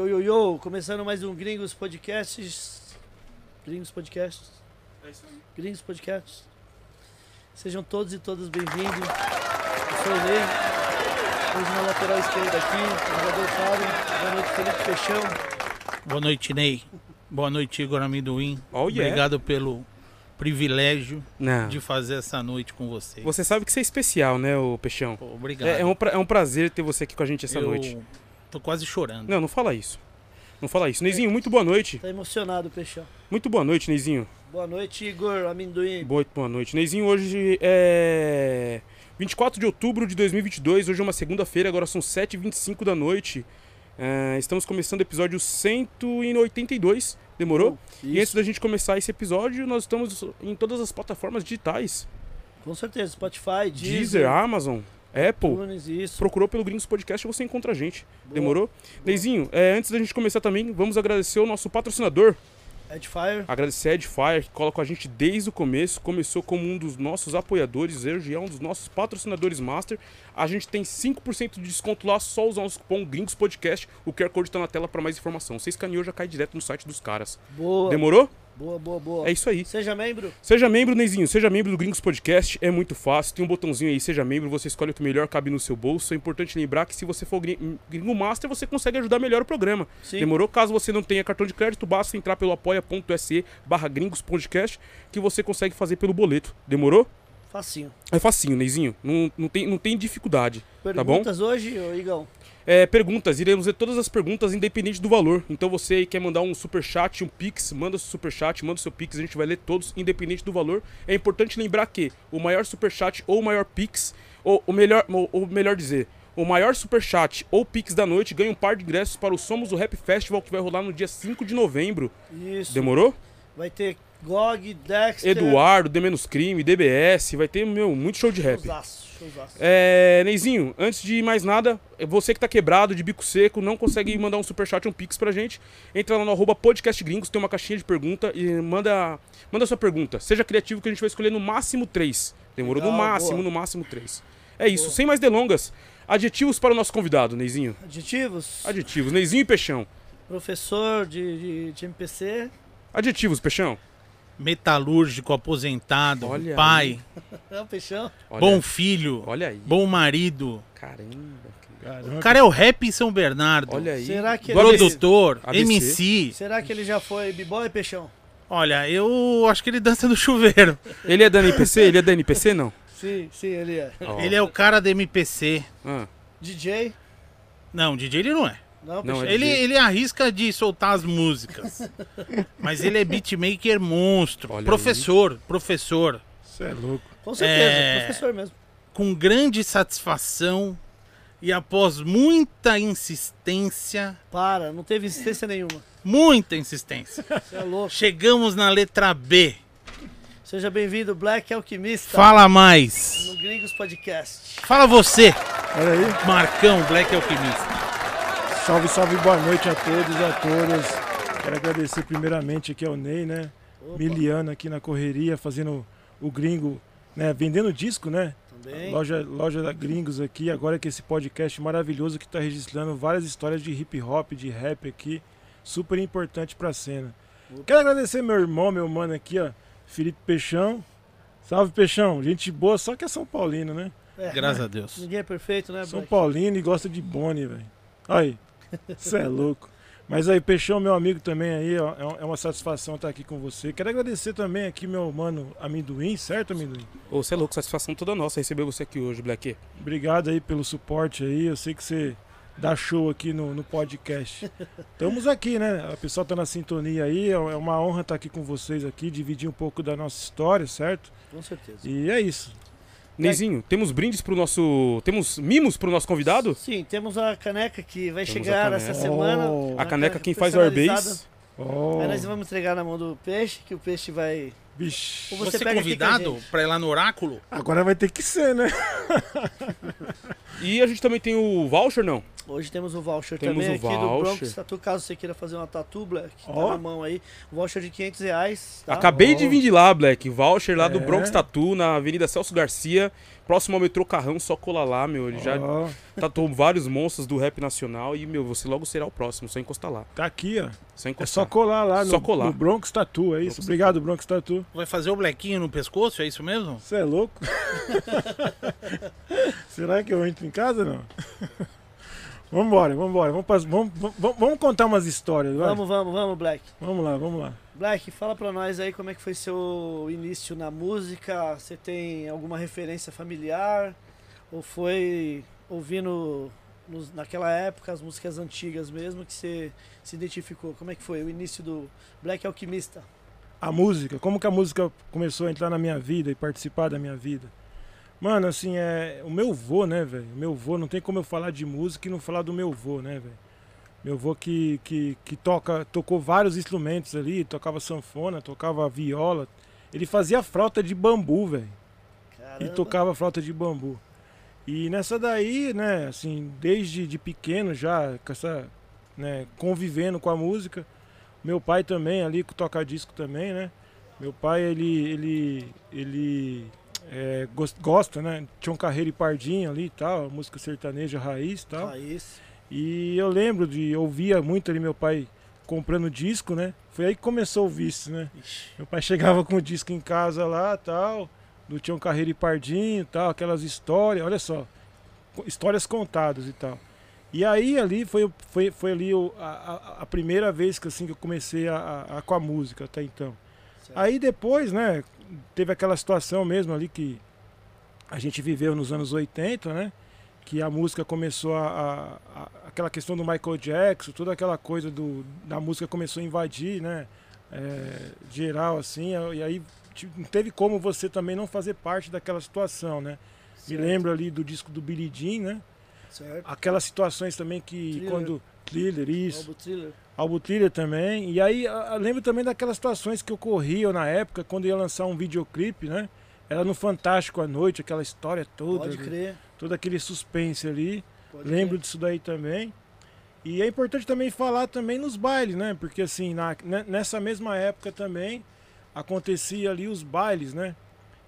Yo, yo, yo, começando mais um Gringos Podcasts. Gringos Podcasts. É isso aí. Gringos Podcasts. Sejam todos e todas bem-vindos. Eu sou o Ney. Hoje na lateral esquerda aqui, o jogador Fábio. Boa noite, Felipe Peixão. Boa noite, Ney. Boa noite, Igor Amendoim. Oh, yeah. Obrigado pelo privilégio Não. de fazer essa noite com você. Você sabe que você é especial, né, ô Peixão? Pô, obrigado. É, é um pra- é um prazer ter você aqui com a gente essa Eu noite. Tô quase chorando. Não, não fala isso. Não fala isso. Neizinho, muito boa noite. Tá emocionado, Peixão. Muito boa noite, Neizinho. Boa noite, Igor Amendoim. Boa, boa noite. Neizinho, hoje é 24 de outubro de 2022. Hoje é uma segunda-feira, agora são 7h25 da noite. É, estamos começando o episódio 182. Demorou? E antes da gente começar esse episódio, nós estamos em todas as plataformas digitais: com certeza. Spotify, Deezer, Deezer, Amazon, Apple. isso. Procurou pelo Gringos Podcast você encontra a gente. Boa. Demorou? Neizinho, é, antes da gente começar também, vamos agradecer o nosso patrocinador. Edifier. Agradecer a Edifier, que cola com a gente desde o começo. Começou como um dos nossos apoiadores, hoje é um dos nossos patrocinadores master. A gente tem 5% de desconto lá, só usar o cupom Gringos Podcast. O QR Code tá na tela para mais informação. Você escaneou, já cai direto no site dos caras. Boa. Demorou? Boa, boa, boa. É isso aí. Seja membro. Seja membro, Neizinho, seja membro do Gringos Podcast, é muito fácil. Tem um botãozinho aí, seja membro, você escolhe o que melhor cabe no seu bolso. É importante lembrar que se você for gri- Gringo Master, você consegue ajudar melhor o programa. Sim. Demorou? Caso você não tenha cartão de crédito, basta entrar pelo apoia.se barra Gringos Podcast, que você consegue fazer pelo boleto. Demorou? Facinho. É facinho, Neizinho. Não, não, tem, não tem dificuldade. Tá bom? Perguntas hoje, ô Igão? É, perguntas, iremos ver todas as perguntas, independente do valor. Então você aí quer mandar um super chat, um pix, manda seu super chat, manda seu pix, a gente vai ler todos, independente do valor. É importante lembrar que o maior super chat ou o maior pix, ou o melhor, ou, ou melhor dizer, o maior super chat ou pix da noite ganha um par de ingressos para o Somos o Rap Festival que vai rolar no dia 5 de novembro. Isso. Demorou? Vai ter GOG, Dexter. Eduardo, D Menos Crime, DBS, vai ter meu muito show de rap. Showzaço, showzaço. É, Neizinho, antes de mais nada, você que tá quebrado, de bico seco, não consegue mandar um superchat, um pix pra gente, entra lá no arroba podcast gringos, tem uma caixinha de pergunta e manda, manda sua pergunta. Seja criativo que a gente vai escolher no máximo três. Demorou? no Legal, máximo, boa. no máximo três. É isso, Boa. sem mais delongas. Adjetivos para o nosso convidado, Neizinho. Adjetivos? Adjetivos, Neizinho e Peixão. Professor de, de, de MPC. Adjetivos, Peixão. Metalúrgico, aposentado, Olha pai, É o Peixão? Olha, bom filho, olha aí. bom marido. Caramba. O cara é o rap em São Bernardo. Olha aí. Será que. Produtor, ABC. MC. Será que ele já foi b-boy, Peixão? Olha, eu acho que ele dança no chuveiro. Ele é da NPC? Ele é da NPC, não? Sim, sim, ele é. Ó. Ele é o cara da MPC. Ah, DJ? Não, DJ ele não é. Não, Não, é Ele, DJ. ele arrisca de soltar as músicas. Mas ele é beatmaker monstro. Olha professor, professor. Você é louco. Com certeza, É. professor mesmo. Com grande satisfação e após muita insistência, Para, não teve insistência nenhuma. muita insistência, Você é louco. chegamos na letra B. Seja bem-vindo, Black Alquimista. Fala mais. No Gringos Podcast. Fala você, Olha aí. Marcão Black Alquimista. Salve, salve, boa noite a todos e a todas. Quero agradecer primeiramente aqui ao Ney, né? Opa, Miliano aqui na correria, fazendo o gringo, né? Vendendo disco, né? também. Loja, loja da Gringos aqui, agora que esse podcast maravilhoso que está registrando várias histórias de hip hop, de rap aqui, super importante pra cena. Opa. Quero agradecer meu irmão, meu mano aqui, ó, Felipe Peixão. Salve Peixão, gente boa, só que é São Paulino, né? É, Graças a Deus. Ninguém é perfeito, né, São Black? Paulino e gosta de Boni, velho. Aí, você é louco. Mas aí, Peixão, meu amigo também aí, ó, é é uma satisfação estar aqui com você. Quero agradecer também aqui meu mano Amendoim, certo, Amendoim? Ô, você é louco, satisfação toda nossa receber você aqui hoje, Black. Obrigado aí pelo suporte aí. Eu sei que você dá show aqui no, no podcast. Estamos aqui, né? A pessoa tá na sintonia aí. É é uma honra estar aqui com vocês aqui, dividir um pouco da nossa história, certo? Com certeza. E é isso. Neizinho, temos brindes pro nosso. Temos mimos pro nosso convidado? Sim, temos a caneca que vai Temos a chegar caneca. essa semana. Oh. A caneca quem faz o personalizada. Airbase. Oh, Aí nós vamos entregar na mão do peixe, que o peixe vai. bicho. Ou Você, pega aqui com a convidado gente. pra ir lá no oráculo? Agora vai ter que ser, né? E a gente também tem o voucher, não? Hoje temos o voucher Temos também o aqui do voucher. Bronx Tattoo, caso você queira fazer uma tatu, Black, Ó. tá na mão aí. Voucher de 500 reais. Tá? Acabei de Ó. vir de lá, Black. Voucher lá do É. Bronx Tattoo, na Avenida Celso Garcia. Próximo ao metrô Carrão, só colar lá, meu. Ele já Ó, tatuou vários monstros do rap nacional e, meu, você logo será o próximo. Só encostar lá. tá aqui, ó. Só É encostar. só colar lá no, Só colar. no Bronx Tattoo, é isso? Bronx Obrigado, Bronx Tattoo. Vai fazer o blequinho no pescoço, é isso mesmo? Você é louco? Será que eu entro em casa não? Vambora, vambora. Vamos, vamos, vamos, vamos contar umas histórias, vai. Vamos, vamos, vamos, Black. Vamos lá, vamos lá. Black, fala pra nós aí como é que foi seu início na música. Você tem alguma referência familiar? Ou foi ouvindo nos- naquela época as músicas antigas mesmo que você se identificou? Como é que foi o início do Black Alquimista? A música, como que a música começou a entrar na minha vida e participar da minha vida? Mano, assim, é. O meu vô, né, velho? O meu vô, não tem como eu falar de música e não falar do meu vô, né, velho? Meu vô que, que, que toca, tocou vários instrumentos ali, tocava sanfona, tocava viola. Ele fazia flauta de bambu, velho. e tocava flauta de bambu. E nessa daí, né, assim, desde de pequeno já, com essa, né, convivendo com a música. Meu pai também ali, que toca disco também, né? Meu pai, ele, ele, ele é, gos- gosta, né? Tinha um carreiro e pardinho ali e tal, música sertaneja raiz e tal. Raiz. E eu lembro de ouvia muito ali meu pai comprando disco, né? Foi aí que começou o vício, né? Ixi. Meu pai chegava com o disco em casa lá, tal, do Tião Carreiro e Pardinho, tal, aquelas histórias, olha só, histórias contadas e tal. E aí ali foi, foi, foi ali o- a, a- a primeira vez que assim que eu comecei a, a- a- com a música até então. Certo. Aí depois, né, teve aquela situação mesmo ali que a gente viveu nos anos 80, né? Que a música começou a, a- a- aquela questão do Michael Jackson, toda aquela coisa do, da música começou a invadir, né? é, geral assim, e aí não teve como você também não fazer parte daquela situação, né? Me Certo. lembro ali do disco do Billy Jean, né? Certo. Aquelas situações também que Thriller. quando Thriller, isso, Álbum thriller. álbum Thriller também. E aí lembro também daquelas situações que ocorriam na época quando ia lançar um videoclipe, né? Era no Fantástico à noite, aquela história toda, Pode ali, crer. Todo aquele suspense ali. Pode Lembro crer. disso daí também. E é importante também falar também nos bailes, né? Porque assim, na- ne- nessa mesma época também acontecia ali os bailes, né?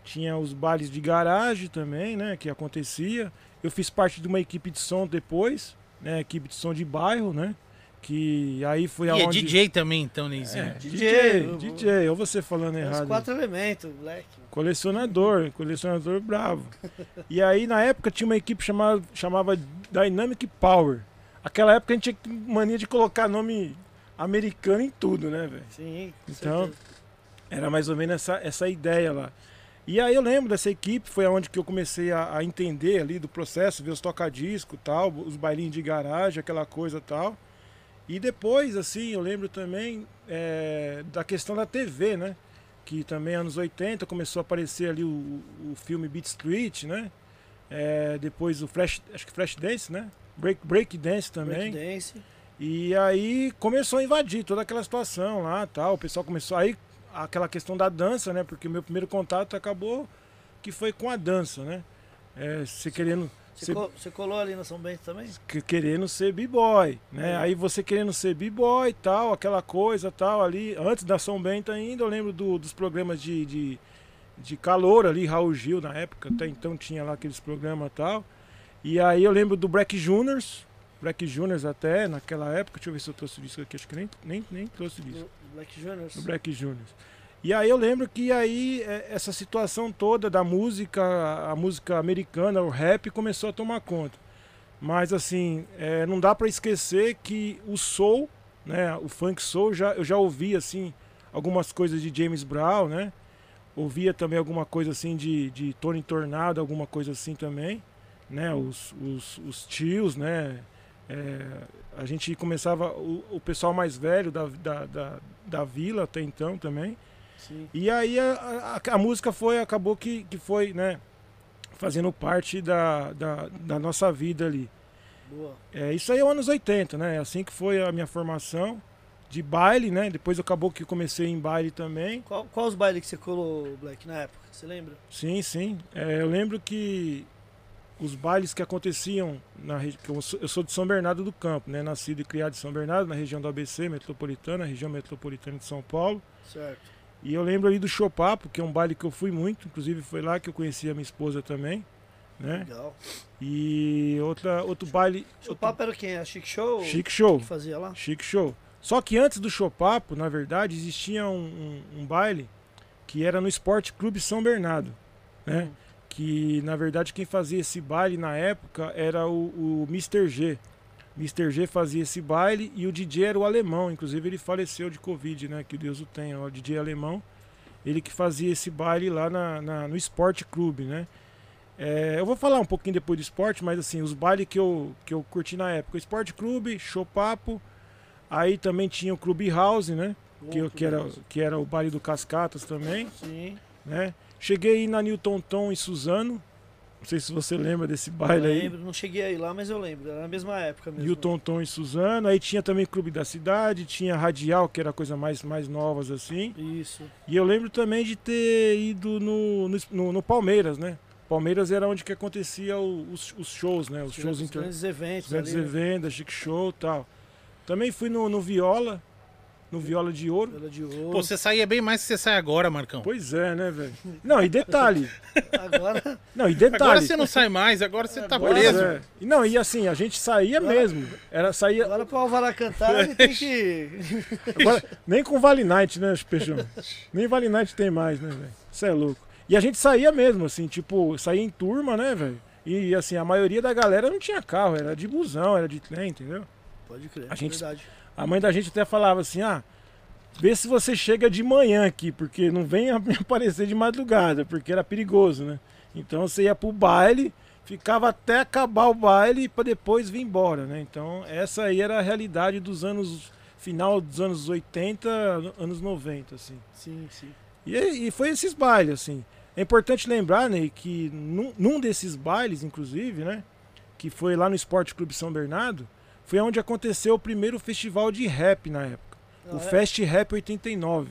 Tinha os bailes de garagem também, né? Que acontecia. Eu fiz parte de uma equipe de som depois, né? Equipe de som de bairro, né? Que aí foi E é aonde... DJ também, então, Neizinho. É, DJ, DJ, DJ, ou você falando É os errado. quatro elementos, Black. Colecionador, colecionador bravo. E aí na época tinha uma equipe chamada chamava Dynamic Power. Aquela época a gente tinha mania de colocar nome americano em tudo, né, velho? Sim. com Então, certeza. Era mais ou menos essa, essa ideia lá. E aí eu lembro dessa equipe, foi aonde que eu comecei a, a entender ali do processo, ver os tocadiscos tal, os bailinhos de garagem, aquela coisa tal. E depois, assim, eu lembro também é, da questão da TV, né? Que também anos 80 começou a aparecer ali o, o filme Beat Street, né? É, depois o Flash, acho que Flash Dance, né? Break, break Dance também. Breakdance. E aí começou a invadir toda aquela situação lá, tal. O pessoal começou aí aquela questão da dança, né? Porque o meu primeiro contato acabou que foi com a dança, né? É, você querendo Você, ser, você colou ali na São Bento também? que- querendo ser b-boy, né? É. Aí você querendo ser b-boy tal, aquela coisa tal ali. Antes da São Bento ainda, eu lembro do- dos programas de, de, de calor ali, Raul Gil na época, até então tinha lá aqueles programas e tal. E aí eu lembro do Black Juniors, Black Juniors até, naquela época, deixa eu ver se eu trouxe disso aqui, acho que nem, nem, nem trouxe disso Do Black Juniors. no Black Juniors. E aí eu lembro que aí é, essa situação toda da música, a música americana, o rap começou a tomar conta. Mas assim, é, não dá para esquecer que o soul, né, o funk soul, já, eu já ouvi assim algumas coisas de James Brown, né? Ouvia também alguma coisa assim de, de Tony Tornado, alguma coisa assim também, né? Os, os, os tios, né? É, a gente começava, o, o pessoal mais velho da, da, da, da vila até então também. Sim. E aí a, a, a música foi, acabou que, que foi, né? Fazendo parte da, da, da nossa vida ali. Boa. É, isso aí é anos 80, né? Assim que foi a minha formação de baile, né? Depois acabou que comecei em baile também. Qual, qual os bailes que você colou, Black, na época? Você lembra? Sim, sim. É, eu lembro que os bailes que aconteciam na região. Eu, sou- eu sou de São Bernardo do Campo, né? Nascido e criado em São Bernardo, na região do ABC metropolitana, região metropolitana de São Paulo. Certo. E eu lembro ali do Chopapo, que é um baile que eu fui muito, inclusive foi lá que eu conheci a minha esposa também, né? Legal. E outra, outro baile. O papo era quem? A Chic Show? Chique Show. Que fazia lá? Chique Show. Só que antes do Chopapo, na verdade, existia um, um- um baile que era no Esporte Clube São Bernardo, né? Que na verdade quem fazia esse baile na época era o, o Mr. G. Mr. G fazia esse baile e o DJ era o alemão, inclusive ele faleceu de Covid, né? Que Deus o tenha, o DJ alemão. Ele que fazia esse baile lá na, na- no Esporte Clube, né? É, eu vou falar um pouquinho depois do esporte, mas assim, os bailes que eu, que eu curti na época, Esporte Clube, Chopapo, Aí também tinha o Clube House, né? Que, que, era, que era o baile do Cascatas também, Sim. né? Cheguei aí na Newton Tom e Suzano. Não sei se você lembra desse baile eu aí. lembro, não cheguei aí lá, mas eu lembro. Era na mesma época mesmo. Newton Tom e Suzano. Aí tinha também Clube da Cidade, tinha Radial, que era a coisa mais, mais novas assim. Isso. E eu lembro também de ter ido no, no, no- Palmeiras, né? Palmeiras era onde que acontecia o- os, os shows, né? Os shows Os inter... grandes eventos Os grandes ali. né? eventos, Chic Show e tal. Também fui no, no Viola, no Viola de Ouro. Viola de ouro. Pô, você saía bem mais que você sai agora, Marcão. Pois é, né, velho? Não, e detalhe. Agora, Não, e Agora detalhe. você não sai mais, agora você tá Agora- preso. é. E Não, e assim, a gente saía mesmo. Era saía. agora pro Alvará cantar, ele tem que. Agora, nem com Vale Night, né, Peixão? Nem Vale Night tem mais, né, velho? Isso é louco. E a gente saía mesmo, assim, tipo, saía em turma, né, velho? E assim, a maioria da galera não tinha carro, era de busão, era de trem, entendeu? Pode crer, A gente- verdade. A mãe da gente até falava assim, ah, vê se você chega de manhã aqui, porque não venha me aparecer de madrugada, porque era perigoso, né? Então você ia pro baile, ficava até acabar o baile para depois vir embora, né? Então essa aí era a realidade dos anos final dos anos 80, anos 90, assim. Sim, sim. E, e foi esses bailes, assim. É importante lembrar, Ney, que num, num desses bailes, inclusive, né? Que foi lá no Esporte Clube São Bernardo, foi onde aconteceu o primeiro festival de rap na época. Ah, o é? Fest Rap 89.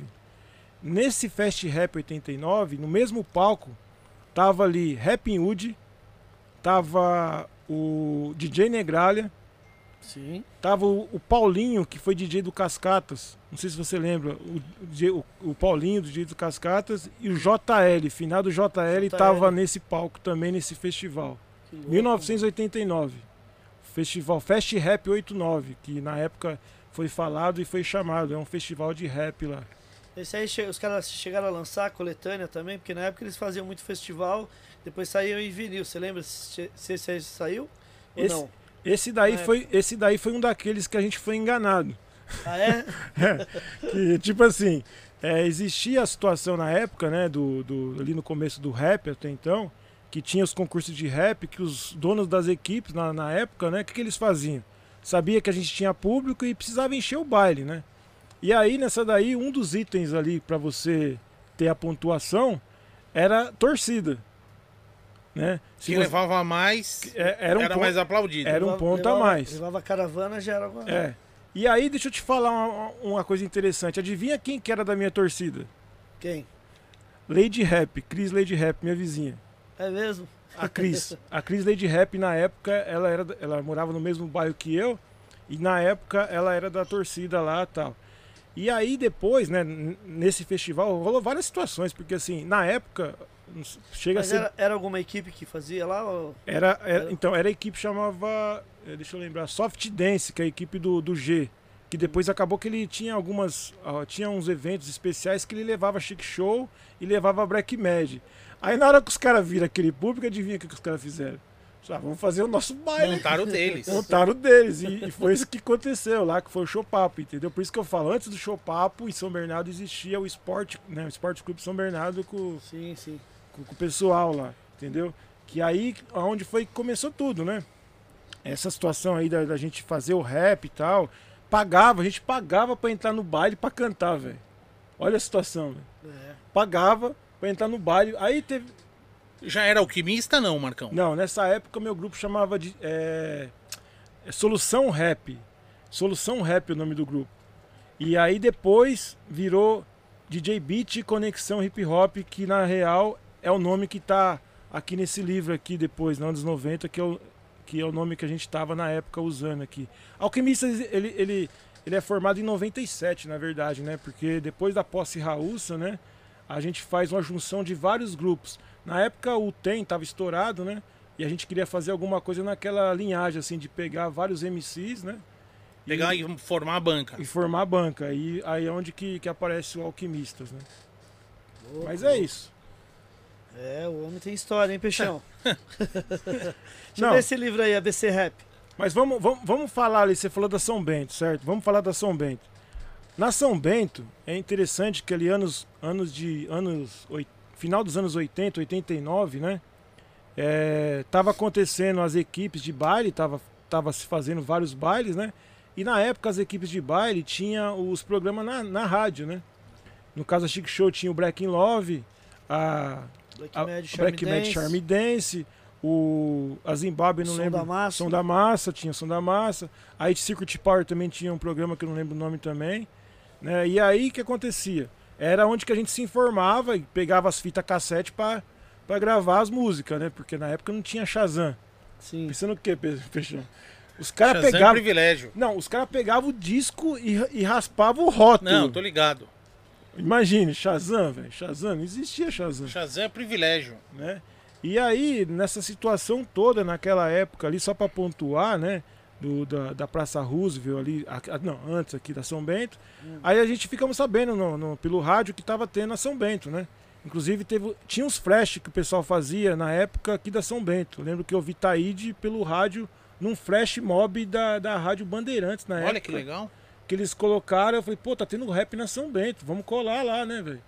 Nesse Fest Rap 89, no mesmo palco, tava ali Rapping Hood, tava o DJ Negralha, Sim. Tava o, o Paulinho, que foi DJ do Cascatas. Não sei se você lembra. O, o, o Paulinho, do DJ do Cascatas. E o JL, finado JL, JL. tava nesse palco também, nesse festival. Que louco. 1989. Festival Fest Rap 89, que na época foi falado e foi chamado. É um festival de rap lá. Esse aí os caras chegaram a lançar a coletânea também, porque na época eles faziam muito festival, depois saíam em vinil. Você lembra se, se esse aí saiu? Ou Esse- não? Esse daí, Na foi, esse daí foi um daqueles que a gente foi enganado. Ah, é? que, tipo assim, é, existia a situação na época, né, do, do, ali no começo do rap até então, que tinha os concursos de rap, que os donos das equipes na, na época, né, o que, que eles faziam? Sabia que a gente tinha público e precisava encher o baile, né? E aí, nessa daí, um dos itens ali para você ter a pontuação era torcida. Né? Se Quem você- levava mais é, era um era ponto- mais aplaudido. era um Levava- ponto a levava- mais. Levava a caravana já era alguma É. E aí, deixa eu te falar uma, uma coisa interessante. Adivinha quem que era da minha torcida? Quem? Lady Rap, Cris Lady Rap, minha vizinha. É mesmo? A Cris. a Cris Lady Rap, na época, ela, era, ela morava no mesmo bairro que eu. E na época ela era da torcida lá e tal. E aí depois, né, nesse festival, rolou várias situações, porque assim, na época, chega a Mas ser. era, era alguma equipe que fazia lá? ou- Era, era- Era- então, era a equipe que chamava, eh, deixa eu lembrar, Soft Dance, que é a equipe do, do G. Que depois acabou que ele tinha algumas. tinha uns eventos especiais que ele levava Chic Show e levava Black Mad. Aí na hora que os caras viram aquele público, adivinha o que, que os caras fizeram? Ah, vamos fazer o nosso baile. Montaram deles. Montaram deles. E, e foi isso que aconteceu lá, que foi o Showpapo, entendeu? Por isso que eu falo, antes do Showpapo, em São Bernardo existia o esporte, né? O Esporte Clube São Bernardo com, Sim, sim. com, com o pessoal lá, entendeu? Que aí, aonde foi que começou tudo, né? Essa situação aí da, da gente fazer o rap e tal, pagava, a gente pagava pra entrar no baile pra cantar, velho. Olha a situação, velho. É. Pagava pra entrar no baile. Aí teve. Já era alquimista, não, Marcão? Não, nessa época meu grupo chamava de. é, é Solução Rap. Solução Rap é o nome do grupo. E aí depois virou DJ Beat Conexão Hip Hop, que na real é o nome que tá aqui nesse livro aqui depois, nos anos 90, que é o, que é o nome que a gente estava na época usando aqui. Alquimistas, ele, ele, ele é formado em 97, na verdade, né? Porque depois da posse Raússa, né? A gente faz uma junção de vários grupos. Na época o TEM estava estourado, né? E a gente queria fazer alguma coisa naquela linhagem, assim, de pegar vários MCs, né? Pegar e, formar a banca. E formar a banca. E aí é onde que, que aparece o Alquimistas, né? Mas é isso. É, o homem tem história, hein, Peixão? Deixa eu Não. ver esse livro aí, ABC Rap. Mas vamos, vamos, vamos falar ali, você falou da São Bento, certo? Vamos falar da São Bento. Na São Bento, é interessante que ali anos, anos de. anos. final dos anos 80, 89, né? É, tava acontecendo as equipes de baile, tava, tava se fazendo vários bailes, né? E na época as equipes de baile tinha os programas na, na rádio, né? No caso a Chic Show tinha o Black in Love, a, Black a Mad, Black Mad Dance, Charme Dance, o a Zimbábue, não Som lembro. da Massa. Som da Massa, tinha Som da Massa. Aí Circuit Power também tinha um programa que eu não lembro o nome também. Né? E aí o que acontecia? Era onde que a gente se informava e pegava as fitas cassete para para gravar as músicas, né? Porque na época não tinha Shazam. Sim. Pensando o quê, Pe- Peixão? Os caras Shazam é pegavam. privilégio. Não, os caras pegavam o disco e, e raspavam o rótulo. Não, tô ligado. Imagine, Shazam, velho. Shazam, não existia Shazam Shazam é privilégio. né? E aí, nessa situação toda, naquela época ali, só para pontuar, né? Do, da, da Praça Roosevelt ali, a- não, antes aqui da São Bento. Aí a gente ficamos sabendo no, no- pelo rádio que tava tendo a São Bento, né? Inclusive teve, tinha uns flash que o pessoal fazia na época aqui da São Bento. Eu lembro que eu vi Taíde pelo rádio num flash mob da, da Rádio Bandeirantes na época. Olha que legal. Que eles colocaram, eu falei, pô, tá tendo rap na São Bento, vamos colar lá, né, velho?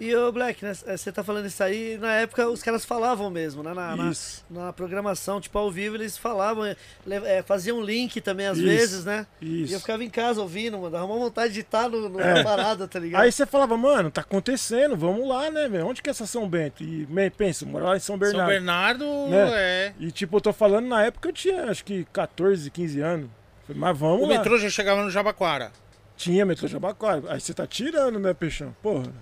E o Black, né, você tá falando isso aí, na época os caras falavam mesmo, né? Na, na, Isso. na programação, tipo, ao vivo, eles falavam, le- eh, faziam link também às Isso. vezes, né? Isso. E eu ficava em casa ouvindo, mano, dava uma vontade de estar no, no É. parada, tá ligado? Aí você falava, mano, tá acontecendo, vamos lá, né, velho? Onde que é essa São Bento? E me- pensa, mora lá em São Bernardo. São Bernardo Né? é. E tipo, eu tô falando na época eu tinha acho que 14, 15 anos. Falei, mas vamos O lá. metrô já chegava no Jabaquara. Tinha metrô Jabaquara. Aí você tá tirando, né, Peixão? Porra.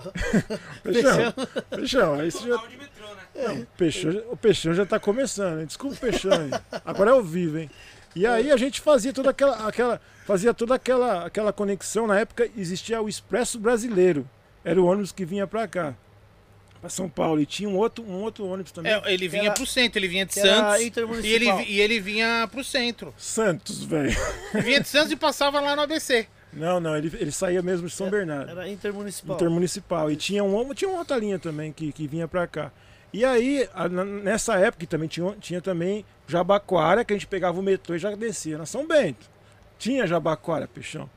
Peixão, Peixão, aí você já. de metrô, né? Peixão, o Peixão já tá começando, hein? Desculpa o Peixão aí. Agora é ao vivo, hein? E aí a gente fazia toda aquela, aquela, fazia toda aquela, aquela conexão. Na época existia o Expresso Brasileiro. Era o ônibus que vinha pra cá, pra São Paulo. E tinha um outro, um outro ônibus também. É, ele vinha era- pro centro, ele vinha de Santos. E ele, e ele vinha pro centro. Santos, velho. Vinha de Santos e passava lá no ABC. Não, não, ele, ele saía mesmo de São Bernardo. Era intermunicipal. Intermunicipal. E tinha, um, tinha uma outra linha também que, que vinha pra cá. E aí, a- nessa época, também tinha, tinha também Jabaquara, que a gente pegava o metrô e já descia na São Bento. Tinha Jabaquara, Peixão.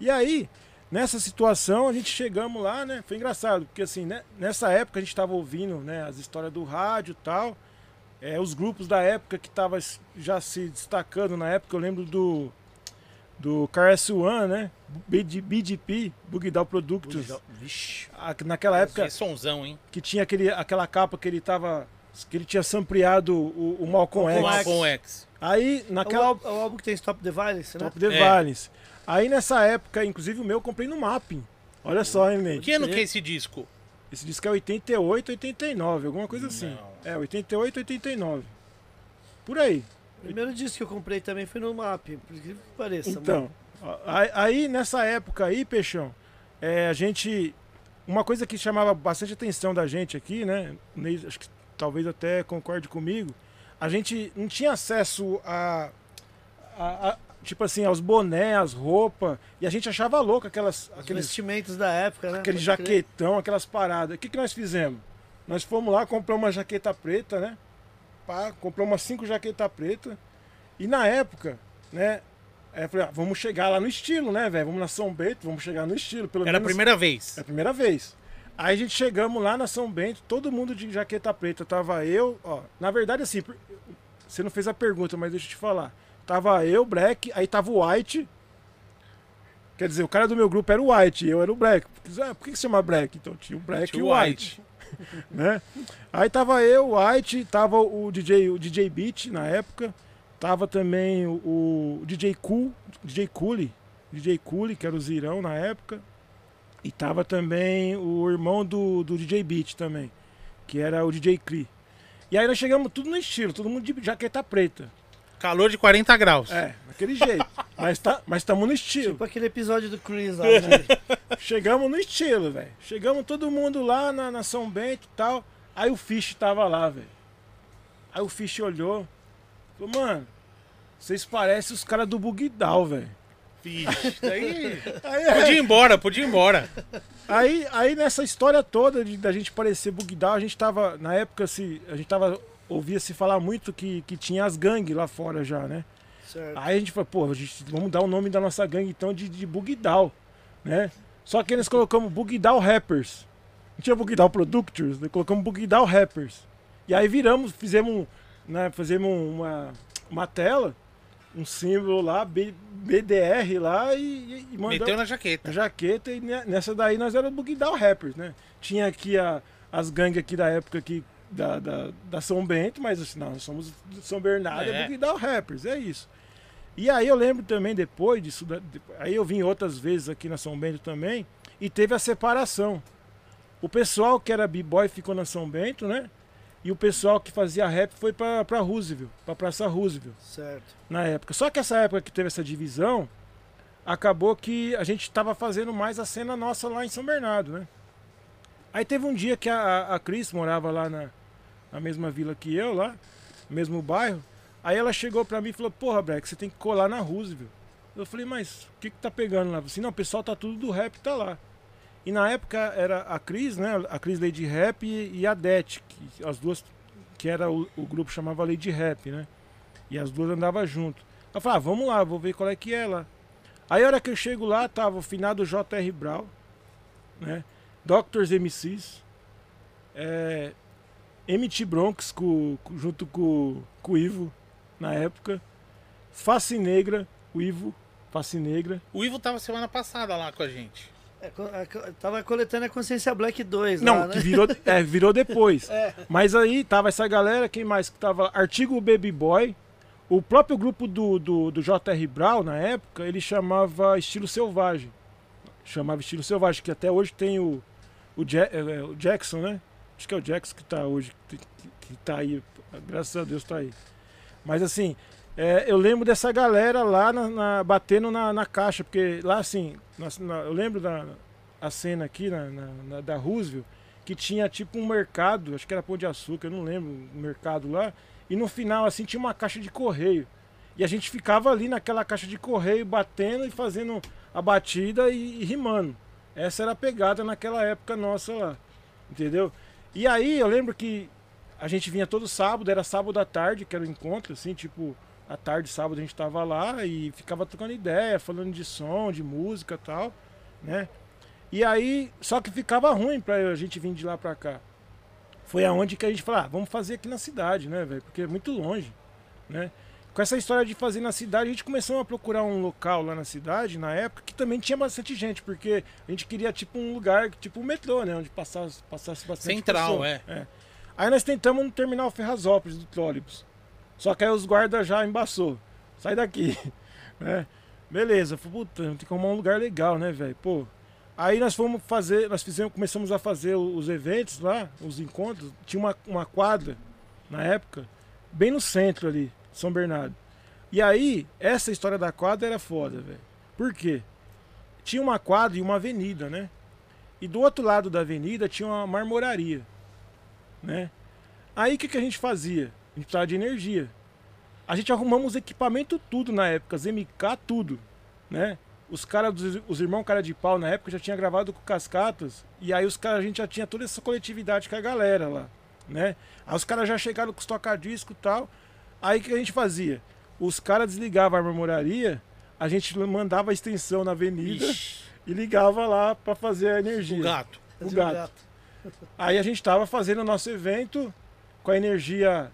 E aí, nessa situação, a gente chegamos lá, né? Foi engraçado, porque assim, né, nessa época a gente estava ouvindo né, as histórias do rádio e tal. É, os grupos da época que estavam já se destacando na época, eu lembro do do KS1, né? BD BDP, Bugdal Productos. Vixe. Ah, Naquela época Que sonzão, hein? que tinha aquele, aquela capa que ele tava. que ele tinha sampleado o, o Malcolm X. Malcolm o X. Aí, É o, naquela. álbum, é o álbum que tem Stop the Violence, né? Top the É. Valens. Aí nessa época, inclusive o meu, eu comprei no Mapping. Olha só, hein, Ney? Que ano que é esse disco? Esse disco é 88, 89, alguma coisa assim. Não. É, 88, 89. Por aí. O primeiro disco que eu comprei também foi no MAP, por incrível que pareça. Então, ó, aí, nessa época aí, Peixão, é, a gente. Uma coisa que chamava bastante atenção da gente aqui, né? acho que talvez até concorde comigo. A gente não tinha acesso a. a- a- tipo assim, aos bonés, às roupas. E a gente achava louco aquelas. Os Aqueles, vestimentos da época, né? aquele jaquetão, aquelas paradas. O que, que nós fizemos? Nós fomos lá, compramos uma jaqueta preta, né? Pá, compramos umas cinco jaquetas pretas. E na época, né? Aí eu falei, ah, vamos chegar lá no estilo, né, velho? Vamos na São Bento, vamos chegar no estilo. Pelo Era a menos primeira vez. é a primeira vez. Aí a gente chegamos lá na São Bento, todo mundo de jaqueta preta. Tava eu, ó. Na verdade, assim, você não fez a pergunta, mas deixa eu te falar. Tava eu, Black, aí tava o White. Quer dizer, o cara do meu grupo era o White, eu era o Black. Ah, Por que, que se chama Black? Então tinha o Black Tinha e o o White. né? Aí tava eu, o White, tava o DJ, o DJ Beat na época. Tava também o, o DJ Cool, DJ Cooley, DJ Cooley, que era o Zirão na época. E tava também o irmão do, do DJ Beat também, que era o DJ Cree. E aí nós chegamos tudo no estilo, todo mundo de jaqueta preta. Calor de 40 graus. É, daquele jeito. mas tá, mas estamos no estilo. Tipo aquele episódio do Chris lá, né? Chegamos no estilo, velho. Chegamos todo mundo lá na, na São Bento e tal. Aí o Fish tava lá, velho. Aí o Fish olhou. Falou, mano, vocês parecem os caras do Bugdal, velho. Vixe, daí. Aí, é. Podia ir embora, podia ir embora. aí, aí nessa história toda de, da gente parecer Bugdal, a gente tava, na época, se, a gente tava, ouvia se falar muito que, que tinha as gangues lá fora já, né? Certo. Aí a gente falou, pô, a gente, vamos dar o nome da nossa gangue então de, de Bugdal, né? Só que nós colocamos Bugdal Rappers. Não tinha Bugdal Productors, nós colocamos Bugdal Rappers. E aí viramos, fizemos, né, fizemos uma, uma tela, um símbolo lá, B- BDR lá e, e, mandamos Meteu na jaqueta. a jaqueta e ne- nessa daí nós éramos Bugdal Rappers, né? Tinha aqui a, as gangues aqui da época aqui da, da, da São Bento, mas assim, não, nós somos São Bernardo, é, É. Bugdal Rappers, é isso. E aí eu lembro também depois disso, aí eu vim outras vezes aqui na São Bento também, e teve a separação. O pessoal que era b-boy ficou na São Bento, né? E o pessoal que fazia rap foi pra, pra Roosevelt, pra Praça Roosevelt Certo. na época. Só que essa época que teve essa divisão, acabou que a gente estava fazendo mais a cena nossa lá em São Bernardo, né? Aí teve um dia que a, a Cris morava lá na, na mesma vila que eu, lá, mesmo bairro. Aí ela chegou pra mim e falou, porra, Breck, você tem que colar na Roosevelt. Eu falei, mas o que que tá pegando lá? Assim, não, o pessoal tá tudo do rap, tá lá. E na época era a Cris, né? A Cris Lady Rap e, a Det, que as duas, que era o, o grupo chamava Lady Rap, né? E as duas andavam junto. Eu falei, ah, vamos lá, vou ver qual é que é lá. Aí a hora que eu chego lá, tava o finado J.R. Brown, né? Doctors MCs, é, MT Bronx com- junto com, com o Ivo na época, Face Negra, o Ivo, Face Negra. O Ivo tava semana passada lá com a gente. É, é, tava coletando a Consciência Black 2 Não, lá, que né? virou, é, virou depois. É. Mas aí tava essa galera, quem mais que tava? Artigo Baby Boy. O próprio grupo do, do, do J.R. Brown, na época, ele chamava Estilo Selvagem. Chamava Estilo Selvagem, que até hoje tem o, o, Ja- é, o Jackson, né? Acho que é o Jackson que tá hoje, que, que, que tá aí. Graças a Deus tá aí. Mas assim, é, eu lembro dessa galera lá na, na- batendo na, na caixa, porque lá assim, na- eu lembro da a cena aqui na, na- na- da Roosevelt, que tinha tipo um mercado, acho que era Pão de Açúcar, eu não lembro o mercado lá, e no final assim tinha uma caixa de correio. E a gente ficava ali naquela caixa de correio batendo e fazendo a batida e, e rimando. Essa era a pegada naquela época nossa lá. Entendeu? E aí eu lembro que a gente vinha todo sábado, era sábado à tarde, que era o encontro, assim, tipo, à tarde, sábado a gente tava lá e ficava trocando ideia, falando de som, de música e tal, né? E aí, só que ficava ruim pra a gente vir de lá pra cá. Foi aonde que a gente falou, ah, vamos fazer aqui na cidade, né, velho? Porque é muito longe, né? Com essa história de fazer na cidade, a gente começou a procurar um local lá na cidade, na época, que também tinha bastante gente, porque a gente queria, tipo, um lugar, tipo o metrô, né? Onde passasse, passasse bastante Central, pessoa. é. Aí nós tentamos no terminal Ferrazópolis do trólebus. Só que aí os guardas já embaçou. Sai daqui. né? Beleza, puta, tem que arrumar um lugar legal, né, velho? Pô. Aí nós fomos fazer, nós fizemos, começamos a fazer os eventos lá, os encontros. Tinha uma, uma quadra na época, bem no centro ali, São Bernardo. E aí, essa história da quadra era foda, velho. Por quê? Tinha uma quadra e uma avenida, né? E do outro lado da avenida tinha uma marmoraria, né? Aí o que, que a gente fazia? A gente precisava de energia. A gente arrumamos equipamento tudo na época, as MK tudo, né? Os caras, dos- os irmãos cara de pau na época já tinha gravado com Cascatas e aí os caras a gente já tinha toda essa coletividade com a galera lá, né? Aí os caras já chegaram com os toca-disco e tal. Aí o que a gente fazia? Os caras desligavam a marmoraria, a gente mandava a extensão na avenida Ixi, e ligava lá pra fazer a energia. o gato. O gato. Aí a gente tava fazendo o nosso evento com a energia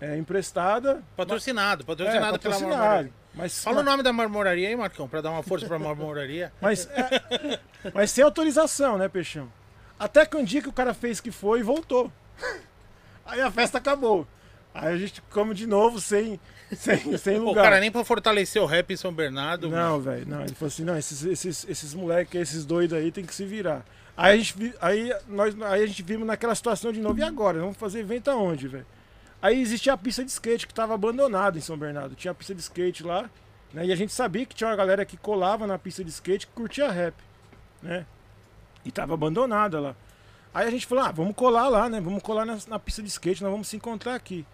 é, emprestada. Patrocinado, É, patrocinado pela patrocinado. marmoraria. Mas, Fala o nome da marmoraria aí, Marcão, pra dar uma força pra marmoraria. mas, é, mas sem autorização, né, Peixão? Até que um dia que o cara fez que foi e voltou. Aí a festa acabou. Aí a gente come de novo sem, sem, sem lugar. cara, nem pra fortalecer o rap em São Bernardo. Não, velho, não. Ele falou assim, não, esses, esses, esses moleques, esses doidos aí tem que se virar. Aí a gente, aí nós, aí a gente vimos naquela situação de novo. E agora? Vamos fazer evento aonde, velho? Aí existia a pista de skate que estava abandonada em São Bernardo. Tinha a pista de skate lá, né? E a gente sabia que tinha uma galera que colava na pista de skate que curtia rap, né? E tava abandonada lá. Aí a gente falou, ah, vamos colar lá, né? Vamos colar na, na pista de skate, nós vamos se encontrar aqui.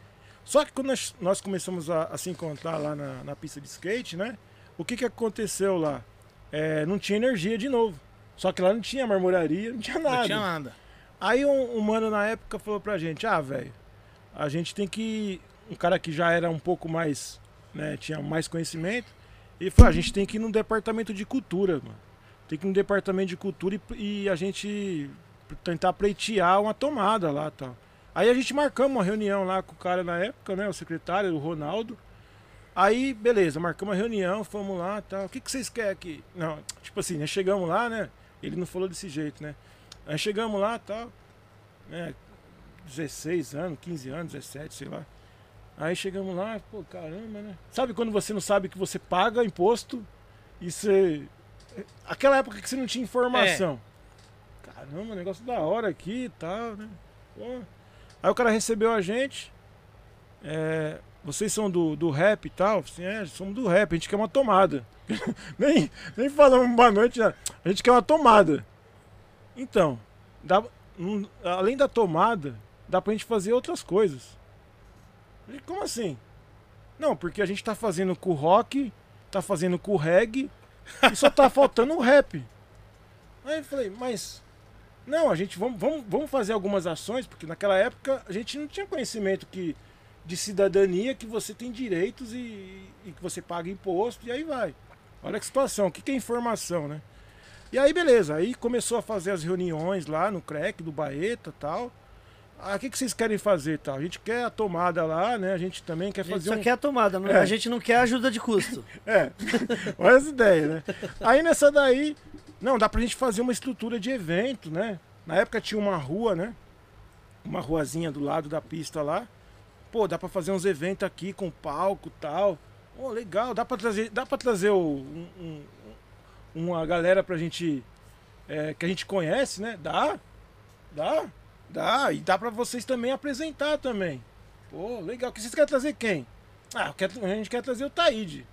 Só que quando nós, nós começamos a, a se encontrar lá na, na pista de skate, né? O que que aconteceu lá? É, não tinha energia de novo. Só que lá não tinha marmoraria, não tinha nada. Não tinha nada. Aí um, um mano na época falou pra gente, ah, velho, a gente tem que. Um cara que já era um pouco mais, né, tinha mais conhecimento, ele falou, a gente tem que ir no departamento de cultura, mano. Tem que ir no departamento de cultura e, e a gente tentar pleitear uma tomada lá tal. Aí a gente marcamos uma reunião lá com o cara na época, né? O secretário, o Ronaldo. Aí, beleza, marcamos uma reunião, fomos lá tal. O que, que vocês querem aqui? Não, tipo assim, nós chegamos lá, né? Ele não falou desse jeito, né? Aí chegamos lá tal. Né? 16 anos, 15 anos, 17, sei lá. Aí chegamos lá, pô, caramba, né? Sabe quando você não sabe que você paga imposto e você. Aquela época que você não tinha informação. Caramba, negócio da hora aqui e tal, né? Pô. Aí o cara recebeu a gente. É, vocês são do, do rap e tal? Assim, é, somos do rap, a gente quer uma tomada. nem, nem falamos boa noite, né? a gente quer uma tomada. Então, dá, hum, além da tomada, dá pra gente fazer outras coisas. Falei, Como assim? Não, porque a gente tá fazendo com o rock, tá fazendo com o reggae, e só tá faltando o rap. Aí eu falei, mas. Não, a gente vamos, vamos, vamos fazer algumas ações, porque naquela época a gente não tinha conhecimento que, de cidadania que você tem direitos e, e que você paga imposto, e aí vai. Olha que situação, o que, que é informação, né? E aí, beleza, aí começou a fazer as reuniões lá no CREC do Baeta e tal. Ah, o que, que vocês querem fazer tal? A gente quer a tomada lá, né? A gente também quer A gente fazer só um. quer a tomada, não- É. a gente não quer ajuda de custo. É, olha as ideias, né? Aí nessa daí, não, dá pra gente fazer uma estrutura de evento, né? Na época tinha uma rua, né? Uma ruazinha do lado da pista lá. Pô, dá pra fazer uns eventos aqui com palco e tal. Pô, legal, dá pra trazer, dá pra trazer um- um- uma galera pra gente. é, que a gente conhece, né? Dá, dá, dá. E dá pra vocês também apresentar também. Pô, legal. Que vocês querem trazer quem? Ah, a gente quer trazer o Taíde.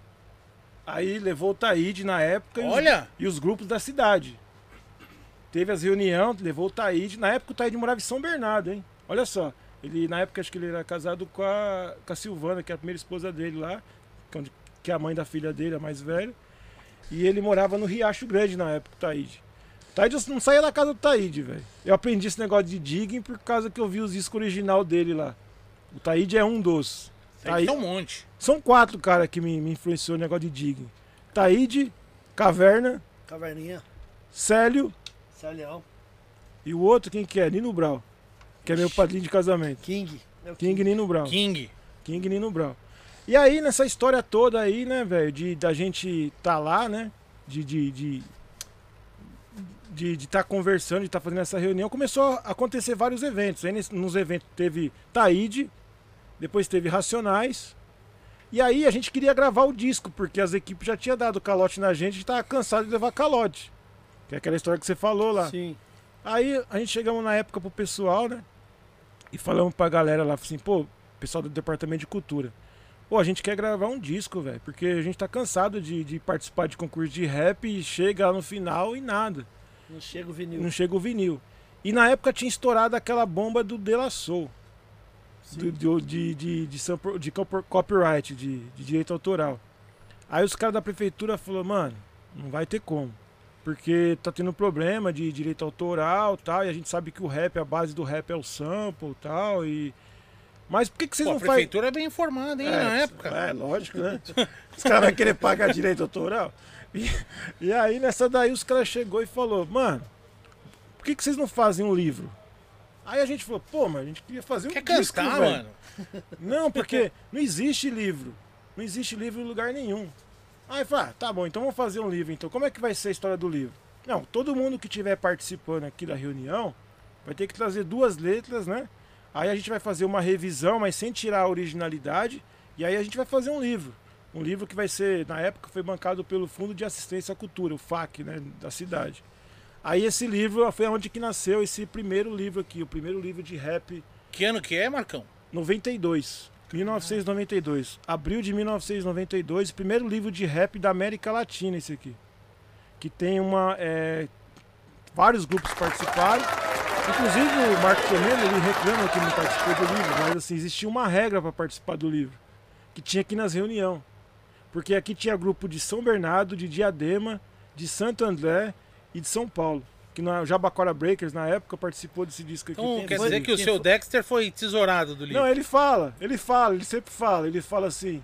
Aí levou o Taíde na época e os- Olha! e os grupos da cidade. Teve as reuniões, levou o Taíde. Na época o Taíde morava em São Bernardo, hein? Olha só. Ele, na época, acho que ele era casado com a, com a Silvana, que é a primeira esposa dele lá, que é que é a mãe da filha dele, a mais velha. E ele morava no Riacho Grande na época, o Taíde. Taíde eu não saía da casa do Taíde, velho. Eu aprendi esse negócio de digging por causa que eu vi os discos original dele lá. O Taíde é um dos. Aí Taíde- tem um monte. São quatro cara que me, me influenciou no negócio de digging. Taíde, Caverna, Caverninha, Célio Salião, e o outro, quem que é? Nino Brau. Que é meu padrinho de casamento. King. O King Nino Brau. King. King Nino Brau. E aí, nessa história toda aí, né, velho, de da gente tá lá, né? De de de de de tá conversando, de tá fazendo essa reunião, começou a acontecer vários eventos. Aí nesse- nos eventos teve Taíde, depois teve Racionais. E aí a gente queria gravar o disco, porque as equipes já tinham dado calote na gente, a gente tava cansado de levar calote. Que é aquela história que você falou lá. Sim. Aí a gente chegamos na época pro pessoal, né? E falamos pra galera lá, assim, pô, pessoal do departamento de cultura. Pô, a gente quer gravar um disco, velho, porque a gente tá cansado de, de participar de concurso de rap e chega lá no final e nada. Não chega o vinil. Não chega o vinil. E na época tinha estourado aquela bomba do De La Soul. Do, do- de, de, de, de copy- copyright, de, de direito autoral. Aí os caras da prefeitura falaram, mano, não vai ter como. Porque tá tendo problema de direito autoral e tal, e a gente sabe que o rap, a base do rap é o sample e tal, e... Mas por que, que vocês Pô, a não fazem... prefeitura é bem informada, hein, na época. É, lógico, né? Os caras vão querer pagar direito autoral. E, e aí, nessa daí, os caras chegou e falou, mano, por que, que vocês não fazem um livro? Aí a gente falou, pô, mas a gente queria fazer um Quer disco, cantar, velho. mano? Não, porque não existe livro. Não existe livro em lugar nenhum. Aí falou, ah, tá bom, então vamos fazer um livro. Então, como é que vai ser a história do livro? Não, todo mundo que estiver participando aqui da reunião vai ter que trazer duas letras, né? Aí a gente vai fazer uma revisão, mas sem tirar a originalidade. E aí a gente vai fazer um livro. Um livro que vai ser, na época, foi bancado pelo Fundo de Assistência à Cultura, o FAC, né, da cidade. Aí esse livro foi onde que nasceu esse primeiro livro aqui, o primeiro livro de rap Que ano que é, Marcão? 92. 1992. Abril de 1992, primeiro livro de rap da América Latina, esse aqui. Que tem uma. é, vários grupos participaram. Inclusive o Marco Comendo, ele reclama que não participou do livro, mas assim, existia uma regra para participar do livro. Que tinha aqui nas reuniões. Porque aqui tinha grupo de São Bernardo, de Diadema, de Santo André e de São Paulo. Que na Jabacora Breakers, na época, participou desse disco aqui. Então quer foi? dizer que o seu foi? Dexter foi tesourado do livro. Não, ele fala, ele fala, ele sempre fala, ele fala assim,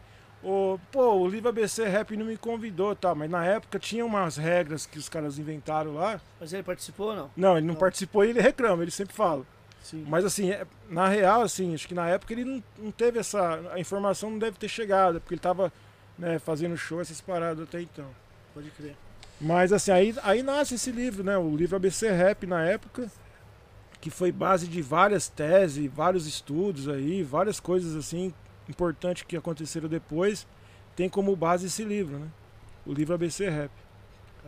pô, o livro ABC Rap não me convidou, tá? Mas na época tinha umas regras que os caras inventaram lá. Mas ele participou ou não? Não, ele não, Não. participou e ele reclama, ele sempre fala. Sim. Mas assim, é- na real, assim, acho que na época ele não, não teve essa. A informação não deve ter chegado, porque ele tava né, fazendo show, essas paradas até então. Pode crer. Mas assim, aí, aí nasce esse livro, né? O livro ABC Rap na época, que foi base de várias teses, vários estudos aí, várias coisas assim importantes que aconteceram depois. Tem como base esse livro, né? O livro ABC Rap.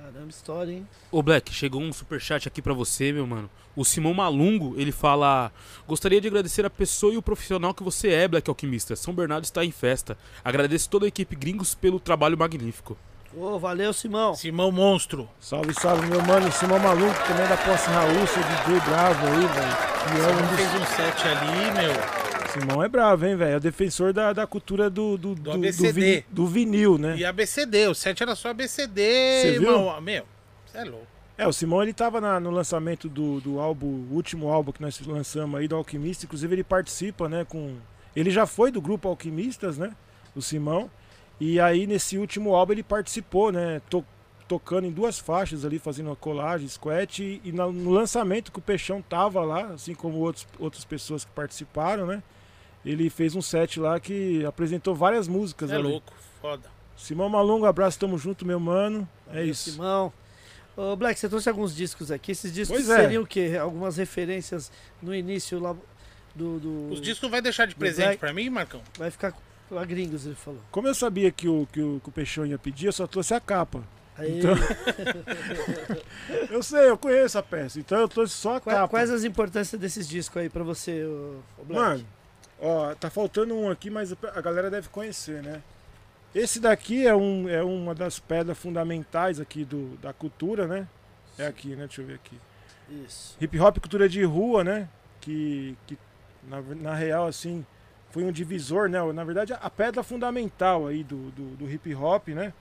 Caramba, história, hein? Ô Black, chegou um superchat aqui pra você, meu mano. O Simão Malungo, ele fala: Gostaria de agradecer a pessoa e o profissional que você é, Black Alquimista. São Bernardo está em festa. Agradeço toda a equipe Gringos pelo trabalho magnífico. Ô, valeu, Simão. Simão Monstro. Salve, salve, meu mano. Simão Maluco, também é da Posse Raul, seu DJ bravo aí, velho. E é um dos- fez um set ali, meu. Simão é bravo, hein, velho? É o defensor da, da cultura do, do, do, ABCD. vi- do vinil, né? E ABCD, o set era só ABCD, Você viu? irmão. Meu, você é louco. É, o Simão ele tava na- no lançamento do, do álbum, o último álbum que nós lançamos aí do Alquimista, inclusive ele participa, né, com... Ele já foi do grupo Alquimistas, né, o Simão, e aí nesse último álbum ele participou, né, to- tocando em duas faixas ali, fazendo uma colagem, squat, e, e no lançamento que o Peixão tava lá, assim como outros, outras pessoas que participaram, né, ele fez um set lá que apresentou várias músicas é ali. louco, foda. Simão Malungo, abraço, tamo junto, meu mano, é Valeu, isso. Simão. Ô, Black, você trouxe alguns discos aqui. Esses discos Pois é. seriam o quê? Algumas referências no início lá do. do- Os discos vai deixar de presente Black. pra mim, Marcão? Vai ficar a gringos, ele falou. Como eu sabia que o, que o, que o Peixão ia pedir, eu só trouxe a capa. Aí, Então- Eu sei, eu conheço a peça, então eu trouxe só a qua- capa. quais as importâncias desses discos aí pra você, ô, ô Black? Mano, ó, tá faltando um aqui, mas a galera deve conhecer, né? Esse daqui é, um, é uma das pedras fundamentais aqui do, da cultura, né? É aqui, né? Deixa eu ver aqui. Isso. Hip hop cultura de rua, né? Que, que na, na real, assim, foi um divisor, né? Na verdade, a pedra fundamental aí do, do, do hip hop, né?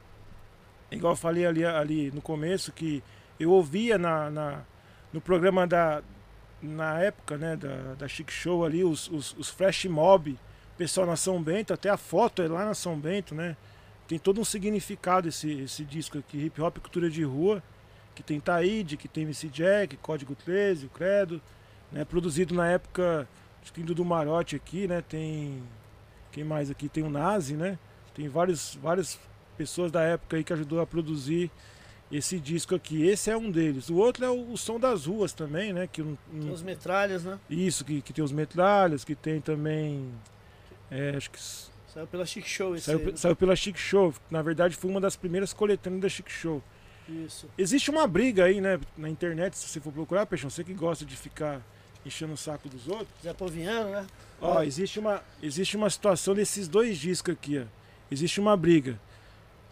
Igual eu falei ali, ali no começo, que eu ouvia na, na, no programa da. Na época, né, da, da Chic Show ali, os, os, os Flash Mob, pessoal na São Bento, até a foto é lá na São Bento, né? Tem todo um significado esse, esse disco aqui, hip hop cultura de rua que tem Taíde, que tem MC Jack, Código 13, o Credo, né? Produzido na época, acho que Dudu Marote aqui, né? Tem quem mais aqui? Tem o Nazi, né? Tem vários, várias pessoas da época aí que ajudou a produzir esse disco aqui. Esse é um deles. O outro é o, o Som das Ruas também, né? Que um- um- Tem os metralhas, né? isso, que, que tem os metralhas, que tem também. é, acho que Saiu pela Chic Show esse saiu, aí, né? saiu pela Chic Show. Na verdade, foi uma das primeiras coletâneas da Chic Show. Isso. Existe uma briga aí, né, na internet, se você for procurar, Peixão, você que gosta de ficar enchendo o saco dos outros. Zé Poviano, né? Ó, existe uma, existe uma situação desses dois discos aqui, ó. Existe uma briga.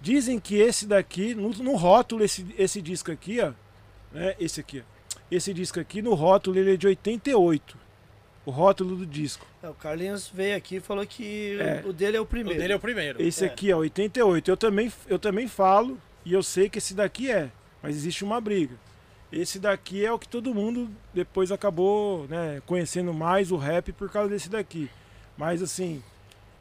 Dizem que esse daqui, no, no rótulo, esse, esse disco aqui, ó, né, esse aqui, ó. Esse disco aqui, no rótulo, ele é de 88. O rótulo do disco. É, o Carlinhos veio aqui e falou que É. o dele é o O primeiro. dele é o primeiro. Esse É. aqui é 88. Eu também, eu também falo e eu sei que esse daqui é, mas existe uma briga. Esse daqui é o que todo mundo depois acabou né, conhecendo mais o rap por causa desse daqui. Mas assim,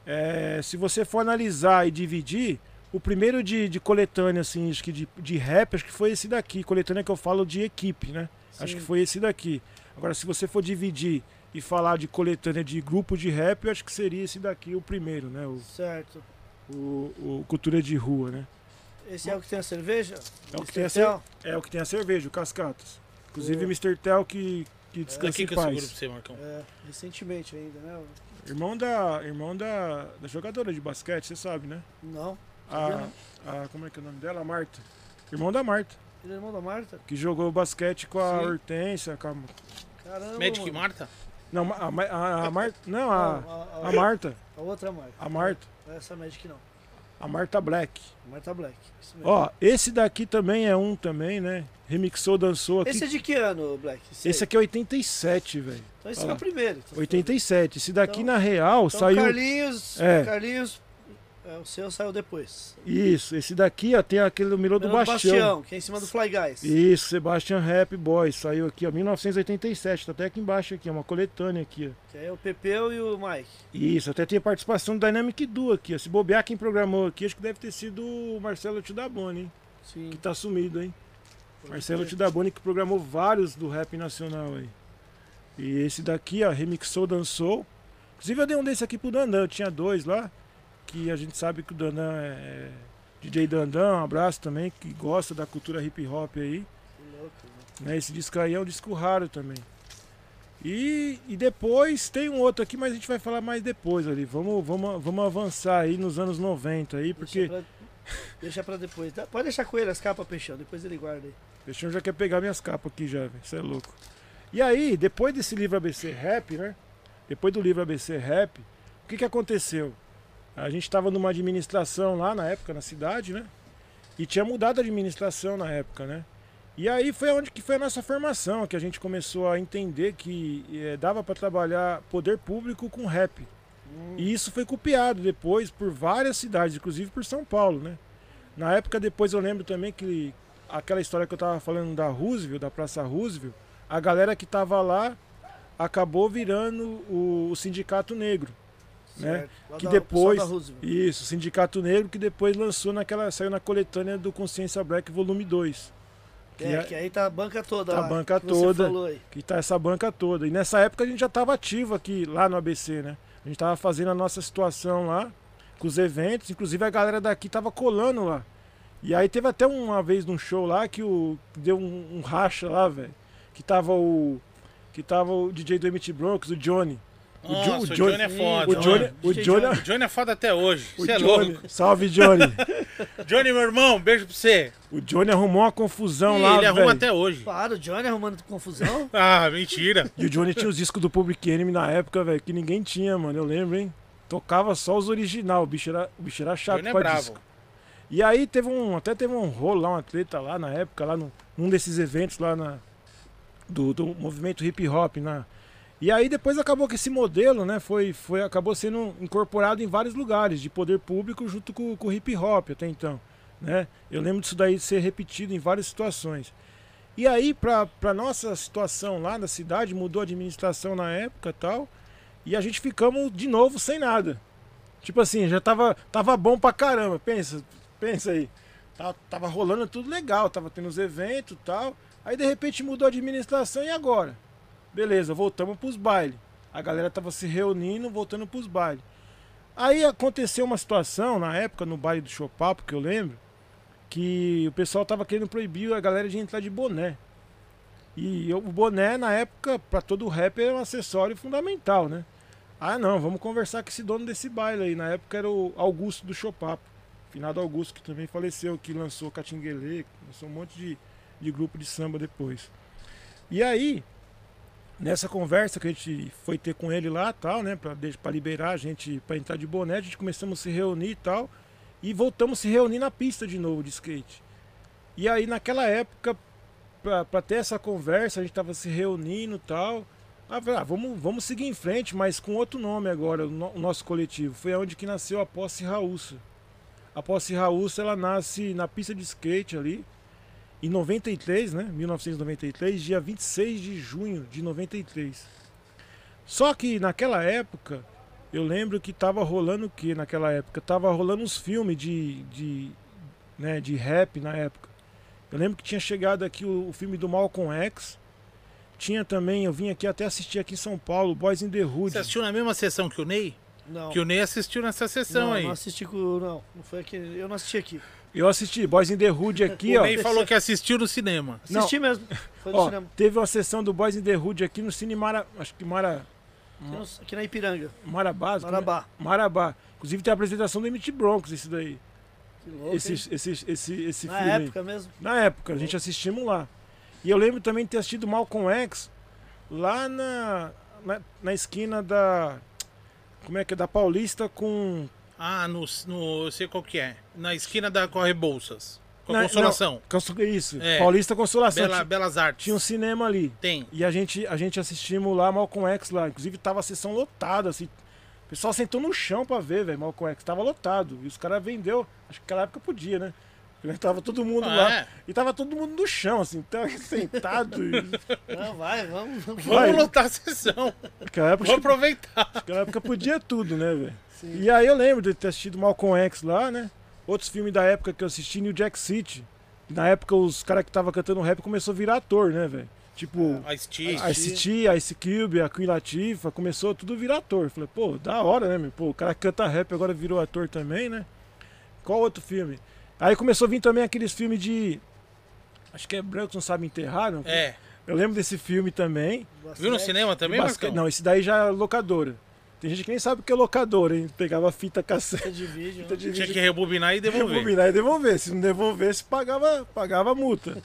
é, se você for analisar e dividir, o primeiro de, de coletânea, assim, acho que de, de rap, acho que foi esse daqui. Coletânea que eu falo de equipe, né? Acho Sim. que foi esse daqui. Agora, se você for dividir e falar de coletânea de grupo de rap, eu acho que seria esse daqui o primeiro, né? O, Certo. o, o Cultura de Rua, né? Esse é o que tem a cerveja? É o que tem a? É o que tem a cerveja, o Cascatas. Inclusive Boa. Mr. Tel que, que descansa Aqui em que eu seguro pra paz. você, Marcão. É, recentemente ainda, né? Irmão da, irmão da, da jogadora de basquete, você sabe, né? Não. A, a, como é que é o nome dela? A Marta. Irmão da Marta. Ele é irmão da Marta? que jogou basquete com a Sim. Hortência. Com a... Caramba. Magic mano. Marta? Não, a, a, a Marta. Não, a, a, a Marta. a outra Marta. A Marta. Não é essa Magic não. A Marta Black. Marta Black. Isso mesmo. Ó, esse daqui também é um também, né? Remixou, dançou aqui. Esse é de que ano, Black? Sei. Esse aqui é 87, velho. Então esse Olha é o primeiro. Então, 87. Esse daqui Então- na real Então, saiu. Carlinhos. É. Carlinhos. É, o seu saiu depois. Isso, esse daqui, ó, tem aquele Mirou do Primeiro Bastião. que é em cima do Fly Guys. Isso, Sebastian Rap Boy, saiu aqui, ó, 1987, tá até aqui embaixo aqui, é uma coletânea aqui, ó. Que é o Pepeu e o Mike. Isso, até tem a participação do Dynamic Duo aqui, ó. Se bobear quem programou aqui, acho que deve ter sido o Marcelo Tidaboni, hein? Sim. Que tá sumido, hein? Marcelo Tidaboni que programou vários do rap nacional aí. E esse daqui, ó, remixou, dançou. Inclusive eu dei um desse aqui pro Dandan, eu tinha dois lá. Que a gente sabe que o Dandan é DJ Dandan, um abraço também, que gosta da cultura hip hop aí. Que louco, né? né? Esse disco aí é um disco raro também. E, e depois tem um outro aqui, mas a gente vai falar mais depois ali. Vamos, vamos, vamos avançar aí nos anos 90 aí, porque Deixa pra, deixa pra depois. Dá- Pode deixar com ele as capas, Peixão. Depois ele guarda aí. Peixão já quer pegar minhas capas aqui já, velho. Isso é louco. E aí, depois desse livro ABC Rap, né? Depois do livro ABC Rap, o que que aconteceu? A gente estava numa administração lá na época, na cidade, né? E tinha mudado a administração na época, né? E aí foi onde que foi a nossa formação, que a gente começou a entender que eh, dava para trabalhar poder público com rap. E isso foi copiado depois por várias cidades, inclusive por São Paulo, né? Na época depois eu lembro também que aquela história que eu tava falando da Roosevelt, da Praça Roosevelt, a galera que tava lá acabou virando o, o Sindicato Negro. Né? Certo. Que da- depois-. Isso, Sindicato Negro que depois lançou naquela. saiu na coletânea do Consciência Black Volume 2. Que, É, é- que aí tá a banca toda Tá a lá, banca que toda. que tá essa banca toda. E nessa época a gente já estava ativo aqui, lá no ABC, né? A gente tava fazendo a nossa situação lá, com os eventos, inclusive a galera daqui tava colando lá. E aí teve até uma vez num show lá que o que deu um, um racha lá, velho. Que tava o. Que tava o DJ do MT Bronx, o Johnny. O Jo- Nossa, o o Johnny- Johnny é foda. O Johnny. mano. O DJ Johnny. O Johnny é foda até hoje. O Você é Johnny. louco. Salve, Johnny. Johnny, meu irmão, beijo pra você. O Johnny arrumou uma confusão Ih, lá, ele arruma velho. até hoje. Para, o Johnny arrumando confusão. Ah, mentira. E o Johnny tinha os discos do Public Enemy na época, velho, que ninguém tinha, mano. Eu lembro, hein? Tocava só os original. O bicho era, o bicho era chato Johnny é pra bravo. disco. E aí teve um. Até teve um rolo lá, uma treta lá na época, lá no, num desses eventos lá na. Do, do movimento hip hop na. E aí depois acabou que esse modelo, né, foi, foi, acabou sendo incorporado em vários lugares, de poder público junto com, com o hip hop até então. Né? Eu lembro disso daí ser repetido em várias situações. E aí, pra nossa situação lá na cidade, mudou a administração na época tal, e a gente ficamos de novo sem nada. Tipo assim, já tava, tava bom pra caramba, pensa, pensa aí. Tava, tava rolando tudo legal, tava tendo os eventos tal. Aí de repente mudou a administração e agora? Beleza, voltamos pros bailes. A galera tava se reunindo, voltando pros bailes. Aí aconteceu uma situação na época no baile do Chopapo, que eu lembro, que o pessoal tava querendo proibir a galera de entrar de boné. E eu- o boné, na época, pra todo rapper, era um acessório fundamental, né? Ah, não, vamos conversar com esse dono desse baile aí. Na época era o Augusto do Chopapo. Finado Augusto, que também faleceu, que lançou Catinguelê, lançou um monte de, de grupo de samba depois. E aí, nessa conversa que a gente foi ter com ele lá, tal, né, pra liberar a gente pra entrar de boné, a gente começamos a se reunir e tal, e voltamos a se reunir na pista de novo de skate. E aí, naquela época, pra ter essa conversa, a gente tava se reunindo tal. Ah, vamos, vamos seguir em frente, mas com outro nome agora, o, no- nosso coletivo. Foi onde que nasceu a Posse Raúça. A Posse Raúça, ela nasce na pista de skate ali, em 93, né? 1993, dia 26 de junho de 93. Só que naquela época, eu lembro que tava rolando o que naquela época? Tava rolando uns filmes de, de, né, de rap na época. Eu lembro que tinha chegado aqui o, o filme do Malcolm X. Tinha também, eu vim aqui até assistir aqui em São Paulo, Boys in the Hood. Você assistiu na mesma sessão que o Ney? Não. Que o Ney assistiu nessa sessão não, aí. não assisti com. Não, não foi aqui. Eu não assisti aqui. Eu assisti Boys in the Hood aqui, o ó. Ney falou que assistiu no cinema. Assisti mesmo. Foi no Ó, cinema. teve uma sessão do Boys in the Hood aqui no Cine Mara, acho que Mara, Aqui, na Ipiranga. Marabá. é? Marabá. Marabá. Inclusive tem a apresentação do MT Broncos, esse daí. Que louco, hein? esse, esse, esse, esse Na filme. época mesmo. Na época, a gente assistimos lá. E eu lembro também de ter assistido Malcolm X lá na, na, na esquina da. Como é que é? Da Paulista com. Ah, no, no. Eu sei qual que é. Na esquina da Corre Bolsas. Com a Não, Consolação. Conso- Isso, É. Paulista Consolação. Bela, Belas Artes. Tinha um cinema ali. Tem. E a gente, a gente assistimos lá Malcolm X lá. Inclusive tava a sessão lotada, assim. O pessoal sentou no chão pra ver, velho, Malcolm X. Tava lotado. E os caras vendeu. Acho que naquela época podia, né? Porque Tava todo mundo Ah, lá. é? E tava todo mundo no chão, assim. Então, sentado. e- Não, vai, vamos. vamos. Vai. Vamos lotar a sessão. Naquela época, Vamos aproveitar. naquela época podia tudo, né, velho? Sim. E aí eu lembro de ter assistido Malcolm X lá, né? Outros filmes da época que eu assisti, New Jack City. Na época os caras que estavam cantando rap começou a virar ator, né, velho? Tipo, a Ice-T, a Ice Cube, a Queen Latifah, começou tudo a virar ator. Falei, pô, da hora, né, meu? Pô, o cara que canta rap agora virou ator também, né? Qual outro filme? Aí começou a vir também aqueles filmes de. Acho que é Brancos Não Sabem Enterrar, não? É. Eu lembro desse filme também. Viu no cinema também, Basque- Marcão? Não, esse daí já é locadora. Tem gente que nem sabe o que é locadora, hein? Pegava fita cassete. de vídeo. Fita né? de Tinha vídeo, que rebobinar e devolver. rebobinar e devolver. Se não devolvesse, pagava, pagava multa.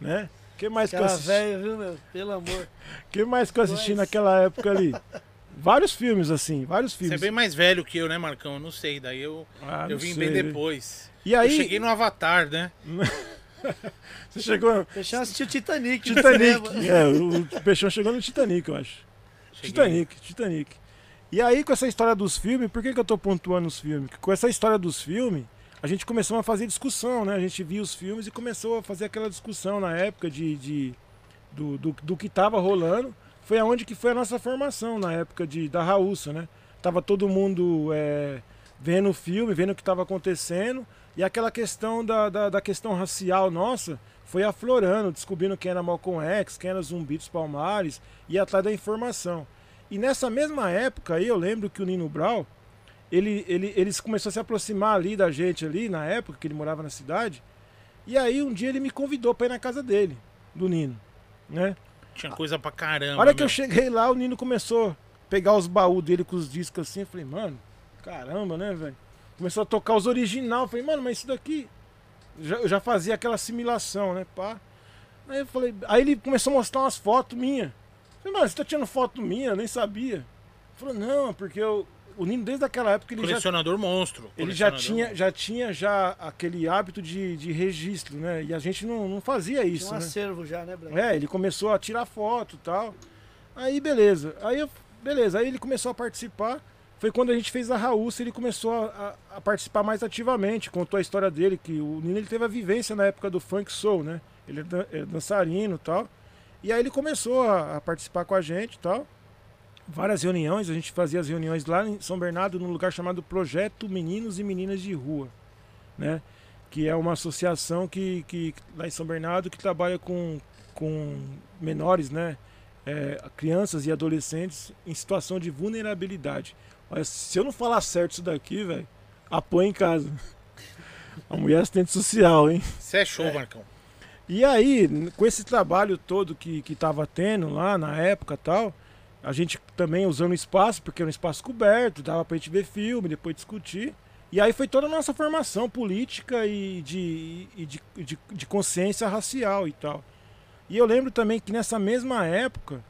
Né? Que mais que eu assisti? velho, viu, meu? Pelo amor. que mais que eu assisti Mas- naquela época ali? Vários filmes, assim, vários Você é filmes. bem mais velho que eu, né, Marcão? Eu não sei. Daí eu, Ah, eu vim sei. bem depois. E aí, Eu cheguei no Avatar, né? você chegou. Deixa eu assistir o Titanic. no Titanic. É, o, o Peixão chegou no Titanic, eu acho. Cheguei. Titanic, Titanic. E aí, com essa história dos filmes, por que, que eu tô pontuando os filmes? Porque com essa história dos filmes, a gente começou a fazer discussão, né? A gente via os filmes e começou a fazer aquela discussão na época de, de- do, do, do que tava rolando. Foi aonde que foi a nossa formação, na época de, da Raúça, né? Tava todo mundo é, vendo o filme, vendo o que estava acontecendo. E aquela questão da, da, da questão racial nossa foi aflorando, descobrindo quem era Malcolm X, quem era Zumbi dos Palmares, e atrás da informação. E nessa mesma época aí, eu lembro que o Nino Brau, ele, ele, ele começou a se aproximar ali da gente ali, na época que ele morava na cidade. E aí um dia ele me convidou para ir na casa dele, do Nino, né? Tinha coisa pra caramba. A hora que eu meu. cheguei lá, o Nino começou a pegar os baús dele com os discos assim. Eu falei, mano, caramba, né, velho? Começou a tocar os original. Eu falei, mano, mas isso daqui. Já, eu já fazia aquela assimilação, né, pá. Aí eu falei, aí ele começou a mostrar umas fotos minhas. Eu falei, mano, você tá tirando foto minha? Eu nem sabia. Ele falou, não, porque eu, o Nino, desde aquela época, ele já Colecionador monstro. ele já tinha, monstro. já tinha já aquele hábito de, de registro, né? E a gente não, não fazia Tinha isso, um né? acervo já, né, Branco? É, ele começou a tirar foto e tal. Aí, beleza. Aí, eu- beleza. Aí ele começou a participar. Foi quando a gente fez a Raúça, ele começou a, a- a participar mais ativamente. Contou a história dele, que o Nino ele teve a vivência na época do funk soul, né? Ele é, dan- é dançarino e tal. E aí ele começou a, a participar com a gente e tal. Várias reuniões, a gente fazia as reuniões lá em São Bernardo, num lugar chamado Projeto Meninos e Meninas de Rua, né? Que é uma associação que, que lá em São Bernardo que trabalha com, com menores, né? É, crianças e adolescentes em situação de vulnerabilidade. Olha, se eu não falar certo isso daqui, velho, apoia em casa. A mulher é assistente social, hein? Você é show, Marcão. E aí, com esse trabalho todo que, que tava tendo lá na época tal, a gente também usando espaço, porque era um espaço coberto, dava pra gente ver filme, depois discutir. E aí foi toda a nossa formação política e de, e de, de, de consciência racial e tal. E eu lembro também que nessa mesma época,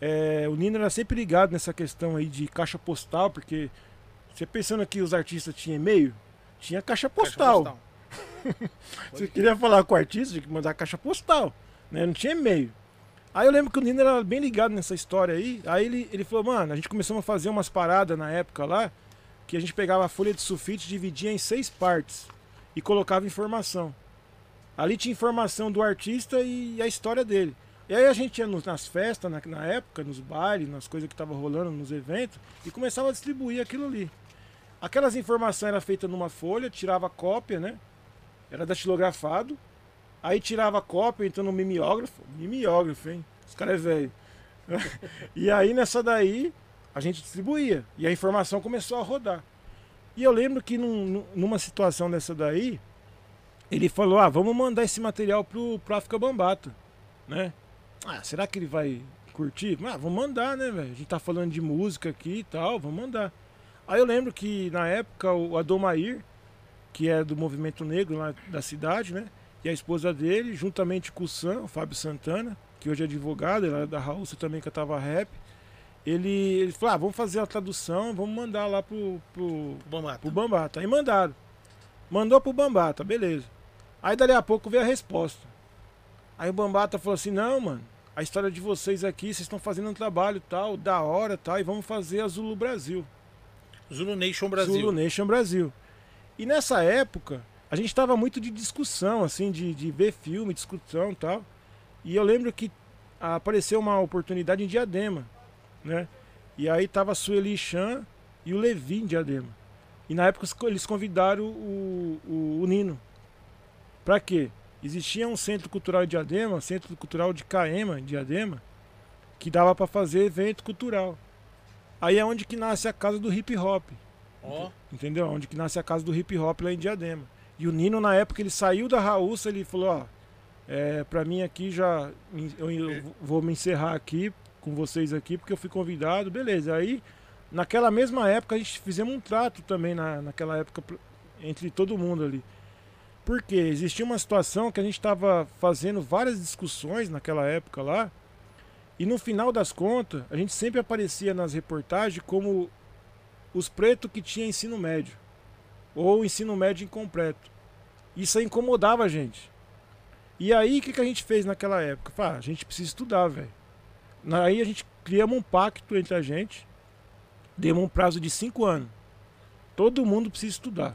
é, o Nino era sempre ligado nessa questão aí de caixa postal, porque você pensando que os artistas tinham e-mail, tinha caixa postal. Caixa Você queria falar com o artista, tinha que mandar caixa postal, né? Não tinha e-mail. Aí eu lembro que o Nino era bem ligado nessa história aí. Aí ele, ele falou, mano, a gente começou a fazer umas paradas na época lá, que a gente pegava a folha de sulfite, dividia em seis partes e colocava informação. Ali tinha informação do artista e a história dele. E aí a gente ia nas festas, na, na época, nos bailes, nas coisas que estavam rolando, nos eventos, e começava a distribuir aquilo ali. Aquelas informações eram feitas numa folha, tirava cópia, né? Era datilografado. Aí tirava cópia, então no mimeógrafo. Mimeógrafo, hein? Os caras é velho. e aí nessa daí, a gente distribuía. E a informação começou a rodar. E eu lembro que num- numa situação dessa daí, ele falou, ah, vamos mandar esse material pro, pro África Bambata, né? Ah, será que ele vai curtir? Ah, vamos mandar, né, velho? A gente tá falando de música aqui e tal, vamos mandar. Aí eu lembro que na época o Adomair, que é do movimento negro lá da cidade, né? E a esposa dele, juntamente com o Sam, o Fábio Santana, que hoje é advogado, ele era da Raúl também cantava rap. Ele, ele falou, ah, vamos fazer a tradução, vamos mandar lá pro, pro, Bambata. pro Bambata. Aí mandaram. Mandou pro Bambata, beleza. Aí dali a pouco veio a resposta. Aí o Bambata falou assim, não, mano, a história de vocês aqui, vocês estão fazendo um trabalho tal, da hora tal, e vamos fazer a Zulu Brasil. Zulu Nation Brasil. Zulu Nation Brasil. E nessa época, a gente estava muito de discussão, assim, de, de ver filme, discussão e tal. E eu lembro que apareceu uma oportunidade em Diadema, né? E aí tava a Sueli Chan e o Levi em Diadema. E na época eles convidaram o, o, o Nino. Pra quê? Existia um centro cultural em Diadema, centro cultural de Caema, em Diadema, que dava para fazer evento cultural. Aí é onde que nasce a casa do hip hop. Ó, Entendeu? Onde que nasce a casa do hip hop lá em Diadema. E o Nino, na época, ele saiu da Raúça, ele falou, ó, é, pra mim aqui já. Eu, eu vou me encerrar aqui com vocês aqui, porque eu fui convidado, beleza. Aí, naquela mesma época, a gente fizemos um trato também na, naquela época entre todo mundo ali. Porque existia uma situação que a gente estava fazendo várias discussões naquela época lá, e no final das contas, a gente sempre aparecia nas reportagens como os pretos que tinham ensino médio ou ensino médio incompleto. Isso incomodava a gente. E aí, o que, que a gente fez naquela época? Falei, ah, a gente precisa estudar, velho. Aí a gente criamos um pacto entre a gente, demos um prazo de cinco anos. Todo mundo precisa estudar.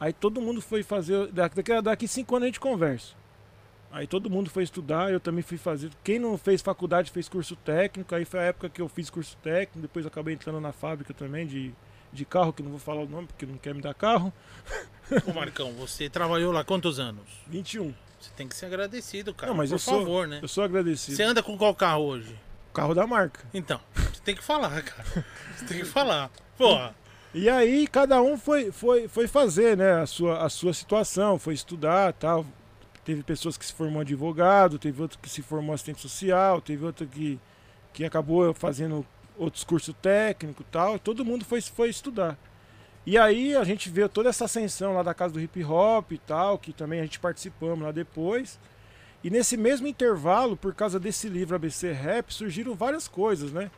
Aí todo mundo foi fazer. Daqui, daqui cinco anos a gente conversa. Aí todo mundo foi estudar, eu também fui fazer. Quem não fez faculdade fez curso técnico. Aí foi a época que eu fiz curso técnico. Depois acabei entrando na fábrica também de, de carro, que não vou falar o nome porque não quer me dar carro. ô Marcão, você trabalhou lá quantos anos? 21. Você tem que ser agradecido, cara. Não, mas Por eu sou- favor, né? Eu sou agradecido. Você anda com qual carro hoje? Carro da marca. Então, você tem que falar, cara. Você tem que falar. Porra. E aí cada um foi, foi, foi fazer né, a, sua, a sua situação, foi estudar tal. Teve pessoas que se formou advogado, teve outro que se formou assistente social, teve outro que, que acabou fazendo outros cursos técnicos tal. Todo mundo foi, foi estudar. E aí a gente vê toda essa ascensão lá da casa do hip hop e tal, que também a gente participamos lá depois. E nesse mesmo intervalo, por causa desse livro ABC Rap, surgiram várias coisas, né?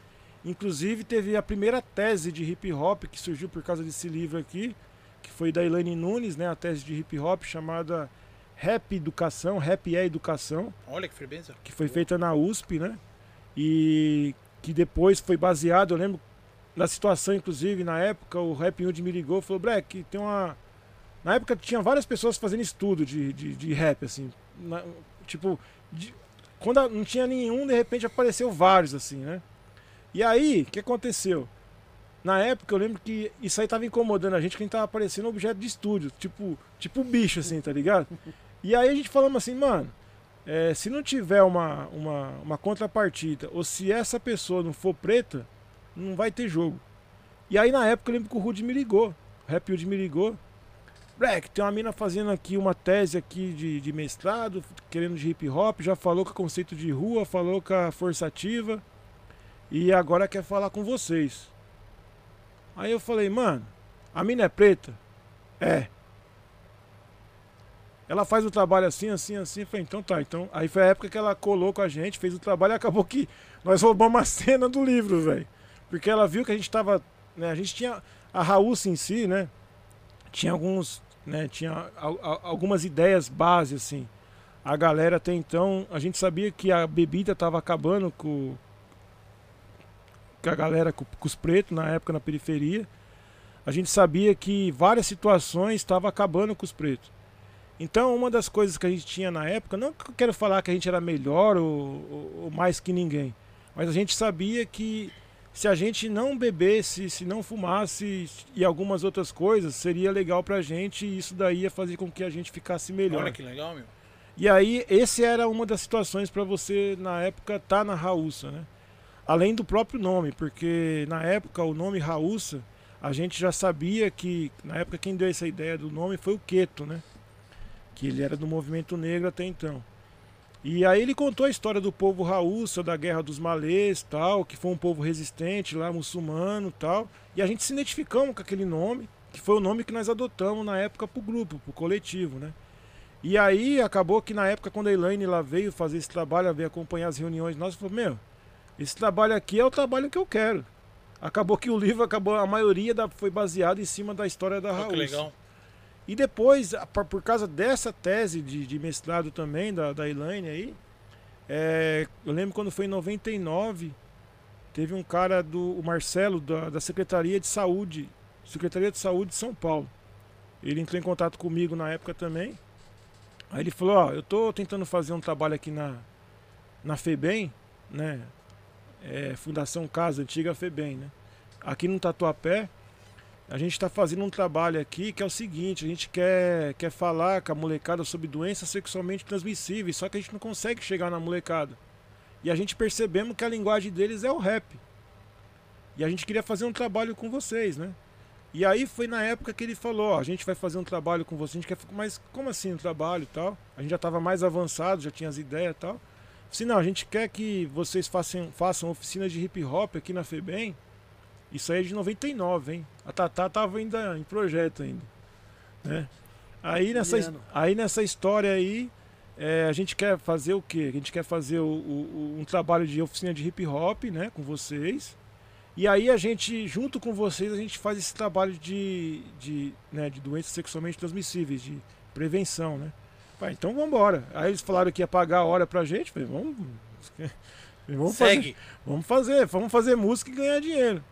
Inclusive teve a primeira tese de hip hop que surgiu por causa desse livro aqui, que foi da Elaine Nunes, né? A tese de hip hop chamada Rap Educação, Rap é Educação, Olha que firmeza. que foi feita na USP, né? E que depois foi baseado, eu lembro da situação, inclusive, na época, o Rap Hood me ligou e falou, Black, tem uma. Na época tinha várias pessoas fazendo estudo de, de, de rap, assim. Na- tipo, de- quando não tinha nenhum, de repente apareceu vários, assim, né? E aí, o que aconteceu? Na época eu lembro que isso aí tava incomodando a gente, que a gente tava parecendo objeto de estúdio, tipo, tipo bicho, assim, tá ligado? E aí a gente falamos assim, mano, é, se não tiver uma, uma, uma contrapartida, ou se essa pessoa não for preta, não vai ter jogo. E aí na época eu lembro que o Rude me ligou, o Rap me ligou. Black, tem uma mina fazendo aqui uma tese aqui de, de mestrado, querendo de hip hop, já falou com o conceito de rua, falou com a força ativa, e agora quer falar com vocês. Aí eu falei, mano, a mina é preta? É. Ela faz o trabalho assim, assim, assim. Eu falei, então tá. Então, aí foi a época que ela colou com a gente, fez o trabalho e acabou que nós roubamos a cena do livro, velho. Porque ela viu que a gente tava. Né, a gente tinha. A Raúça em si, né? Tinha alguns. Né, tinha al- al- algumas ideias base, assim. A galera até então, a gente sabia que a bebida tava acabando com, com a galera, com, com os pretos na época na periferia. A gente sabia que várias situações estavam acabando com os pretos. Então, uma das coisas que a gente tinha na época, não que eu quero falar que a gente era melhor ou, ou- ou mais que ninguém, mas a gente sabia que se a gente não bebesse, se não fumasse e algumas outras coisas, seria legal pra gente e isso daí ia fazer com que a gente ficasse melhor. Olha que legal, meu. E aí, esse era uma das situações para você, na época, estar na Raúça, né? Além do próprio nome, porque na época o nome Raúça, a gente já sabia que, na época, quem deu essa ideia do nome foi o Queto, né? Que ele era do movimento negro até então. E aí ele contou a história do povo Raúça, da Guerra dos Malês, tal, que foi um povo resistente lá, muçulmano tal. E a gente se identificamos com aquele nome, que foi o nome que nós adotamos na época pro grupo, pro coletivo, né? E aí acabou que na época quando a Elaine lá veio fazer esse trabalho, veio acompanhar as reuniões, nós falou, meu, esse trabalho aqui é o trabalho que eu quero. Acabou que o livro acabou, a maioria da, foi baseado em cima da história da Raul. que legal. E depois, por, causa dessa tese de, de mestrado também, da, da Elaine aí, é, eu lembro quando foi em 99, teve um cara do Marcelo, da, da Secretaria de Saúde, Secretaria de Saúde de São Paulo. Ele entrou em contato comigo na época também. Aí ele falou, ó, eu tô tentando fazer um trabalho aqui na, na FEBEM, né? É, Fundação Casa, antiga FEBEM, né? Aqui no Tatuapé, a gente está fazendo um trabalho aqui que é o seguinte, a gente quer, quer falar com a molecada sobre doenças sexualmente transmissíveis, só que a gente não consegue chegar na molecada. E a gente percebemos que a linguagem deles é o rap. E a gente queria fazer um trabalho com vocês, né? E aí foi na época que ele falou, ó, a gente vai fazer um trabalho com você, a gente quer, mas como assim um trabalho e tal? A gente já estava mais avançado, já tinha as ideias e tal. Se não, a gente quer que vocês façam, façam oficina de hip hop aqui na FEBEM. Isso aí é de 99, hein? A Tatá tava ainda em projeto ainda. Né? Aí, nessa, aí nessa história aí, é, a gente quer fazer o quê? A gente quer fazer o- o- um trabalho de oficina de hip hop, né? Com vocês. E aí a gente, junto com vocês, a gente faz esse trabalho de, de, né, de doenças sexualmente transmissíveis, de prevenção, né? Pai, então vamos embora. Aí eles falaram que ia pagar a hora pra gente. Falei, vamos. Vamos fazer. Vamos fazer, vamos fazer música e ganhar dinheiro.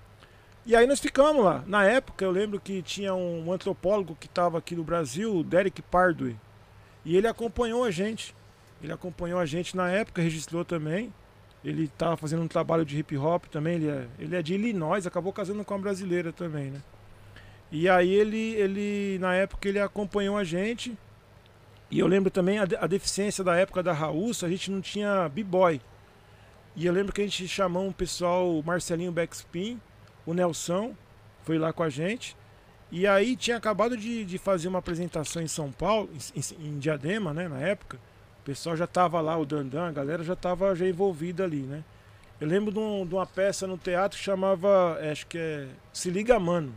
E aí nós ficamos lá. Na época eu lembro que tinha um antropólogo que estava aqui no Brasil, Derek Pardue. E ele acompanhou a gente. Ele acompanhou a gente na época, registrou também. Ele estava fazendo um trabalho de hip hop também. Ele é, ele é de Illinois, acabou casando com uma brasileira também, né? E aí ele, ele, na época, ele acompanhou a gente. E eu lembro também a, a deficiência da época da Raúça, a gente não tinha b-boy. E eu lembro que a gente chamou um pessoal, Marcelinho Backspin, o Nelson, foi lá com a gente. E aí tinha acabado de, de fazer uma apresentação em São Paulo, em, em- em Diadema, né, na época. O pessoal já tava lá, o Dandan, a galera já tava já envolvida ali, né. Eu lembro de, um- de uma peça no teatro que chamava, é, acho que é Se Liga Mano.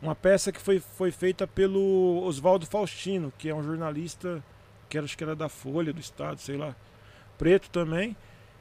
Uma peça que foi, foi feita pelo Oswaldo Faustino, que é um jornalista, que era, acho que era da Folha, do Estado, sei lá, preto também.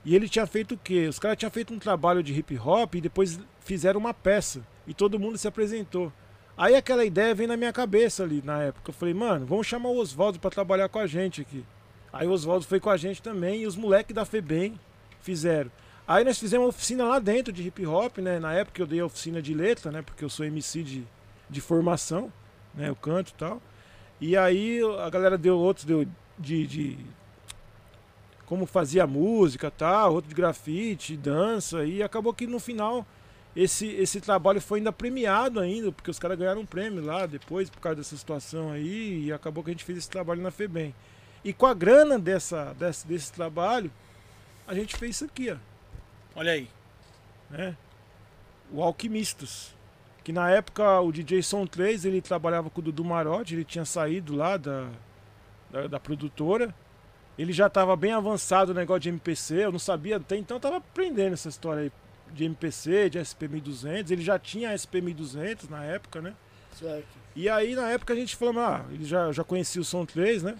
E ele tinha feito o quê? Os caras tinham feito um trabalho de hip hop e depois fizeram uma peça. E todo mundo se apresentou. Aí aquela ideia veio na minha cabeça ali na época. Eu falei, mano, vamos chamar o Oswaldo para trabalhar com a gente aqui. Aí o Oswaldo foi com a gente também e os moleques da FEBEM fizeram. Aí nós fizemos uma oficina lá dentro de hip hop, né? Na época eu dei a oficina de letra, né? Porque eu sou MC de, de formação, né? Eu canto e tal. E aí a galera deu outros deu de, de como fazia música tal, outro de grafite, dança, e acabou que no final esse, esse trabalho foi ainda premiado ainda, porque os caras ganharam um prêmio lá depois por causa dessa situação aí, e acabou que a gente fez esse trabalho na FEBEM. E com a grana dessa, desse, desse trabalho, a gente fez isso aqui, ó, Olha aí. né? O Alquimistas. Que na época o DJ Som 3 ele trabalhava com o Dudu Marotti, ele tinha saído lá da, da, da produtora. Ele já estava bem avançado no negócio de MPC, eu não sabia até então, estava aprendendo essa história aí de MPC, de SP1200. Ele já tinha SP1200 na época, né? Certo. E aí na época a gente falou, ah, ele já, já conhecia o Som 3, né?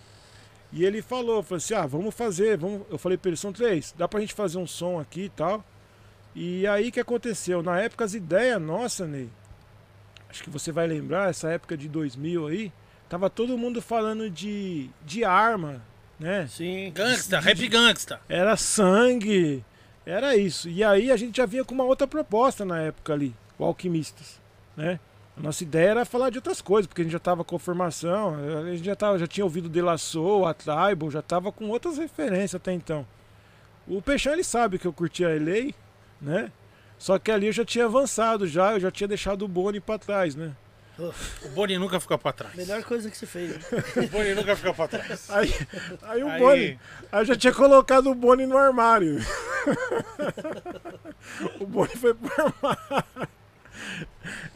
E ele falou, falou assim, ah, vamos fazer, vamos... eu falei pra ele, Som 3, dá pra gente fazer um som aqui e tal. E aí o que aconteceu? Na época as ideias nossa, Ney, acho que você vai lembrar, essa época de 2000 aí, tava todo mundo falando de, de arma, né? Sim. Gangsta, rap gangsta. Era sangue, era isso. E aí a gente já vinha com uma outra proposta na época ali, o Alquimistas, né? A nossa ideia era falar de outras coisas, porque a gente já estava com formação, a gente já, tava, já tinha ouvido De La Soul, a Tribal, já estava com outras referências até então. O Peixão ele sabe que eu curtia a Lei, né? Só que ali eu já tinha avançado já, eu já tinha deixado o Boni para trás, né? O Boni nunca fica pra trás. Melhor coisa que você fez. né? O Boni nunca fica pra trás. Aí, aí o Aí- Boni, aí eu já tinha colocado o Boni no armário. o Boni foi pro armário.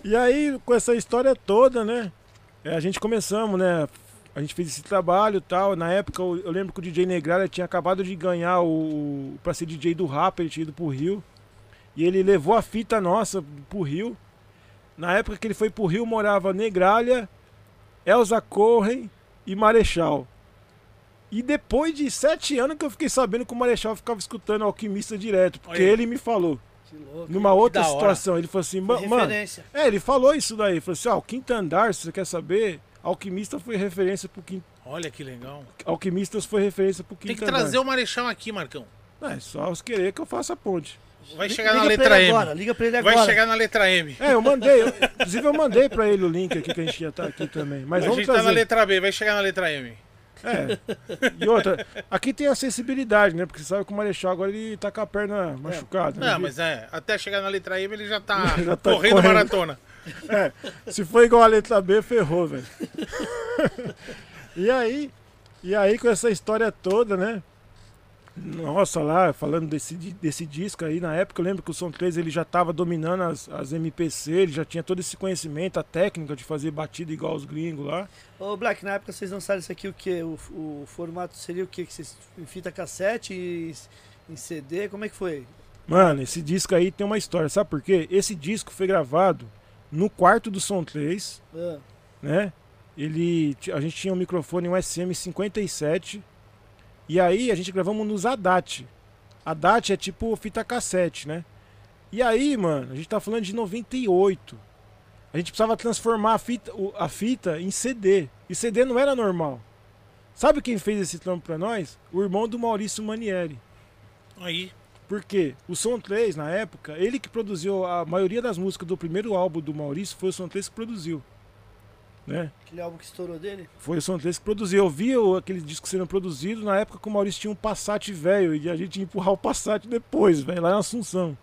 E aí, com essa história toda, né? é, a gente começamos, né? A gente fez esse trabalho e tal. Na época, eu, eu lembro que o DJ Negralha tinha acabado de ganhar o. pra ser DJ do rap, ele tinha ido pro Rio. E ele levou a fita nossa pro Rio. Na época que ele foi pro Rio, morava Negralha, Elza Corren e Marechal. E depois de sete anos que eu fiquei sabendo que o Marechal ficava escutando Alquimista direto, porque Olha ele me falou. Que louco. Numa outra hora. situação, ele falou assim, Foi "Ma- mano, referência. é, ele falou isso daí, ele falou assim, ó, o quinto andar, se você quer saber, Alquimista foi referência pro quinto, Olha que legal. Alquimistas foi referência pro quinto Tem que andar. trazer o Marechal aqui, Marcão. É só os querer que eu faça a ponte. Vai Liga chegar na pra letra M. Agora, liga pra ele Vai agora. chegar na letra M. É, eu mandei, eu- inclusive eu mandei pra ele o link aqui que a gente ia estar aqui também. Mas a vamos gente tá trazer. na letra B, vai chegar na letra M. É. E outra, aqui tem acessibilidade, né? Porque você sabe que o Marechal agora ele tá com a perna machucada. né? Não, mas é, até chegar na letra M ele já tá, Já tá correndo, correndo. maratona. É, se for igual a letra B, ferrou, velho. e aí, e aí com essa história toda, né? Nossa, lá, falando desse, desse disco aí, na época eu lembro que o Som 3 ele já tava dominando as, as MPC, ele já tinha todo esse conhecimento, a técnica de fazer batida igual os gringos lá. Ô, Black, na época vocês lançaram isso aqui, o que? O, o formato seria o que? Que vocês em fita cassete e em CD? Como é que foi? Mano, esse disco aí tem uma história, sabe por quê? Esse disco foi gravado no quarto do Som 3, Ah, né? Ele, a gente tinha um microfone, um SM57, e aí a gente gravamos nos ADAT. ADAT é tipo fita cassete, né? E aí, mano, a gente tá falando de 98. A gente precisava transformar a fita, a fita em CD. E CD não era normal. Sabe quem fez esse trampo pra nós? O irmão do Maurício Manieri. Aí, Porque o Som 3, na época, ele que produziu a maioria das músicas do primeiro álbum do Maurício, foi o Som 3 que produziu. Né? aquele álbum que estourou dele? Foi o Som 3 que produziu. Eu vi aquele disco sendo produzido na época que o Maurício tinha um Passat velho e a gente ia empurrar o Passat depois, velho, lá em Assunção.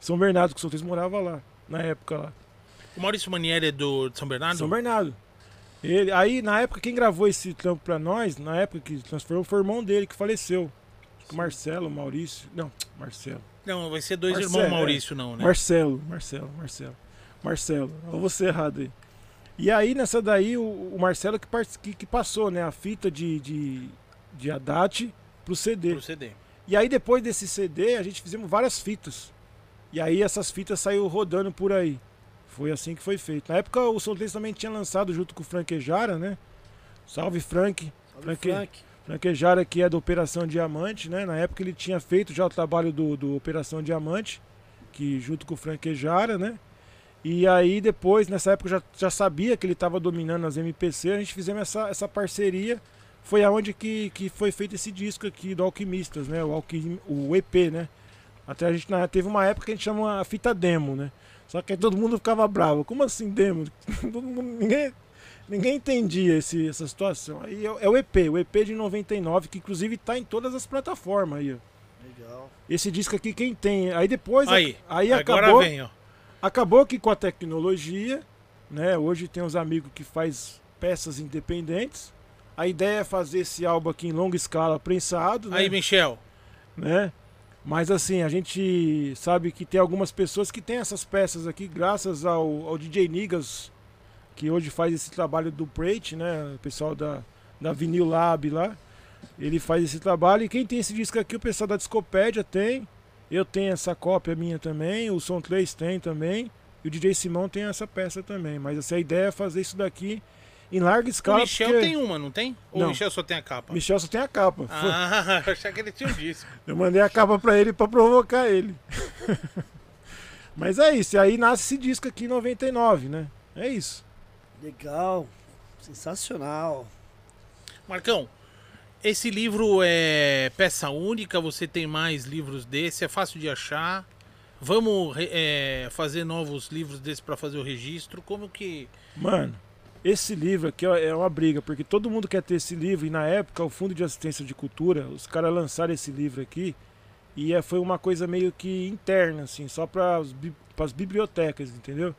São Bernardo, que o 3 morava lá, na época lá. o Maurício Manieri é do de São Bernardo? São Bernardo. Ele, aí, na época, quem gravou esse trampo pra nós, na época que transformou, foi o irmão dele que faleceu. Que Marcelo, Maurício. Não, Marcelo. Não, vai ser dois Marcelo, irmãos é. Maurício, não, né? Marcelo, Marcelo, Marcelo. Marcelo, eu vou ser errado aí. E aí, nessa daí, o, o Marcelo que, que, que passou, né, a fita de, de, de Haddad pro CD. Pro CD. E aí, depois desse CD, a gente fizemos várias fitas. E aí, essas fitas saiu rodando por aí. Foi assim que foi feito. Na época, o Solteiro também tinha lançado junto com o Franquejara, né? Salve, Frank. Salve, Frank. Frank. Franquejara que é da Operação Diamante, né? Na época ele tinha feito já o trabalho do, do Operação Diamante, que junto com o Franquejara, né? E aí depois, nessa época eu já, já sabia que ele estava dominando as MPC, a gente fizemos essa, essa parceria. Foi aonde que, que foi feito esse disco aqui do Alquimistas, né? O, Alquim, o EP, né? Até a gente na- teve uma época que a gente chama a fita demo, né? Só que aí todo mundo ficava bravo. Como assim demo? Todo mundo- ninguém, ninguém entendia esse, essa situação. Aí é, é o EP, o EP de 99, que inclusive tá em todas as plataformas aí, ó. Legal. Esse disco aqui, quem tem? Aí depois. Aí, aí agora acabou, vem, ó. Acabou que com a tecnologia, né? Hoje tem uns amigos que faz peças independentes. A ideia é fazer esse álbum aqui em longa escala prensado, né? Aí, Michel. né? Mas assim, a gente sabe que tem algumas pessoas que têm essas peças aqui, graças ao, ao DJ Nigas, que hoje faz esse trabalho do Prate, né? O pessoal da, da Vinil Lab lá. Ele faz esse trabalho. E quem tem esse disco aqui, o pessoal da Discopédia tem. Eu tenho essa cópia minha também. O Som 3 tem também. E o DJ Simão tem essa peça também. Mas assim, a ideia é fazer isso daqui em larga O escala. Michel porque tem uma, não tem? Ou Não. o Michel só tem a capa? Michel só tem a capa. Foi- Ah, eu achei que ele tinha um disco. Eu mandei a capa pra ele pra provocar ele. Mas é isso, e aí nasce esse disco aqui em 99, né? É isso. Legal. Sensacional. Marcão, esse livro é peça única, você tem mais livros desse, é fácil de achar. Vamos é, fazer novos livros desse para fazer o registro. Como que. Mano, esse livro aqui é uma briga, porque todo mundo quer ter esse livro, e na época o Fundo de Assistência de Cultura, os caras lançaram esse livro aqui, e é, foi uma coisa meio que interna, assim, só para as bibliotecas, entendeu?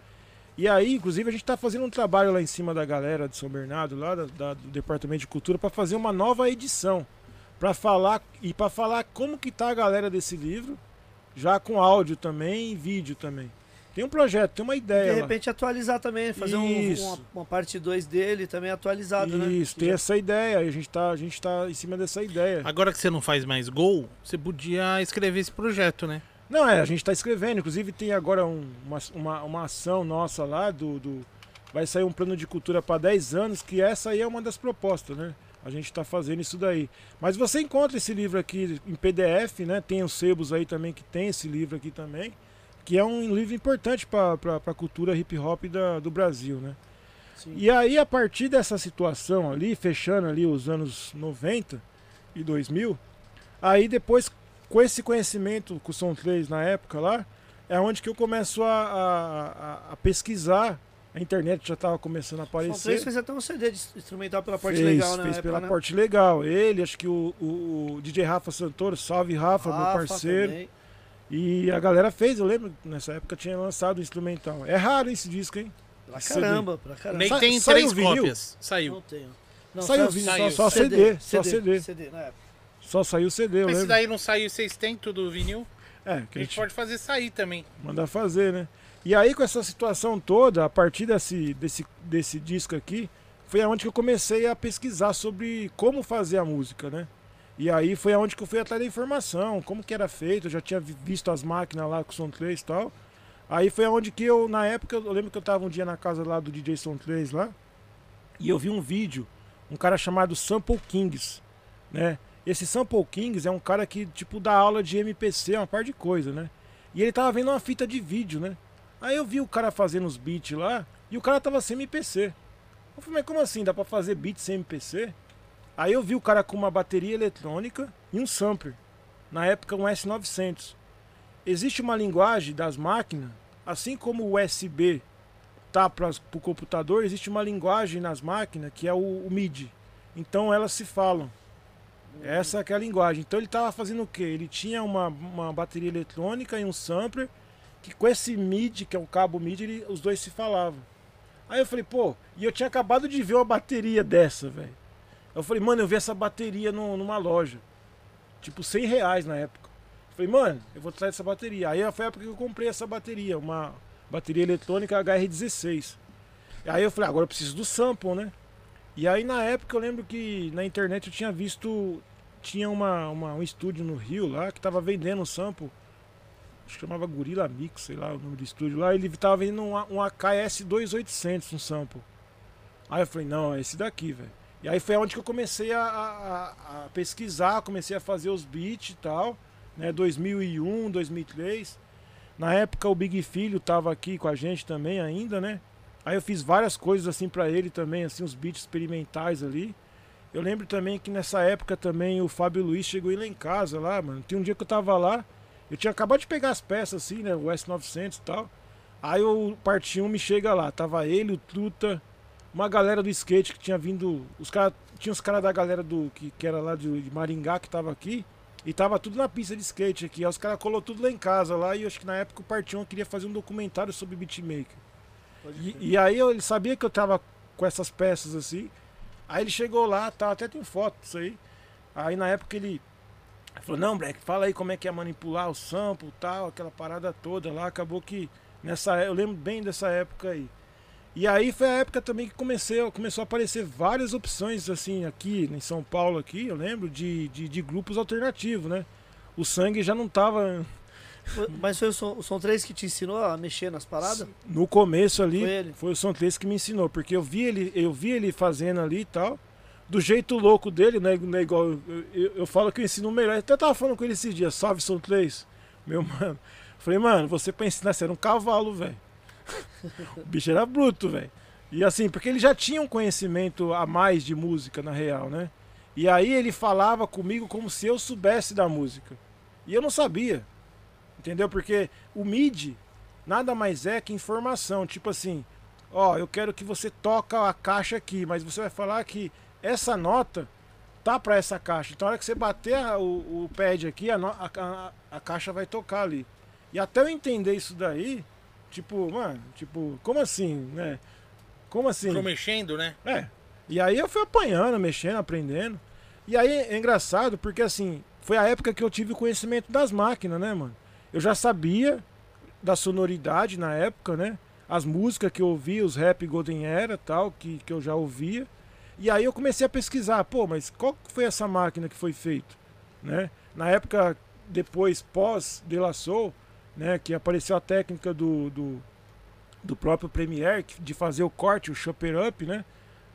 E aí, inclusive, a gente está fazendo um trabalho lá em cima da galera de São Bernardo, lá da- da- do Departamento de Cultura, para fazer uma nova edição, para falar e para falar como que tá a galera desse livro, já com áudio também e vídeo também. Tem um projeto, tem uma ideia. De lá. repente atualizar também, fazer um- Isso. uma, uma parte 2 dele também atualizado, né? Isso, tem Já- essa ideia, a gente tá, a gente tá em cima dessa ideia. Agora que você não faz mais gol, você podia escrever esse projeto, né? Não, é, a gente tá escrevendo. Inclusive tem agora um- uma, uma, uma ação nossa lá do, do- Vai sair um plano de cultura para 10 anos, que essa aí é uma das propostas, né? A gente tá fazendo isso daí. Mas você encontra esse livro aqui em PDF, né? Tem os sebos aí também que tem esse livro aqui também. Que é um livro importante para a cultura hip hop da, do Brasil, né? Sim. E aí, a partir dessa situação ali, fechando ali os anos 90 e 2000, aí depois, com esse conhecimento com o Som 3 na época lá, é onde que eu começo a, a- a- a pesquisar. A internet já estava começando a aparecer. três fez até um CD de instrumental pela Porte fez, Legal, né? fez na pela época, né? Porte Legal. Ele, acho que o, o- o DJ Rafa Santoro, salve Rafa, meu Rafa parceiro. também. E a galera fez, eu lembro, nessa época tinha lançado o instrumental. É raro esse disco, hein? Pra CD. caramba, pra caramba. Nem Sa- tem saiu três cópias. Saiu. Não tenho. Não, Saiu só- vinil, saiu. só, só CD, só CD, CD. CD na época. Só saiu CD, Esse lembro. daí não saiu, vocês têm tudo vinil? É, que A a gente gente pode fazer sair também. manda fazer, né? E aí com essa situação toda, a partir desse, desse, desse disco aqui, foi aonde que eu comecei a pesquisar sobre como fazer a música, né? E aí foi aonde que eu fui atrás da informação, como que era feito, eu já tinha vi- visto as máquinas lá com o Som 3 e tal. Aí foi aonde que eu, na época, eu lembro que eu tava um dia na casa lá do DJ Som 3 lá, e eu vi um vídeo, um cara chamado Sample Kings, né? Esse Sample Kings é um cara que, tipo, dá aula de MPC, uma par de coisa, né? E ele tava vendo uma fita de vídeo, né? Aí eu vi o cara fazendo os beats lá, e o cara tava sem MPC. Eu falei, mas como assim? Dá pra fazer beat sem MPC? Aí eu vi o cara com uma bateria eletrônica e um sampler. Na época, um S900. Existe uma linguagem das máquinas, assim como o USB tá para o computador, existe uma linguagem nas máquinas que é o, o MIDI. Então elas se falam. Essa que é a linguagem. Então ele estava fazendo o quê? Ele tinha uma, uma bateria eletrônica e um sampler que com esse MIDI, que é o cabo MIDI, ele- os dois se falavam. Aí eu falei, pô, e eu tinha acabado de ver uma bateria dessa, velho. Eu falei, mano, eu vi essa bateria no- numa loja. Tipo, 100 reais na época. Eu falei, mano, eu vou trazer essa bateria. Aí foi a época que eu comprei essa bateria, uma bateria eletrônica HR16. Aí eu falei, agora eu preciso do sample, né? E aí na época eu lembro que na internet eu tinha visto. Tinha uma, uma- um estúdio no Rio lá que tava vendendo um sample. Acho que chamava Gorilla Mix, sei lá o nome do estúdio lá. Ele tava vendendo um, um AKS 2800, um sample. Aí eu falei, não, é esse daqui, velho. E aí foi onde que eu comecei a, a- a- a pesquisar, comecei a fazer os beats e tal, né? 2001, 2003. Na época o Big Filho tava aqui com a gente também ainda, né? Aí eu fiz várias coisas assim pra ele também, assim, os beats experimentais ali. Eu lembro também que nessa época também o Fábio Luiz chegou lá em casa lá, mano. Tem um dia que eu tava lá, eu tinha acabado de pegar as peças assim, né, o S900 e tal. Aí o parte 1 me chega lá, tava ele, o Truta, uma galera do skate que tinha vindo, os cara, tinha os caras da galera do que, que era lá de, de Maringá que tava aqui. E tava tudo na pista de skate aqui. Aí os caras colou tudo lá em casa lá. E eu acho que na época o Partião queria fazer um documentário sobre beatmaker. E, e aí eu, ele sabia que eu tava com essas peças assim. Aí ele chegou lá, tá, até tem foto disso aí. Aí na época ele falou, não, Black, fala aí como é que é manipular o sample tal, aquela parada toda lá. Acabou que nessa é- eu lembro bem dessa época aí. E aí foi a época também que comecei, começou a aparecer várias opções assim aqui em São Paulo aqui, eu lembro, de, de, de grupos alternativos, né? O sangue já não tava Mas foi o som, o som 3 que te ensinou a mexer nas paradas? No começo ali, Foi foi o Som 3 que me ensinou, porque eu vi ele, eu vi ele fazendo ali e tal, do jeito louco dele, né? não é igual. Eu, eu- eu falo que eu ensino melhor. Eu até tava falando com ele esses dias, salve Som 3, meu mano. Falei, mano, você pra ensinar, você era um cavalo, velho. o bicho era bruto, velho. E assim, porque ele já tinha um conhecimento a mais de música, na real, né? E aí ele falava comigo como se eu soubesse da música. E eu não sabia. Entendeu? Porque o MIDI nada mais é que informação. Tipo assim, ó, eu quero que você toca a caixa aqui, mas você vai falar que essa nota tá para essa caixa. Então, na hora que você bater a- o, o pad aqui, a, a, a, a caixa vai tocar ali. E até eu entender isso daí, tipo, mano, tipo, como assim, né? Como assim? Ficou mexendo, né? É. E aí eu fui apanhando, mexendo, aprendendo. E aí é engraçado porque assim, foi a época que eu tive o conhecimento das máquinas, né, mano? Eu já sabia da sonoridade na época, né? As músicas que eu ouvia, os rap Golden Era tal, que, que eu já ouvia. E aí eu comecei a pesquisar, pô, mas qual foi essa máquina que foi feito? Né? Na época depois, pós De La Soul, né, que apareceu a técnica do, do, do próprio Premiere de fazer o corte, o chopper up, né,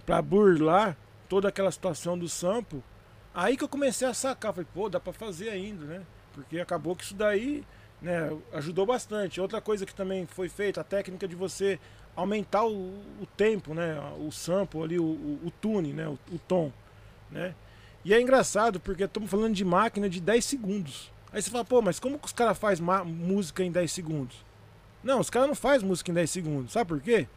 para burlar toda aquela situação do sample. Aí que eu comecei a sacar, falei, pô, dá para fazer ainda, né? Porque acabou que isso daí, né, ajudou bastante. Outra coisa que também foi feita, a técnica de você aumentar o, o tempo, né, o sample ali, o, o, tune, né, o, o tom, né? E é engraçado porque estamos falando de máquina de 10 segundos. Aí você fala, pô, mas como que os caras fazem música em 10 segundos? Não, os caras não fazem música em 10 segundos. Sabe por quê?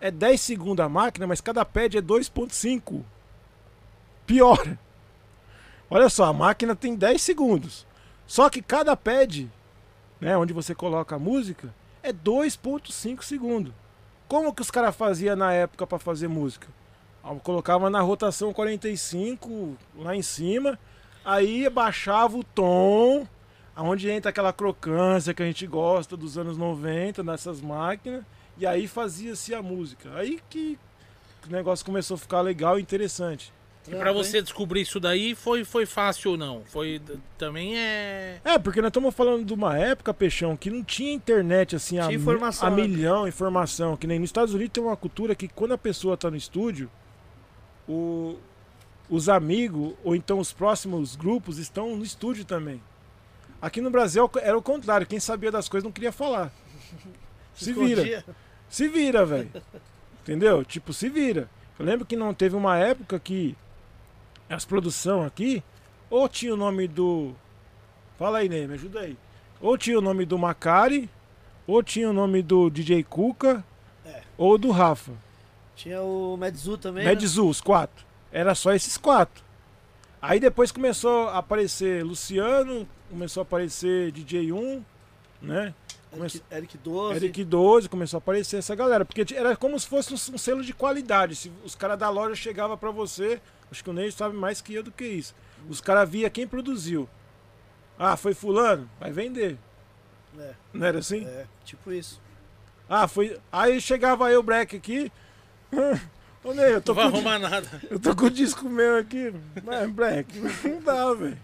É 10 segundos a máquina, mas cada pad é 2.5. Pior. Olha só, a máquina tem 10 segundos. Só que cada pad, né, onde você coloca a música, é 2.5 segundos. Como que os caras faziam na época para fazer música? Ah, Colocava na rotação 45 lá em cima, aí baixava o tom, aonde entra aquela crocância que a gente gosta dos anos 90 nessas máquinas, e aí fazia-se a música. Aí que o negócio começou a ficar legal e interessante. E pra você descobrir isso daí, foi, foi fácil ou não? Foi também é. É, porque nós estamos falando de uma época, Peixão, que não tinha internet assim a, Tinha mi- informação, a né? milhão, informação. Que nem nos Estados Unidos tem uma cultura que quando a pessoa está no estúdio, o- os amigos ou então os próximos grupos estão no estúdio também. Aqui no Brasil era o contrário, quem sabia das coisas não queria falar. Se vira. Se vira, velho. Entendeu? Tipo, se vira. Eu lembro que não teve uma época que as produções aqui, ou tinha o nome do. Fala aí, Ney, me ajuda aí. Ou tinha o nome do Macari, ou tinha o nome do DJ Cuca, É. ou do Rafa. Tinha o Medzu também. né? Medzu, os quatro. Era só esses quatro. Aí depois começou a aparecer Luciano, começou a aparecer DJ1, né? Eric, Eric 12. Eric 12 começou a aparecer essa galera, porque era como se fosse um, um selo de qualidade. Se os caras da loja chegavam pra você, acho que o Ney sabe mais que eu do que isso. Os caras via quem produziu. Ah, foi fulano, vai vender. É, Não era assim? é, tipo isso. Ah, foi. Aí chegava eu, Breck, aqui. Ô Ney, eu tô, Não vai com, arrumar nada. eu tô com o disco meu aqui. Mas, Breck, não dá, velho.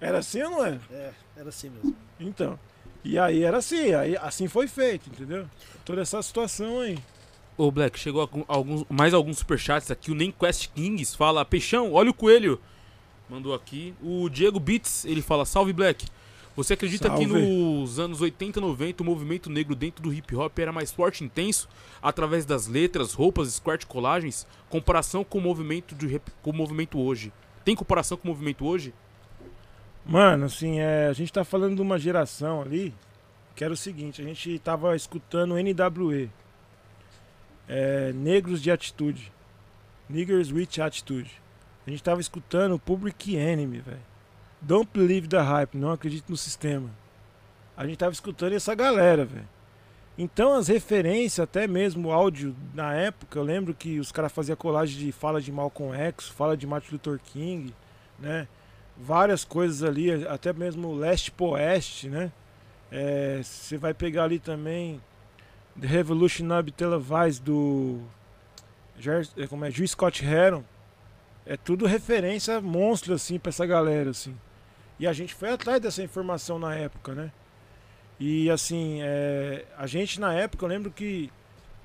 Era assim ou não era? É, era assim mesmo. Então. E aí era assim, aí assim foi feito, entendeu? Toda essa situação aí. Ô, Black, chegou alguns, mais alguns superchats aqui. O Nemquest Kings fala: Peixão, olha o coelho. Mandou aqui. O Diego Beats, ele fala: Salve, Black. Você acredita que Salve. nos anos 80 e 90 o movimento negro dentro do hip hop era mais forte e intenso através das letras, roupas, squirt, colagens? Comparação com o movimento, de, com o movimento hoje. Tem comparação com o movimento hoje? Mano, assim, é, a gente tá falando de uma geração ali que era o seguinte, a gente tava escutando NWE. É, Negros de Atitude. Niggers with Attitude. A gente tava escutando Public Enemy, velho. Don't believe the hype, não acredite no sistema. A gente tava escutando essa galera, velho. Então as referências, até mesmo o áudio na época, eu lembro que os caras faziam colagem de fala de Malcolm X, fala de Martin Luther King, né? várias coisas ali, até mesmo leste poeste, né? É, Você vai pegar ali também The Revolution Up Televised do é, como é, Gil Scott Heron. É tudo referência monstro assim pra essa galera assim. E a gente foi atrás dessa informação na época, né? E assim, é, a gente na época, eu lembro que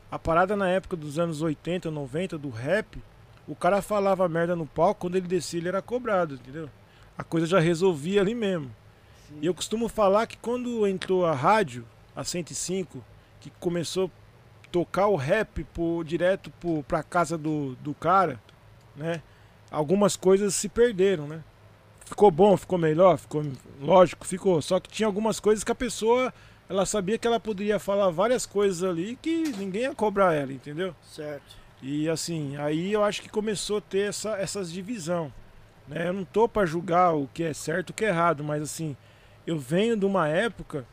a parada na época dos anos 80, 90 do rap, o cara falava merda no palco, quando ele descia ele era cobrado, entendeu? a coisa já resolvia ali mesmo. E eu costumo falar que quando entrou a rádio, a 105, que começou a tocar o rap direto por, pra casa do, do cara, né? Algumas coisas se perderam, né? Ficou bom, ficou melhor, ficou lógico, ficou. Só que tinha algumas coisas que a pessoa, ela sabia que ela poderia falar várias coisas ali que ninguém ia cobrar ela, entendeu? Certo. E assim, aí eu acho que começou a ter essa, essas divisão. Né? Eu não tô para julgar o que é certo e o que é errado, mas assim, eu venho de uma época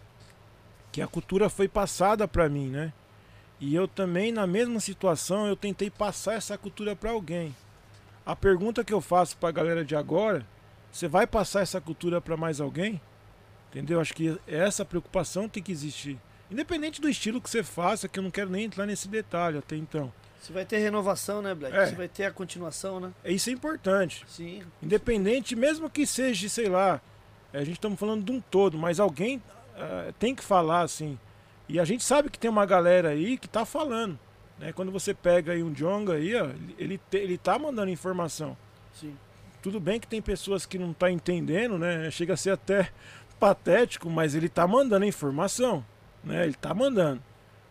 que a cultura foi passada para mim, né? E eu também, na mesma situação, eu tentei passar essa cultura para alguém. A pergunta que eu faço para a galera de agora, você vai passar essa cultura para mais alguém? Entendeu? Acho que essa preocupação tem que existir. Independente do estilo que você faça, que eu não quero nem entrar nesse detalhe até então. Você vai ter renovação, né, Black? É. Você vai ter a continuação, né? Isso é importante. Sim. Independente, mesmo que seja, sei lá, a gente estamos falando de um todo, mas alguém uh, tem que falar assim. E a gente sabe que tem uma galera aí que tá falando. Né? Quando você pega aí um Jonga aí, ó, ele, te, ele tá mandando informação. Sim. Tudo bem que tem pessoas que não tá entendendo, né? Chega a ser até patético, mas ele tá mandando informação. Né? Ele tá mandando.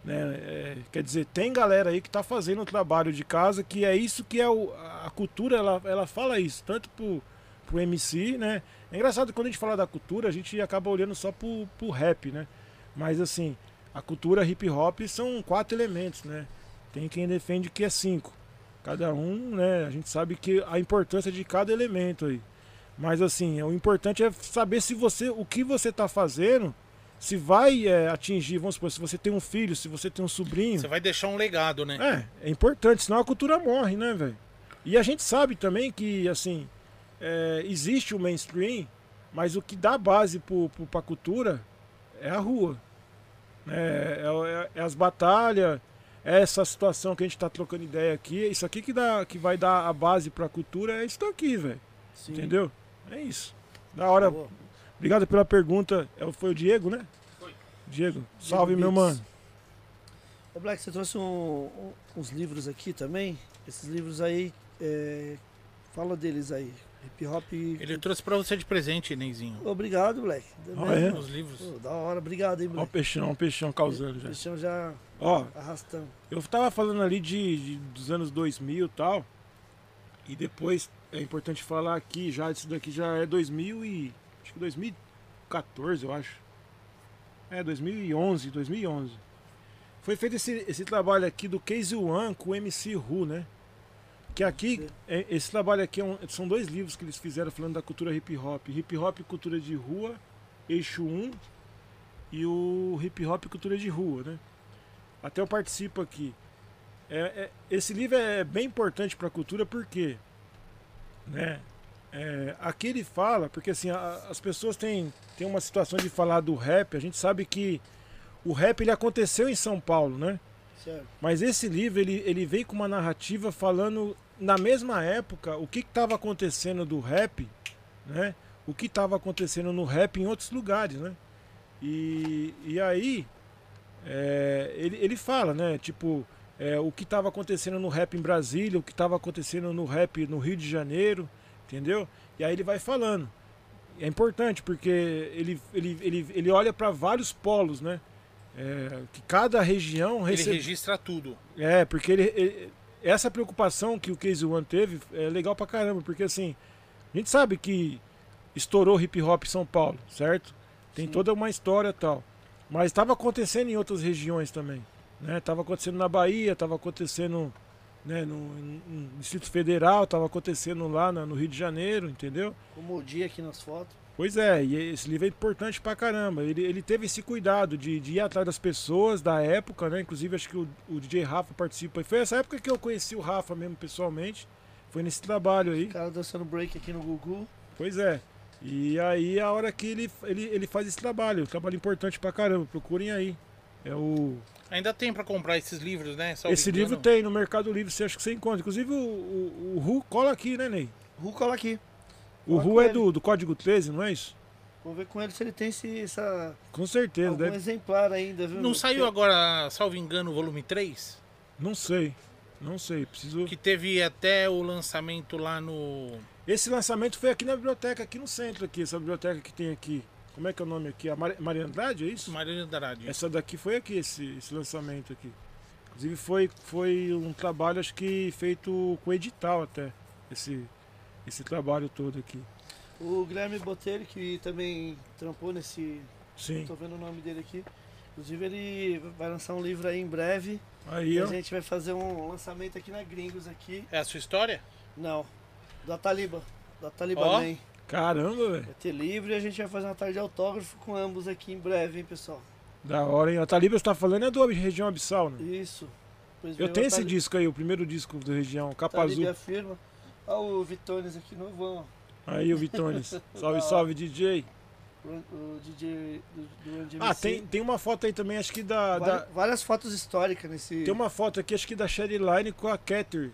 Né? É, quer dizer, tem galera aí que tá fazendo o trabalho de casa, que é isso que é o, a cultura, ela, ela fala isso, tanto pro, pro MC, né? É engraçado que quando a gente fala da cultura, a gente acaba olhando só pro, pro rap, né? Mas assim, a cultura hip hop são quatro elementos, né? Tem quem defende que é cinco. Cada um, né? A gente sabe que a importância de cada elemento aí. Mas assim, o importante é saber se você, o que você está fazendo, se vai é, atingir, vamos supor, se você tem um filho, se você tem um sobrinho. Você vai deixar um legado, né? É, é importante, senão a cultura morre, né, velho? E a gente sabe também que, assim, é, existe o mainstream, mas o que dá base para a cultura é a rua. É, é, é, as batalhas, é essa situação que a gente está trocando ideia aqui. Isso aqui que, dá, que vai dar a base para a cultura é isso aqui, velho. Entendeu? É isso. Da hora. Boa. Obrigado pela pergunta. É foi o Diego, né? Foi. Diego, salve Diego meu mano. Ô Black, você trouxe um, um, uns livros aqui também. Esses livros aí, é, fala deles aí. Hip hop. Ele trouxe pra você de presente, Neizinho. Obrigado, Black. Ah, é? Os livros. Pô, da hora, obrigado, hein, Black. Ó o peixão, o peixão causando já. Peixão já Ó, arrastando. Eu tava falando ali de, de, dos anos 2000 e tal. E depois é importante falar aqui, já isso daqui já é 2000 e acho que 2014, eu acho. É, 2011, 2011. Foi feito esse, esse trabalho aqui do Case One com o MC Ru, né? Que aqui, é, esse trabalho aqui é um, são dois livros que eles fizeram falando da cultura hip hop. Hip hop cultura de rua, eixo 1, e o hip hop cultura de rua, né? Até eu participo aqui. É, é, esse livro é bem importante para a cultura porque, né? É, aqui ele fala, porque assim, a, as pessoas têm, têm uma situação de falar do rap, a gente sabe que o rap ele aconteceu em São Paulo, né? Certo. Mas esse livro ele, ele veio com uma narrativa falando na mesma época, o que estava acontecendo do rap, né? O que estava acontecendo no rap em outros lugares, né? E, e aí, é, ele, ele fala, né? Tipo, é, o que estava acontecendo no rap em Brasília, o que estava acontecendo no rap no Rio de Janeiro, entendeu? E aí ele vai falando. É importante porque ele, ele, ele, ele olha para vários polos, né? É, que cada região recebe... Ele registra tudo. É, porque ele, ele, essa preocupação que o Case One teve é legal pra caramba, porque assim, a gente sabe que estourou hip hop em São Paulo, certo? Tem Sim. toda uma história tal. Mas estava acontecendo em outras regiões também. Né? Tava acontecendo na Bahia, estava acontecendo né, no, no, Distrito Federal, estava acontecendo lá no Rio de Janeiro, entendeu? Como o dia aqui nas fotos. Pois é, e esse livro é importante pra caramba. Ele, ele teve esse cuidado de, de ir atrás das pessoas da época, né? Inclusive acho que o, o DJ Rafa participa. E foi essa época que eu conheci o Rafa mesmo pessoalmente. Foi nesse trabalho aí. O cara dançando break aqui no Gugu. Pois é. E aí a hora que ele, ele, ele faz esse trabalho, um trabalho importante pra caramba, procurem aí. É o. Ainda tem para comprar esses livros, né? Só esse livro tem no Mercado Livre, você acha que você encontra. Inclusive o, o, o Ru cola aqui, né, Ney? Ru cola aqui. O Ru é do, do Código 13, não é isso? Vou ver com ele se ele tem esse, essa. Com certeza, algum deve. exemplar ainda, viu? Não saiu agora, salvo engano, o volume 3? Não sei. Não sei, preciso. Que teve até o lançamento lá no. Esse lançamento foi aqui na biblioteca, aqui no centro, aqui, essa biblioteca que tem aqui. Como é que é o nome aqui? A Mar... Maria Andrade, é isso? Maria Andrade. Essa daqui foi aqui, esse, esse lançamento aqui. Inclusive foi, foi um trabalho, acho que feito com edital até. Esse, esse trabalho todo aqui. O Guilherme Botelho, que também trampou nesse. Sim. Tô vendo o nome dele aqui. Inclusive ele vai lançar um livro aí em breve. Aí, e ó. a gente vai fazer um lançamento aqui na Gringos aqui. É a sua história? Não. Da Taliba. Da Taliba. Man. Caramba, velho. Vai ter livro e a gente vai fazer uma tarde de autógrafo com ambos aqui em breve, hein, pessoal? Da hora, hein? A Taliba você tá falando é do Região Abissal, né? Isso. Pois Eu tenho esse disco aí, o primeiro disco do Região, capa Taliba azul. afirma. Olha o Vitones aqui no vão. Aí o Vitones. salve, salve, DJ. O, o DJ do, do Ah, tem, tem uma foto aí também, acho que da. Vari- da- várias fotos históricas nesse. tem uma foto aqui, acho que da Sherry Line com a Keter.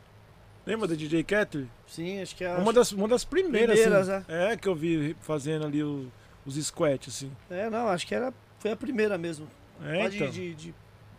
Lembra da DJ Keter? Sim, acho que é. Uma das, uma das primeiras, Primeiras, assim, é. que eu vi fazendo ali o, os squat, assim. É, não, acho que era, foi a primeira mesmo. É, então. de, de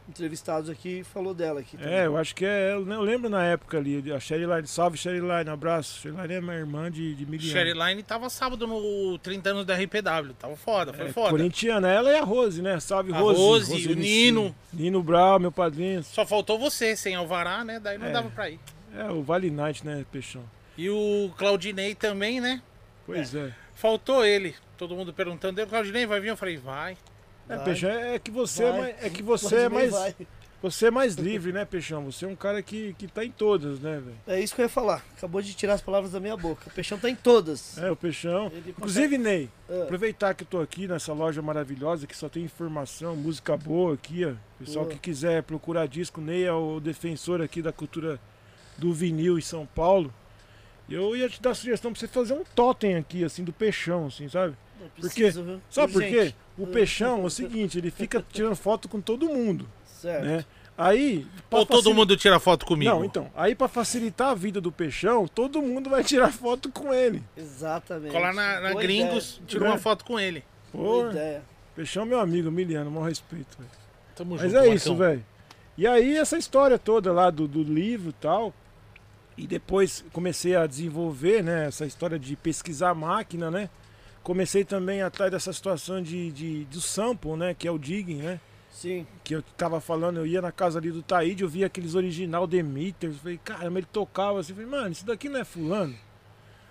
entrevistados aqui falou dela aqui. também. É, eu acho que é. Eu lembro na época ali, a Sherryline. Salve, Sherryline, abraço. Sherryline é minha irmã de, de miliano. Sherryline tava sábado no 30 anos da RPW. Tava foda, foi É, foda. corintiana, ela e a Rose, né? Salve, A Rose. Rose, o MC. Nino. Nino Brau, meu padrinho. Só faltou você, sem alvará, né? Daí não É. dava pra ir. É, o Vale Night, né, Peixão? E o Claudinei também, né? Pois é. Faltou ele. Todo mundo perguntando, "E o Claudinei vai vir? Eu falei, vai. É, Vai. Peixão, é que você, é mais, é que você é mais. vai. Você é mais livre, né, Peixão? Você é um cara que, que tá em todas, né, velho? É isso que eu ia falar. Acabou de tirar as palavras da minha boca. O Peixão tá em todas. É, o Peixão. Ele consegue- Inclusive, Ney, Ah, aproveitar que eu tô aqui nessa loja maravilhosa que só tem informação, música boa aqui, ó. Pessoal Boa. que quiser procurar disco, Ney é o defensor aqui da cultura do vinil em São Paulo. Eu ia te dar sugestão pra você fazer um totem aqui, assim, do Peixão, assim, sabe? Por preciso, viu? Sabe por quê? O Peixão é o seguinte, ele fica tirando foto com todo mundo, Certo. né? Aí... Ou todo facili- mundo tira foto comigo? Não, então, aí pra facilitar a vida do Peixão, todo mundo vai tirar foto com ele. Exatamente. Colar na, na Gringos, ideia. tira uma foto com ele. Boa Pô, ideia. Peixão é meu amigo, Miliano, maior respeito, velho. Tamo Mas junto, é Marcão. isso, velho. E aí, essa história toda lá do, do livro e tal. E depois comecei a desenvolver, né? Essa história de pesquisar a máquina, né? Comecei também atrás dessa situação de, de, do sample, né? Que é o digging, né? Sim. Que eu tava falando, eu ia na casa ali do Taíde, eu via aqueles original Demeters. Falei, caramba, ele tocava assim. Falei, mano, isso daqui não é fulano.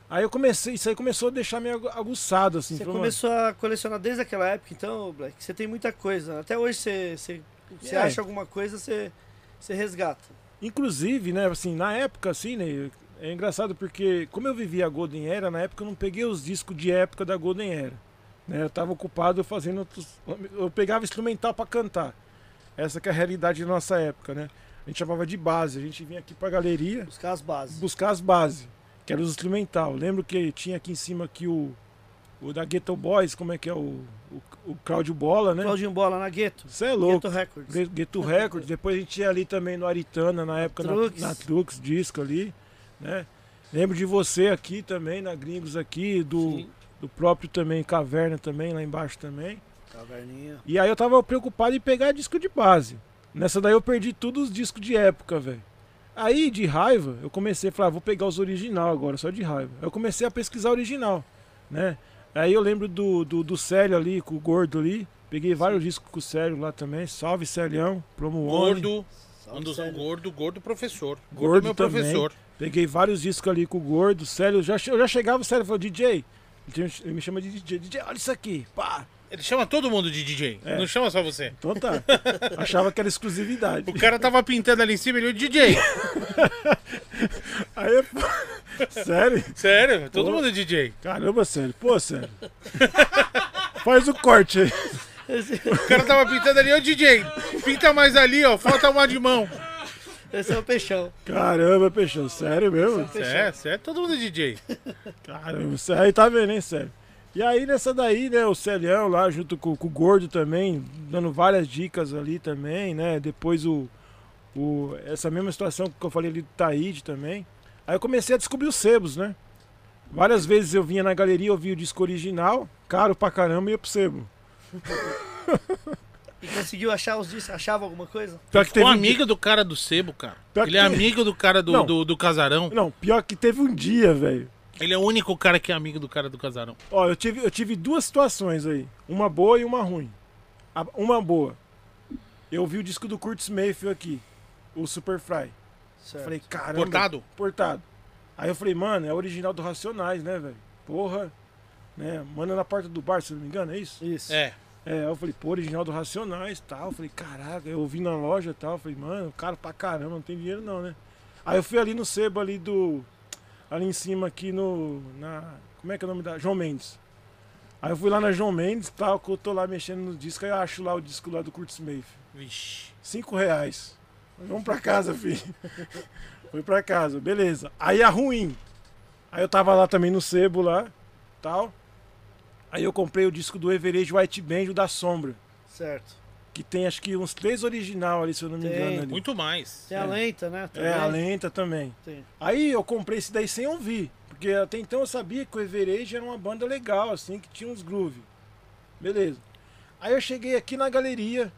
Aí eu comecei, isso aí começou a deixar meio agu- aguçado, assim. Você falei, começou a colecionar desde aquela época, então, Black? Você tem muita coisa. Até hoje você, você, você É. acha alguma coisa, você, você resgata. Inclusive, né, assim, na época, assim, né, é engraçado porque, como eu vivia a Golden Era, na época eu não peguei os discos de época da Golden Era. Né, eu tava ocupado fazendo outros. Eu pegava instrumental pra cantar. Essa que é a realidade da nossa época, né? A gente chamava de base. A gente vinha aqui pra galeria Buscar as bases. buscar as bases, que eram os instrumental. Lembro que tinha aqui em cima aqui o, o da Ghetto Boys, como é que é? O, o, o Claudio Bola, né? Claudinho Bola na Gueto. Você é louco. Gueto Records. Get- Get to Records, depois a gente ia ali também no Aritana, na época na, Trux. na Trux Disco ali, né? Lembro de você aqui também, na Gringos aqui, do, Sim. do próprio também, Caverna também, lá embaixo também. Caverninha. E aí eu tava preocupado em pegar disco de base. Nessa daí eu perdi todos os discos de época, velho. Aí, de raiva, eu comecei a falar, "Ah, vou pegar os original agora, só de raiva. Eu comecei a pesquisar original, né? Aí eu lembro do, do, do Célio ali, com o Gordo ali. Peguei vários discos com o Célio lá também. Salve, Celião, Promo. Gordo, Salve, um dos sério. gordo, gordo professor. Gordo, Gordo meu também. professor. Peguei vários discos ali com o Gordo, Célio. Já, che- eu já chegava, o Célio falou, DJ, ele ele me chama de DJ, DJ, olha isso aqui, pá. Ele chama todo mundo de DJ, É. não chama só você. Então tá. Achava que era exclusividade. O cara tava pintando ali em cima, ele o DJ. Aí, eu- sério? Sério, todo Pô. mundo é DJ. Caramba, sério. Pô, sério. Faz o corte aí. O cara tava pintando ali, ô DJ, pinta mais ali, ó, falta uma de mão. Esse é o Peixão. Caramba, Peixão, sério mesmo? É, sério, todo mundo é DJ. Caramba, sério. Aí tá vendo, hein, sério. E aí nessa daí, né, o Celião lá junto com, com o Gordo também, dando várias dicas ali também, né? Depois o, o essa mesma situação que eu falei ali do Taíde também. Aí eu comecei a descobrir os sebos, né? Várias vezes eu vinha na galeria, eu via o disco original, caro pra caramba, e ia pro sebo. E conseguiu achar os discos? Achava alguma coisa? Pior que teve um amigo do cara do sebo, cara. Pior que Ele é tem- amigo do cara do, Não. do, do casarão. dia- Não, pior que teve um dia, velho. Ele é o único cara que é amigo do cara do casarão. Ó, eu tive, eu tive duas situações aí. Uma boa e uma ruim. A- uma boa. Eu vi o disco do Curtis Mayfield aqui. O Superfly. Certo. Falei, caramba. Portado? Portado. Aí eu falei, mano, é original do Racionais, né, velho? Porra. Né? Manda na porta do bar, se não me engano, é isso? Isso. É. É, eu falei, pô, original do Racionais tal. Eu falei, caraca, eu vi na loja e tal. Eu falei, mano, caro pra caramba, não tem dinheiro não, né? Aí eu fui ali no sebo ali do. Ali em cima aqui no. Na. Como é que é o nome da. João Mendes. Aí eu fui lá na João Mendes e tal, que eu tô lá mexendo no disco, aí eu acho lá o disco lá do Curtis Mayfield. Vixe. Cinco reais. Vamos pra casa, filho. Fui pra casa, beleza. Aí a ruim. Aí eu tava lá também no sebo lá, tal. Aí eu comprei o disco do Everage White Band, o da Sombra. Certo. Que tem acho que uns três original ali, se eu não me Tem. engano. Ali. Muito mais. Tem a É. lenta, né? Também. É, a lenta também. Tem. Aí eu comprei esse daí sem ouvir. Porque até então eu sabia que o Everage era uma banda legal, assim, que tinha uns groove. Beleza. Aí eu cheguei aqui na galeria.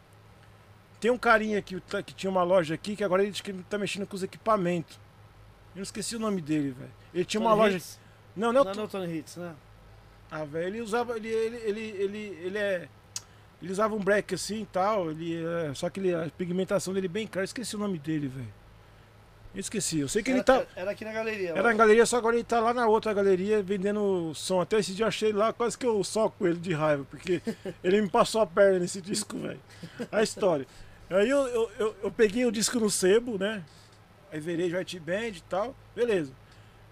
Tem um carinha que, tá- que tinha uma loja aqui, que agora ele diz que ele tá mexendo com os equipamentos. Eu não esqueci o nome dele, velho. Ele tinha uma Tony loja. Hits? Não, não, Não, é não Tony Hits, né? Ah, velho, ele usava. Ele, ele, ele, ele, ele é. Ele usava um break assim e tal. Ele, é, só que ele, a pigmentação dele é bem clara. Eu esqueci o nome dele, velho. Eu esqueci. Eu sei que ele era, tá. era aqui na galeria. Era na galeria, só agora ele tá lá na outra galeria vendendo som. Até esse dia eu achei lá, quase que eu soco ele de raiva, porque ele me passou a perna nesse disco, velho. A história. Aí eu, eu, eu, eu peguei o disco no sebo, né? Aí virei White Band e tal. Beleza.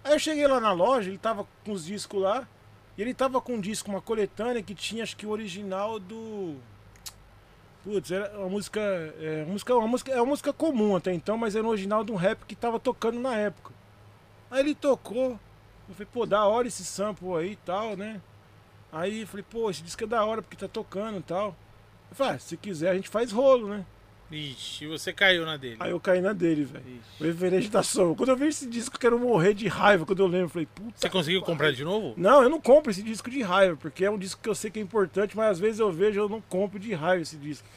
Aí eu cheguei lá na loja, ele tava com os discos lá. E ele tava com um disco, uma coletânea que tinha, acho que o original do. Putz, era uma música. É uma música, uma música, é uma música comum até então, mas era o original de um rap que tava tocando na época. Aí ele tocou. Eu falei, pô, da hora esse sample aí e tal, né? Aí eu falei, pô, esse disco é da hora porque tá tocando e tal. Eu falei, ah, se quiser a gente faz rolo, né? Ixi, você caiu na dele. Aí eu caí na dele, velho. O sombra. Quando eu vi esse disco, eu quero morrer de raiva. Quando eu lembro, eu falei, puta. Você conseguiu comprar de novo? Não, eu não compro esse disco de raiva, porque é um disco que eu sei que é importante, mas às vezes eu vejo eu não compro de raiva esse disco.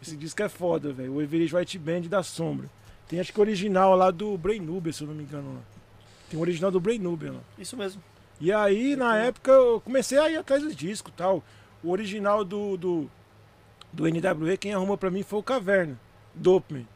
Esse disco é foda, velho. O Everest White Band da Sombra. Tem acho que o original lá do Brain Nubian, se eu não me engano. Lá. Tem o original do Brain Nubian lá. Isso mesmo. E aí, na época, eu comecei a ir atrás dos discos e tal. O original do, do, do NWE, quem arrumou pra mim foi o Caverna, Dopeman,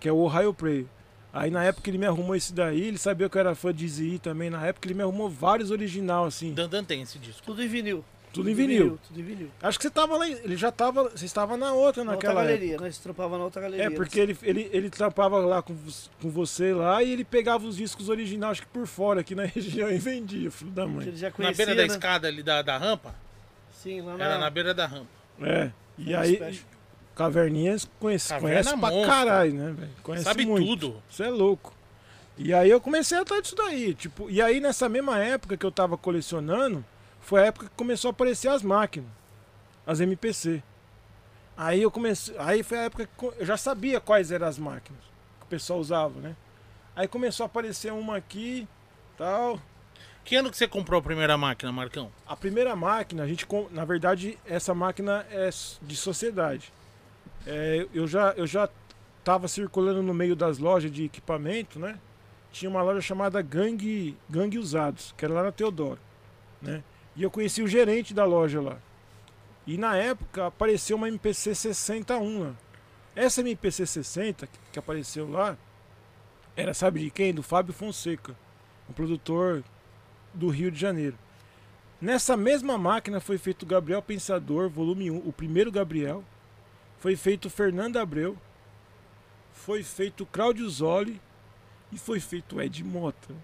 que é o Ohio Prayer. Aí na época ele me arrumou esse daí, ele sabia que eu era fã de ZI também, na época ele me arrumou vários original, assim, Dandan tem esse disco. Tudo em vinil. tudo em vinil. Tudo em vinil. Acho que você tava lá, ele já tava, você estava na outra Na outra naquela época. galeria, nós trampava na outra galeria. É, porque ele, ele, ele trampava lá com, com você lá e ele pegava os discos originais, acho que por fora, aqui na região, e vendia, filho da mãe. ele já Na conhecia, beira da né? escada ali da, da rampa? Sim, lá na... Era na beira da rampa. É, e aí, Special. Caverninhas conhece, Caverna conhece pra monstro. caralho, né, velho? Conhece Sabe muito. tudo. Isso é louco. E aí eu comecei a atrás disso daí, tipo, e aí nessa mesma época que eu tava colecionando, foi a época que começou a aparecer as máquinas, as MPC. Aí eu comecei, aí foi a época que eu já sabia quais eram as máquinas que o pessoal usava, né? Aí começou a aparecer uma aqui, tal. Que ano que você comprou a primeira máquina, Marcão? A primeira máquina, a gente, na verdade, essa máquina é de sociedade. É, eu já eu já estava circulando no meio das lojas de equipamento, né? Tinha uma loja chamada Gangue Gangue Usados, que era lá na Teodoro, né? E eu conheci o gerente da loja lá. E na época apareceu uma MPC 61 lá. Essa MPC 60 que, que apareceu lá era sabe de quem? Do Fábio Fonseca, um produtor do Rio de Janeiro. Nessa mesma máquina foi feito o Gabriel Pensador, volume 1, o primeiro Gabriel. Foi feito o Fernando Abreu. Foi feito o Claudio Zoli. E foi feito o Ed Mota.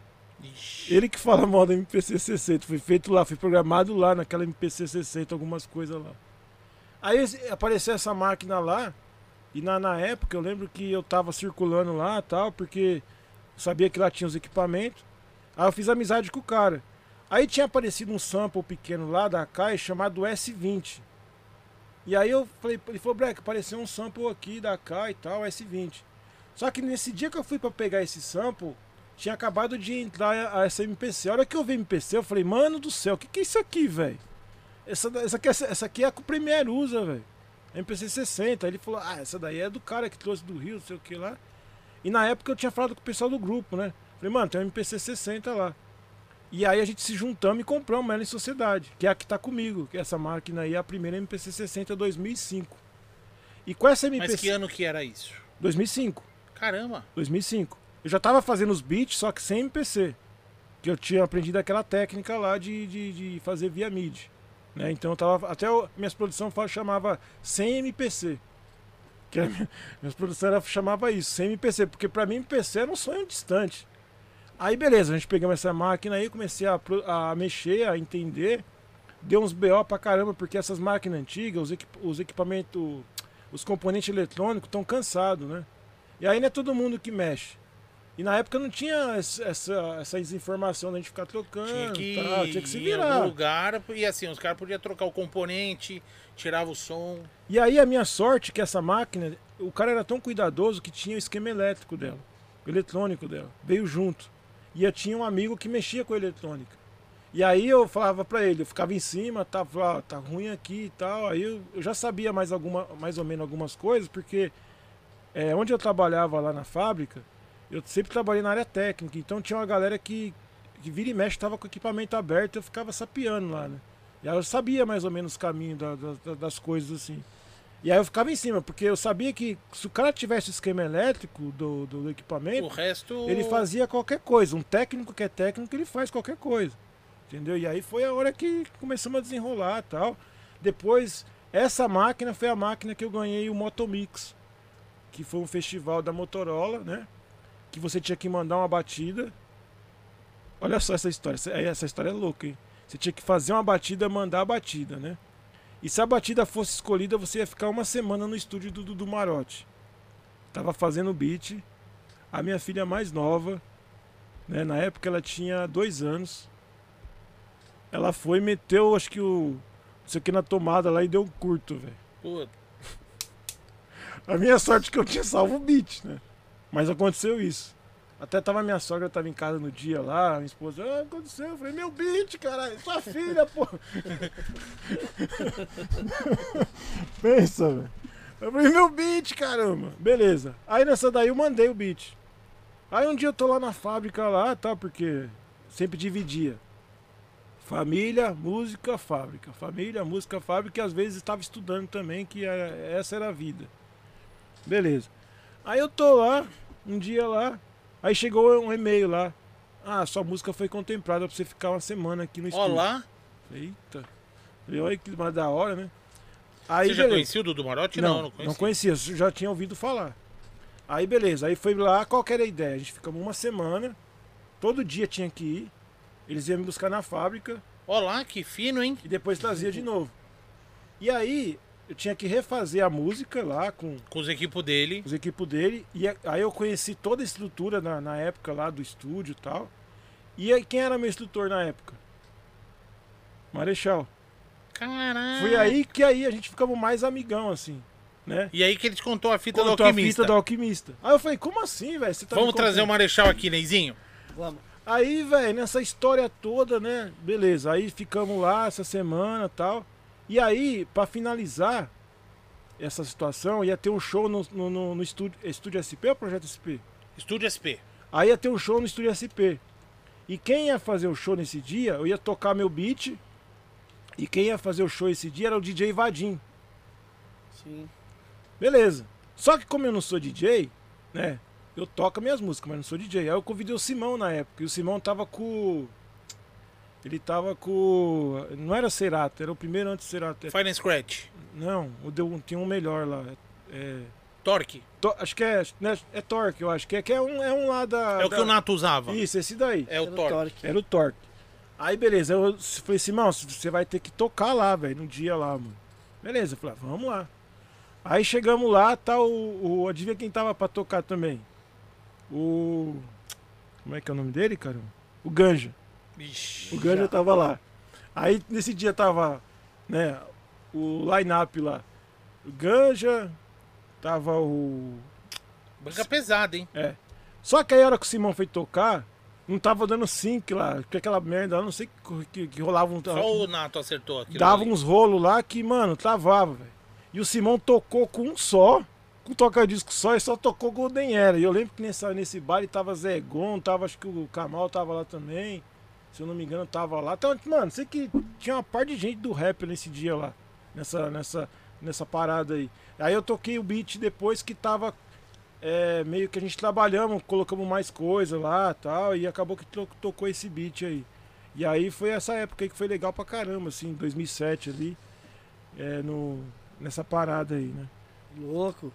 Ixi. Ele que fala mal da MPC 60. Foi feito lá, foi programado lá naquela MPC 60, algumas coisas lá. Aí apareceu essa máquina lá. E na, na época eu lembro que eu tava circulando lá tal, porque sabia que lá tinha os equipamentos. Aí eu fiz amizade com o cara. Aí tinha aparecido um sample pequeno lá da Kai chamado S20. E aí eu falei, ele falou, Breck, apareceu um sample aqui da Kai e tal, S20. Só que nesse dia que eu fui pra pegar esse sample, tinha acabado de entrar a- a essa MPC. A hora que eu vi MPC, eu falei, mano do céu, o que, que é isso aqui, velho? Essa, essa, aqui, é- essa aqui é a que o Premiere usa, velho. MPC 60. Aí ele falou, ah, essa daí é do cara que trouxe do Rio, não sei o que lá. E na época eu tinha falado com o pessoal do grupo, né? Falei, mano, tem uma MPC 60 lá. E aí a gente se juntamos e compramos ela em sociedade, que é a que tá comigo, que essa máquina aí é a primeira MPC 60 2005. E com essa MPC. Mas que ano que era isso? 2005. Caramba. 2005. Eu já tava fazendo os beats, só que sem MPC. Que eu tinha aprendido aquela técnica lá de, de, de fazer via MIDI. Né? Então eu tava. Até o, minhas produções chamava sem MPC. Que a minha, minhas produções chamava isso, sem MPC. Porque pra mim MPC era um sonho distante. Aí beleza, a gente pegamos essa máquina aí, comecei a, a mexer, a entender. Deu uns BO pra caramba, porque essas máquinas antigas, os, equip- os equipamentos, os componentes eletrônicos estão cansados, né? E aí não é todo mundo que mexe. E na época não tinha essa, essa, essas informações da gente ficar trocando. Tinha que, tal, tinha que se virar. lugar e assim, os caras podiam trocar o componente, tirava o som. E aí a minha sorte é que essa máquina, o cara era tão cuidadoso que tinha o esquema elétrico dela, o eletrônico dela, veio junto. E eu tinha um amigo que mexia com eletrônica. E aí eu falava pra ele, eu ficava em cima, tava, tá ruim aqui e tal. Aí eu, eu já sabia mais, alguma, mais ou menos algumas coisas, porque é, onde eu trabalhava lá na fábrica, eu sempre trabalhei na área técnica, então tinha uma galera que, que vira e mexe, tava com o equipamento aberto, eu ficava sapiando lá, né? E aí eu sabia mais ou menos os caminhos da- da- das coisas assim. E aí eu ficava em cima, porque eu sabia que se o cara tivesse o esquema elétrico do, do O equipamento, resto. ele fazia qualquer coisa. Um técnico que é técnico, ele faz qualquer coisa. Entendeu? E aí foi a hora que começamos a desenrolar e tal. Depois, essa máquina foi a máquina que eu ganhei o Motomix, que foi um festival da Motorola, né? Que você tinha que mandar uma batida. Olha só essa história. Essa, essa história é louca, hein? Você tinha que fazer uma batida, mandar a batida, né? E se a batida fosse escolhida, você ia ficar uma semana no estúdio do Dudu Marotti. Tava fazendo beat. A minha filha mais nova, né? Na época ela tinha dois anos. Ela foi e meteu, acho que o. Isso aqui na tomada lá e deu um curto, velho. Pô, A minha sorte é que eu tinha salvo o beat, né? Mas aconteceu isso. Até tava minha sogra tava em casa no dia lá, minha esposa, ah, aconteceu. Eu falei, meu beat, caralho, sua filha, pô. Pensa, velho. Eu falei, meu beat, caramba. Beleza. Aí nessa daí eu mandei o beat. Aí um dia eu tô lá na fábrica lá, tá? Porque sempre dividia. Família, música, fábrica. Família, música, fábrica, e às vezes estava estudando também, que é- essa era a vida. Beleza. Aí eu tô lá, um dia lá, aí chegou um e-mail lá. Ah, sua música foi contemplada pra você ficar uma semana aqui no estúdio. olá. Eita. Falei, olha que mais da hora, né? Aí Você já beleza. conhecia o Dudu Marotti? Não, Não, não não conhecia. conhecia. já tinha ouvido falar. Aí beleza, aí foi lá, qual que era a ideia? A gente ficamos uma semana, todo dia tinha que ir, eles iam me buscar na fábrica Olá, que fino, hein? e depois trazia de novo. E aí eu tinha que refazer a música lá com Com os equipos dele. os equipos dele, e a- aí eu conheci toda a estrutura na, na época lá do estúdio e tal. E aí, quem era meu instrutor na época? Marechal. Caralho. Foi aí que aí a gente ficamos mais amigão, assim, né? E aí que ele te contou a fita do Contou a alquimista. fita do alquimista. Aí eu falei, como assim, velho? Você tá Vamos trazer o? Marechal aqui, Neizinho? Vamos. Aí, velho, nessa história toda, né? Beleza, aí ficamos lá essa semana e tal. E aí, pra finalizar essa situação, ia ter um show no, no, no- no estúdio, estúdio SP ou Projeto SP? Estúdio SP. Aí ia ter um show no estúdio SP. E quem ia fazer o show nesse dia, eu ia tocar meu beat. E quem ia fazer o show esse dia era o DJ Vadim. Sim. Beleza. Só que como eu não sou DJ, né? Eu toco minhas músicas, mas não sou DJ. Aí eu convidei o Simão na época. E o Simão tava com. Ele tava com. Não era Cerato, era o primeiro antes do Cerato. É- Fire and Scratch. Não, o deu, tinha um melhor lá. É, Torque. to- acho que é. né, é Torque, eu acho que é, que é, um, é um lá da. É o que da- o Nato usava. Isso, esse daí. É o Era Torque. Torque. Era o Torque. Aí beleza, eu falei, Simão, você vai ter que tocar lá, velho, no dia lá, mano. Beleza, eu falei, ah, vamos lá. Aí chegamos lá, tá o, o. Adivinha quem tava pra tocar também? O. Como é que é o nome dele, cara? O Ganja. Ixi. O Ganja Já. tava lá. Aí nesse dia tava, né, o line-up lá. O Ganja, tava o. Banca pesada, hein? Só que aí a hora que o Simão foi tocar, não tava dando sync lá, porque aquela merda, lá, não sei que, que, que rolava um. Só o Nato acertou aquilo. Dava ali. uns rolos lá que, mano, travava, velho. E o Simão tocou com um só, com um toca-disco só, e só tocou Golden Era. E eu lembro que nessa, nesse baile tava Zé Gon, tava, acho que o Kamal tava lá também. Se eu não me engano, tava lá. Então, mano, sei que tinha uma par de gente do rap nesse dia lá. Nessa, nessa, nessa parada aí. Aí eu toquei o beat depois que tava. é, meio que a gente trabalhamos, colocamos mais coisa lá tal. E acabou que to- tocou esse beat aí. E aí foi essa época aí que foi legal pra caramba, assim, 2007 ali, é, no, nessa parada aí, né? Louco.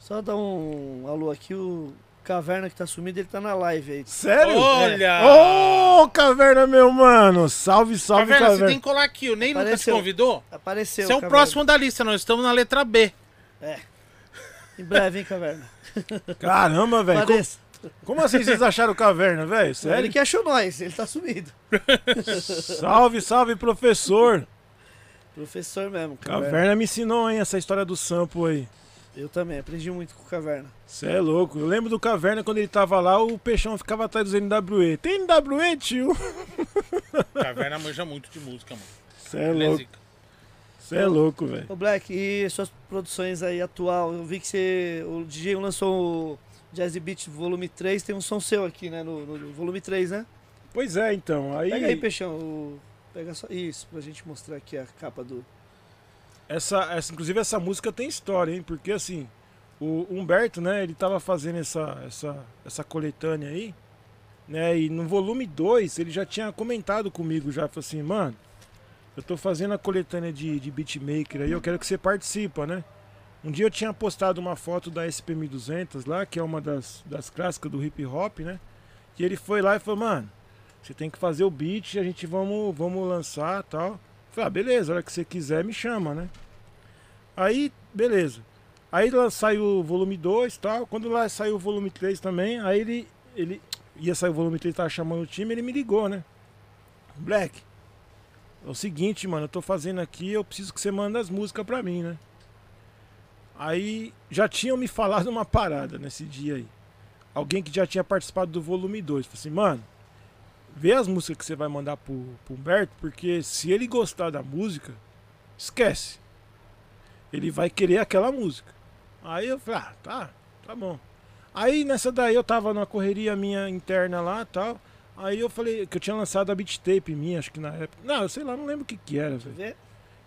Só dar um alô aqui, o Caverna que tá sumido, ele tá na live aí. Sério? Olha! Ô, Caverna, meu mano! Salve, salve, Caverna, Caverna! você tem que colar aqui. O Ney nunca te convidou? Apareceu. Você é o Caverna. próximo da lista. Nós estamos na letra B. Em breve, hein, Caverna? Caramba, velho! Como, como assim vocês acharam o Caverna, velho? Ele Sério? que achou nós, ele tá sumido. Salve, salve, professor! Professor mesmo, Caverna. Caverna me ensinou, hein, essa história do sampo aí. Eu também, aprendi muito com o Caverna. Você é louco. Eu lembro do Caverna quando ele tava lá, o Peixão ficava atrás dos NWE. Tem NWE, tio? Caverna manja muito de música, mano. Você é é louco. Você é louco, velho. Ô Black, e suas produções aí atual? Eu vi que você. O DJ lançou o Jazz Beat Volume 3, tem um som seu aqui, né? No, no volume 3, né? Pois é, então. Aí, Pega aí, Peixão. o- Pega só. Isso, pra gente mostrar aqui a capa do. Essa, essa, inclusive essa música tem história, hein? Porque assim, o Humberto, né, ele tava fazendo essa, essa, essa coletânea aí, né? E no volume 2 ele já tinha comentado comigo já, falou assim, mano, eu tô fazendo a coletânea de, de beatmaker aí, eu quero que você participa, né? Um dia eu tinha postado uma foto da SP1200 lá, que é uma das, das clássicas do hip hop, né? E ele foi lá e falou, mano, você tem que fazer o beat a gente vamos, vamos lançar tal. Falei, ah, beleza, a hora que você quiser me chama, né? Aí, beleza. Aí lá saiu o volume 2 e tal. Quando lá saiu o volume 3 também, aí ele, ele ia sair o volume 3, tava chamando o time, ele me ligou, né? Black, é o seguinte, mano, eu tô fazendo aqui, eu preciso que você manda as músicas pra mim, né? Aí já tinham me falado uma parada nesse dia aí. Alguém que já tinha participado do volume 2. Falei assim, mano, vê as músicas que você vai mandar pro, pro Humberto, porque se ele gostar da música, esquece. Ele vai querer aquela música. Aí eu falei, ah, tá, tá bom. Aí nessa daí eu tava numa correria minha interna lá e tal. Aí eu falei que eu tinha lançado a beat tape minha, acho que na época. Não, eu sei lá, não lembro o que que era, velho.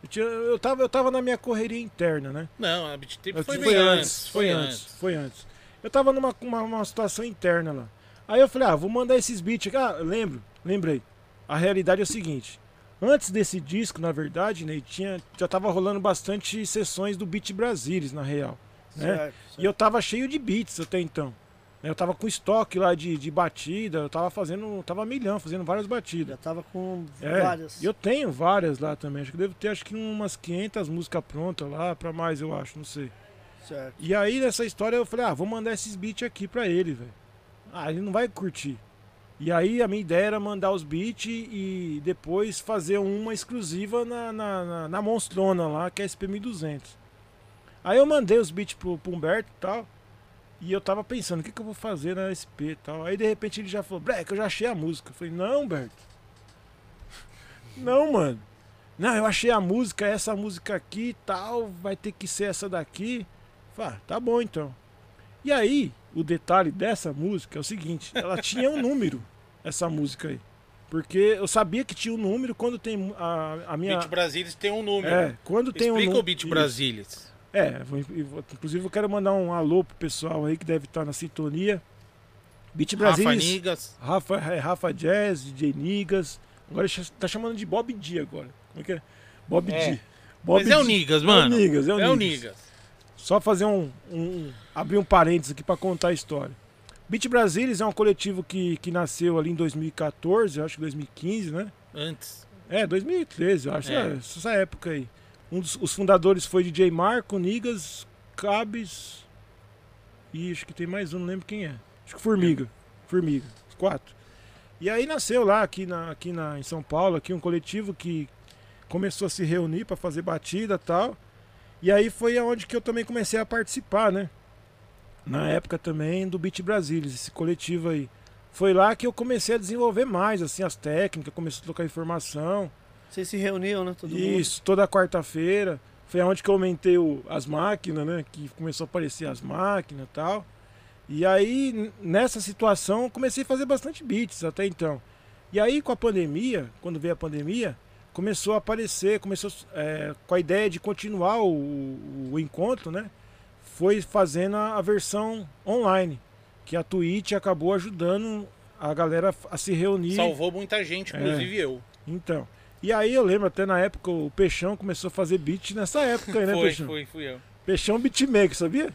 Eu, tinha- eu, tava, eu tava na minha correria interna, né? Não, a Beat Tape Eu- foi, bem antes. foi antes, foi antes. Eu tava numa uma, uma situação interna lá. Aí eu falei, ah, vou mandar esses beats aqui. Ah, lembro, lembrei. A realidade é o seguinte. Antes desse disco, na verdade, né, tinha, já tava rolando bastante sessões do Beat Brasilis, na real. Né? Certo, E eu tava cheio de beats até então. Eu tava com estoque lá de, de batida, eu tava fazendo, tava milhão, fazendo várias batidas. Já tava com É, várias. eu tenho várias lá também. Acho que devo ter acho que umas 500 músicas prontas lá, pra mais eu acho, não sei. Certo. E aí nessa história eu falei, ah, vou mandar esses beats aqui pra ele, velho. Ah, ele não vai curtir. E aí a minha ideia era mandar os beats e depois fazer uma exclusiva na, na, na, na monstrona lá, que é a SP1200. Aí eu mandei os beats pro, pro Humberto e tal. E eu tava pensando, o que, que eu vou fazer na SP e tal. Aí de repente ele já falou, Black, eu já achei a música. Eu falei, não, Humberto. Não, mano. Não, eu achei a música, essa música aqui e tal, vai ter que ser essa daqui. Falei, ah, tá bom então. E aí, o detalhe dessa música é o seguinte, ela tinha um número, essa música aí. Porque eu sabia que tinha um número quando tem a, a minha. Beat Brasilis tem um número. É, quando tem um Explica número. o Beat Brasilis. É, inclusive eu quero mandar um alô pro pessoal aí que deve estar na sintonia. Beat Brasil. Rafa Nigas. Rafa, é, Rafa Jazz, DJ Nigas. Agora ele tá chamando de Bob D agora. Como é que é? Bob É. D. Bob Mas é o D. Nigas, mano. É o Nigas, é o É o Nigas. Só fazer um, um- abrir um parênteses aqui para contar a história. Beat Brasilis é um coletivo que, que nasceu ali em 2014, eu acho que 2015, né? Antes. É, 2013, eu acho, É. é, essa época aí. Um dos os fundadores foi DJ Marco, Nigas, Cabes e acho que tem mais um, não lembro quem é. Acho que Formiga. Formiga, os quatro. E aí nasceu lá aqui, na, aqui na, em São Paulo, aqui um coletivo que começou a se reunir para fazer batida e tal. E aí foi aonde que eu também comecei a participar, né? Na época também do Beat Brasilis, esse coletivo aí. Foi lá que eu comecei a desenvolver mais, assim, as técnicas, comecei a trocar informação. Vocês se reuniam, né? Todo mundo. Isso, toda quarta-feira. Foi onde que eu aumentei o- as máquinas, né? Que começou a aparecer as máquinas e tal. E aí, nessa situação, eu comecei a fazer bastante beats até então. E aí, com a pandemia, quando veio a pandemia, começou a aparecer, começou é, com a ideia de continuar o, o encontro, né? Foi fazendo a, a versão online. Que a Twitch acabou ajudando a galera a se reunir. Salvou muita gente, É. inclusive eu. Então. E aí eu lembro até na época o Peixão começou a fazer beat nessa época aí, né, foi, Peixão? foi, fui eu. Peixão beatmaker, sabia?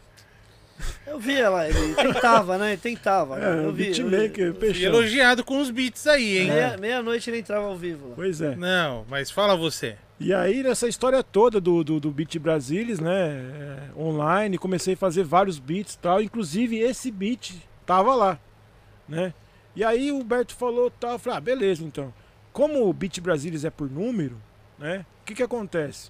Eu via lá, ele tentava, né? Ele tentava. É, eu vi. eu vi. beatmaker, Peixão. elogiado com os beats aí, hein? Meia- Meia-noite ele entrava ao vivo lá. Pois é. Não, mas fala você. E aí nessa história toda do, do, do Beat Brasilis, né, é, online, comecei a fazer vários beats e tal, inclusive esse beat tava lá, né? E aí o Berto falou tal, eu falei, ah, beleza então. Como o Beat Brasilis é por número, né, o que que acontece?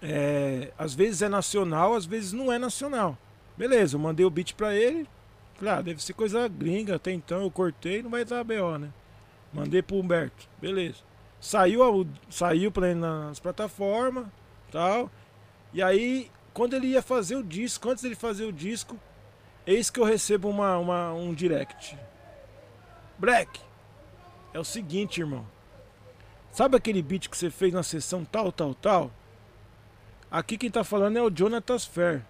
É, às vezes é nacional, às vezes não é nacional. Beleza, eu mandei o beat pra ele, falei, ah, deve ser coisa gringa, até então eu cortei, não vai dar BO, né? Mandei pro Humberto. Beleza. Saiu, saiu pra, nas plataformas tal. E aí, quando ele ia fazer o disco, antes dele fazer o disco, eis que eu recebo uma, uma- um direct. Black, é o seguinte, irmão. Sabe aquele beat que você fez na sessão tal, tal, tal? Aqui quem tá falando é o Jonathan Fair.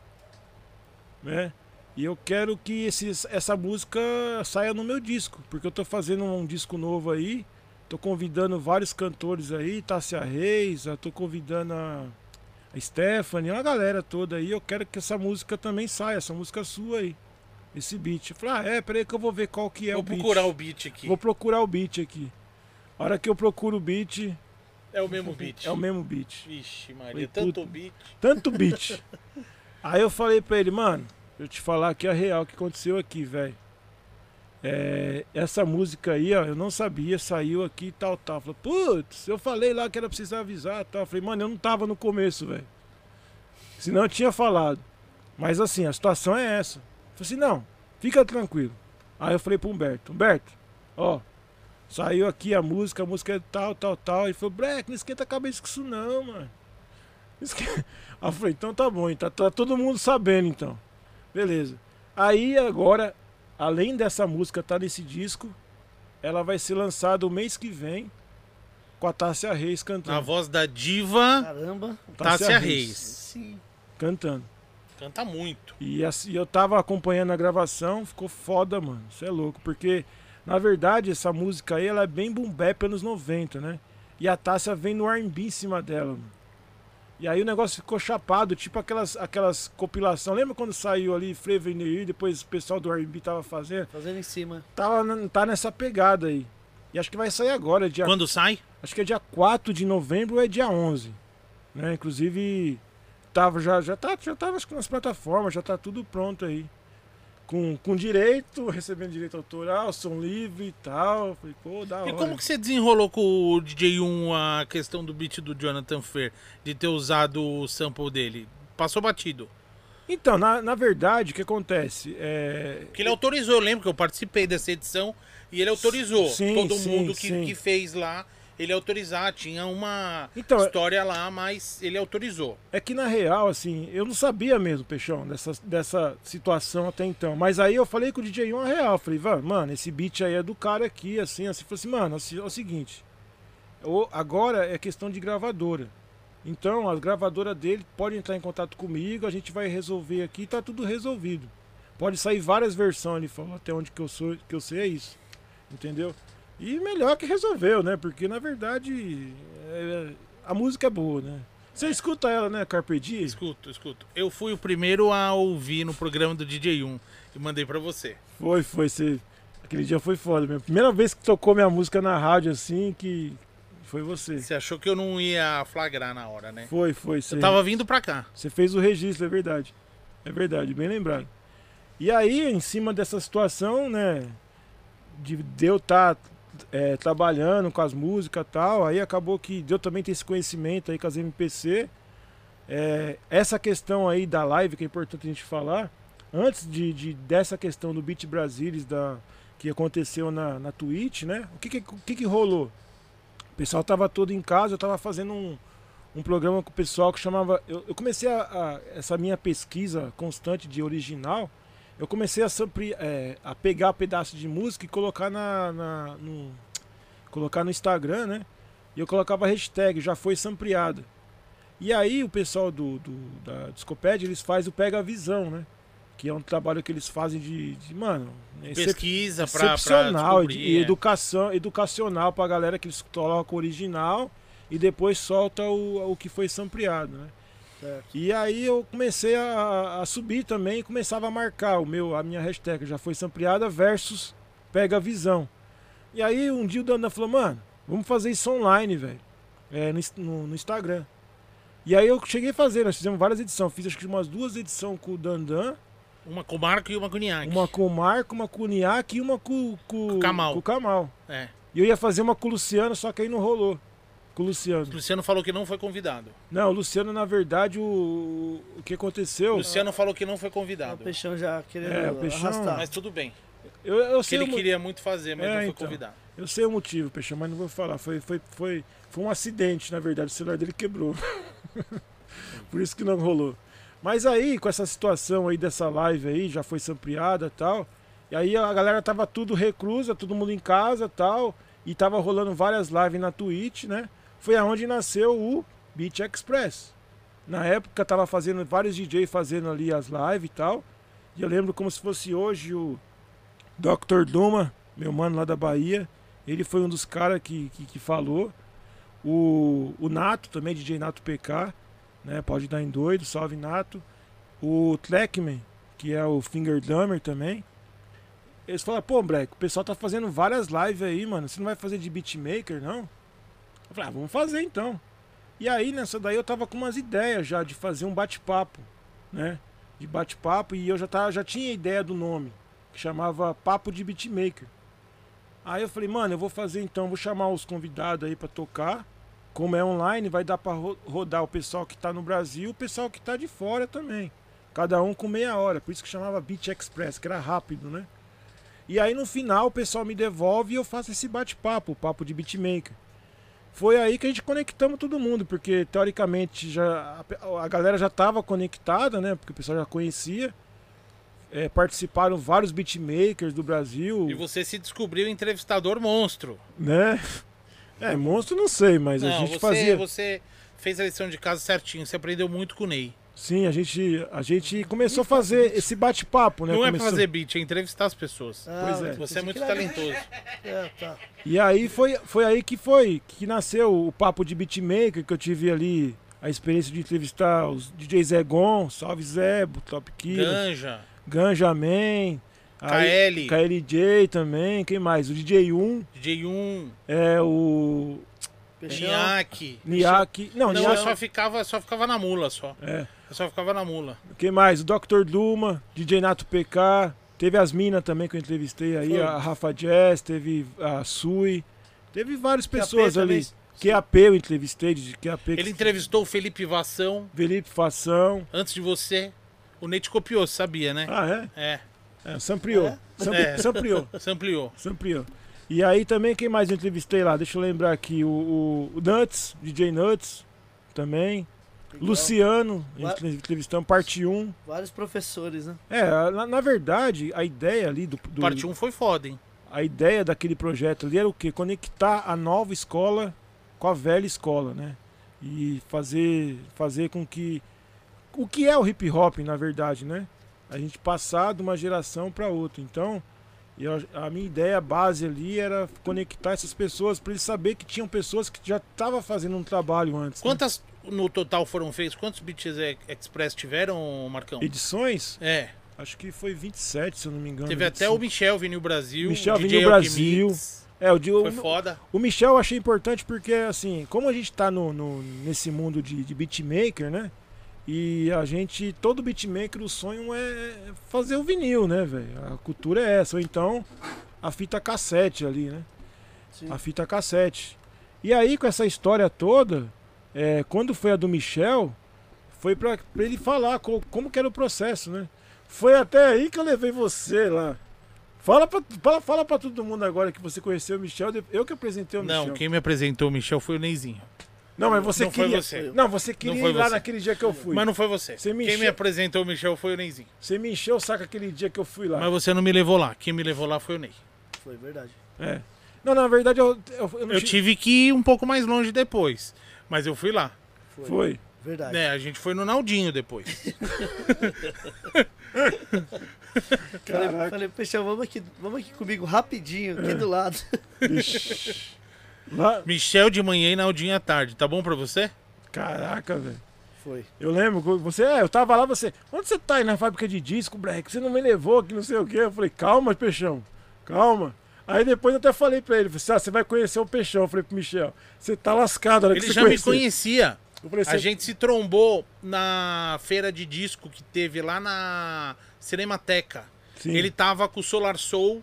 Né? E eu quero que esses, essa música saia no meu disco, porque eu tô fazendo um disco novo aí. Tô convidando vários cantores aí, Tássia Reis, eu tô convidando a, a Stephanie, uma galera toda aí. Eu quero que essa música também saia, essa música sua aí. Esse beat. Eu falei, ah, é, peraí que eu vou ver qual que é Vou o beat. procurar o beat aqui. Vou procurar o beat aqui. A hora que eu procuro o beat, É o mesmo beat. é o mesmo beat. Vixe, Maria, tanto beat. Tanto beat. Aí eu falei pra ele, mano, eu te falar aqui a real que aconteceu aqui, velho. É, essa música aí, ó, eu não sabia, saiu aqui e tal, tal. Falei, putz, eu falei lá que era preciso avisar tal. Falei, mano, eu não tava no começo, velho. Senão eu tinha falado. Mas assim, a situação é essa. Falei assim, não, fica tranquilo. Aí eu falei pro Humberto, Humberto, ó, saiu aqui a música, a música é tal, tal, tal. Ele falou, Black, não esquenta a cabeça com isso não, mano. Aí eu falei, então tá bom, então tá todo mundo sabendo então. Beleza. Aí agora, além dessa música estar nesse disco, ela vai ser lançada o mês que vem com a Tássia Reis Na cantando. voz da diva Caramba. Tássia Reis. Sim. Cantando. Canta muito. E assim, eu tava acompanhando a gravação, ficou foda, mano. Isso é louco, porque na verdade essa música aí ela é bem boom bap anos 90, né? E a Tássia vem no R&B em cima dela, mano. E aí o negócio ficou chapado, tipo aquelas aquelas compilação. Lembra quando saiu ali Ear, depois o pessoal do R&B tava fazendo? Fazendo em cima. Tava tá nessa pegada aí. E acho que vai sair agora, dia Quando sai? acho que é dia 4 de novembro ou é dia 11. Né? Inclusive, tava, já, já, tá, já tava acho que nas plataformas, já tá tudo pronto aí. Com, com direito, recebendo direito autoral, som livre e tal. Falei, pô, da hora. E como que você desenrolou com o DJ1 a questão do beat do Jonathan Fair? De ter usado o sample dele? Passou batido. Então, na, na verdade, o que acontece? É, Porque ele autorizou, eu lembro que eu participei dessa edição e ele autorizou. Sim, Todo sim, mundo que, sim. que fez lá, ele autorizar. Tinha uma Então, história lá, mas ele autorizou. É que na real, assim, eu não sabia mesmo, Peixão, dessa, dessa situação até então. Mas aí eu falei com o DJ uma real. Falei, "Van, mano, esse beat aí é do cara aqui, assim, assim. Falei assim, mano, assim, é o seguinte. agora é questão de gravadora. Então, as gravadoras dele podem entrar em contato comigo, a gente vai resolver aqui, tá tudo resolvido. Pode sair várias versões, ele falou, até onde que eu, sou, que eu sei é isso. Entendeu? E melhor que resolveu, né? Porque na verdade é- a música é boa, né? Você escuta ela, né, Carpe Diem? Escuto, escuto. Eu fui o primeiro a ouvir no programa do DJ1 e mandei pra você. Foi, foi. Você... Aquele dia foi foda mesmo. Primeira vez que tocou minha música na rádio assim, que foi você. Você achou que eu não ia flagrar na hora, né? Foi, foi. Você, Eu tava vindo pra cá. você fez o registro, é verdade. É verdade, bem lembrado. E aí, em cima dessa situação, né, de de eu estar trabalhando com as músicas e tal, aí acabou que deu também ter esse conhecimento aí com as MPC. É, essa questão aí da live, que é importante a gente falar, antes de, de- dessa questão do Beat Brasilis da, que aconteceu na, na Twitch, né? O que que, o que que rolou? O pessoal tava todo em casa, eu tava fazendo um, um programa com o pessoal que chamava. Eu, eu comecei a, a- essa minha pesquisa constante de original. Eu comecei a, sampli- é, a pegar pedaço de música e colocar na, na- no, colocar no Instagram, né? E eu colocava a hashtag, já foi sampleada. E aí o pessoal do, do- da Discopédia, eles fazem o Pega a Visão, né? Que é um trabalho que eles fazem de, de mano, excep- Pesquisa pra, pra excepcional descobrir. e é. educação, educacional pra galera que eles colocam o original e depois solta o, o que foi sampleado, né? Certo. E aí eu comecei a, a subir também e começava a marcar o meu, a minha hashtag já foi sampleada versus pega visão. E aí um dia o Dandan falou, mano, vamos fazer isso online, velho. É, no, no- no Instagram. E aí eu cheguei a fazer, nós fizemos várias edições. Fiz acho que umas duas edições com o Dandan, Uma com o Marco e uma com o Niak. uma com o Marco, uma com o Niak e uma com, com, Com o Kamal. com o Kamal. É. E eu ia fazer uma com o Luciano, só que aí não rolou. Com o Luciano. O Luciano falou que não foi convidado. Não, o Luciano, na verdade, o, o que aconteceu. O Luciano falou que não foi O convidado. Peixão já querendo É, o Peixão- arrastar. Mas tudo bem. Eu, eu Que sei ele o queria muito fazer, mas É, não foi então. convidado. Eu sei o motivo, Peixão, mas não vou falar. Foi, foi, foi, foi um acidente, na verdade. O celular dele quebrou. Por isso que não rolou. Mas aí, com essa situação aí dessa live aí, já foi sampleada e tal. E aí a galera tava tudo reclusa, todo mundo em casa e tal. E tava rolando várias lives na Twitch, né? Foi aonde nasceu o Beat Express. Na época tava fazendo vários DJ fazendo ali as lives e tal. E eu lembro como se fosse hoje o Dr. Duma, meu mano lá da Bahia. Ele foi um dos caras que, que, que falou. O, o Nato também, DJ Nato PK, né? Pode dar em doido, salve Nato. O Tleckman, que é o Finger Drummer também. Eles falaram, pô, Breck, o pessoal tá fazendo várias lives aí, mano. Você não vai fazer de beatmaker, não? Eu falei, ah, vamos fazer então. E aí, nessa daí, eu tava com umas ideias já de fazer um bate-papo, né? De bate-papo, e eu já, tava, já tinha ideia do nome, que chamava Papo de Beatmaker. Aí eu falei, mano, eu vou fazer então, vou chamar os convidados aí pra tocar. Como é online, vai dar pra ro- rodar o pessoal que tá no Brasil o pessoal que tá de fora também. Cada um com meia hora, por isso que chamava Beat Express, que era rápido, né? E aí no final o pessoal me devolve e eu faço esse bate-papo, o papo de beatmaker. Foi aí que a gente conectamos todo mundo, porque teoricamente já a, a galera já estava conectada, né? Porque o pessoal já conhecia. É, participaram vários beatmakers do Brasil, E você se descobriu entrevistador monstro. né? É, monstro não sei, mas a não, gente você, fazia. você fez a lição de casa certinho, você aprendeu muito com o Ney. Sim, a gente, a gente começou a fazer esse bate-papo, né? não é pra Começou- fazer beat, é entrevistar as pessoas. Pois é. Você é muito talentoso. É, tá. E aí foi, foi aí que foi, que nasceu o papo de beatmaker, que eu tive ali a experiência de entrevistar os DJ Zé Gon, Salve Zebo, Top Killer, Ganja, Ganja Man, KL, KLJ também, quem mais? O DJ1, DJ1, é o. Niak. Niak, não, Não, Niak, eu só ficava, só ficava na mula só. é, Eu só ficava na mula. quem mais? O Dr. Duma, DJ Nato PK, teve as minas também que eu entrevistei aí, Foi. a Rafa Jazz, teve a Sui, teve várias pessoas QAP ali. também. QAP eu entrevistei, de QAP. Ele entrevistou o Felipe Vação Felipe Fação. antes de você. O Ney te copiou, você sabia, né? Ah, é? É, É, Sampriou. É? Sampri- É. Sampriou. Sampriou. E aí também, quem mais eu entrevistei lá? Deixa eu lembrar aqui. O, o, o Nuts, DJ Nuts, também. Legal. Luciano, Va- entrevistamos, parte 1. Vários professores, né? É, na, na verdade, a ideia ali do, do- Parte 1 foi foda, hein? A ideia daquele projeto ali era o quê? Conectar a nova escola com a velha escola, né? E fazer, fazer com que. O que é o hip hop, na verdade, né? A gente passar de uma geração para outra. Então, eu- a minha ideia base ali era conectar essas pessoas para eles saber que tinham pessoas que já estavam fazendo um trabalho antes. né? No total foram feitos? Quantos Beats Express tiveram, Marcão? Edições? É, Acho que foi 27, se eu não me engano. teve até 25. o Michel Vinil Brasil. Michel Vinil Brasil. É, o, de- Foi o, foda. O Michel eu achei importante porque, assim, como a gente tá no, no- nesse mundo de, de beatmaker, né? E a gente, todo beatmaker, o sonho é fazer o vinil, né, velho? A cultura é essa. Ou então, a fita cassete ali, né? Sim. A fita cassete. E aí, com essa história toda, é, quando foi a do Michel, foi pra, pra ele falar co- como que era o processo, né? Foi até aí que eu levei você lá. Fala pra, fala, fala pra todo mundo agora que você conheceu o Michel. Eu que apresentei o Michel. Não, quem me apresentou o Michel foi o Neizinho. Não, mas você Não foi queria. você. Não, você queria foi ir lá você. naquele dia que eu fui. Mas não foi você. Você me Quem me encheu- apresentou o Michel foi o Neizinho. Você me encheu o saco aquele dia que eu fui lá. Mas você não me levou lá. Quem me levou lá foi o Ney. Foi verdade. É. Não, na verdade eu, eu, eu não Eu che- tive que ir um pouco mais longe depois. Mas eu fui lá. Foi. Foi. Verdade. É, a gente foi no Naldinho depois. Falei, falei, Peixão, vamos aqui, vamos aqui comigo rapidinho, aqui do lado. Lá- Michel de manhã e Naldinho à tarde. Tá bom pra você? Caraca, velho. Foi. Eu lembro, que você, é, eu tava lá, você, onde você tá aí na fábrica de disco, Black? Você não me levou aqui, não sei o quê. Eu falei, calma, Peixão, calma. Aí depois eu até falei pra ele, ah, você vai conhecer o Peixão. Eu falei pro Michel, você tá lascado, Ele já me conhecer. conhecia. Eu falei, A "Você- gente se trombou na feira de disco que teve lá na Cinemateca. Sim. Ele tava com o Solar Soul,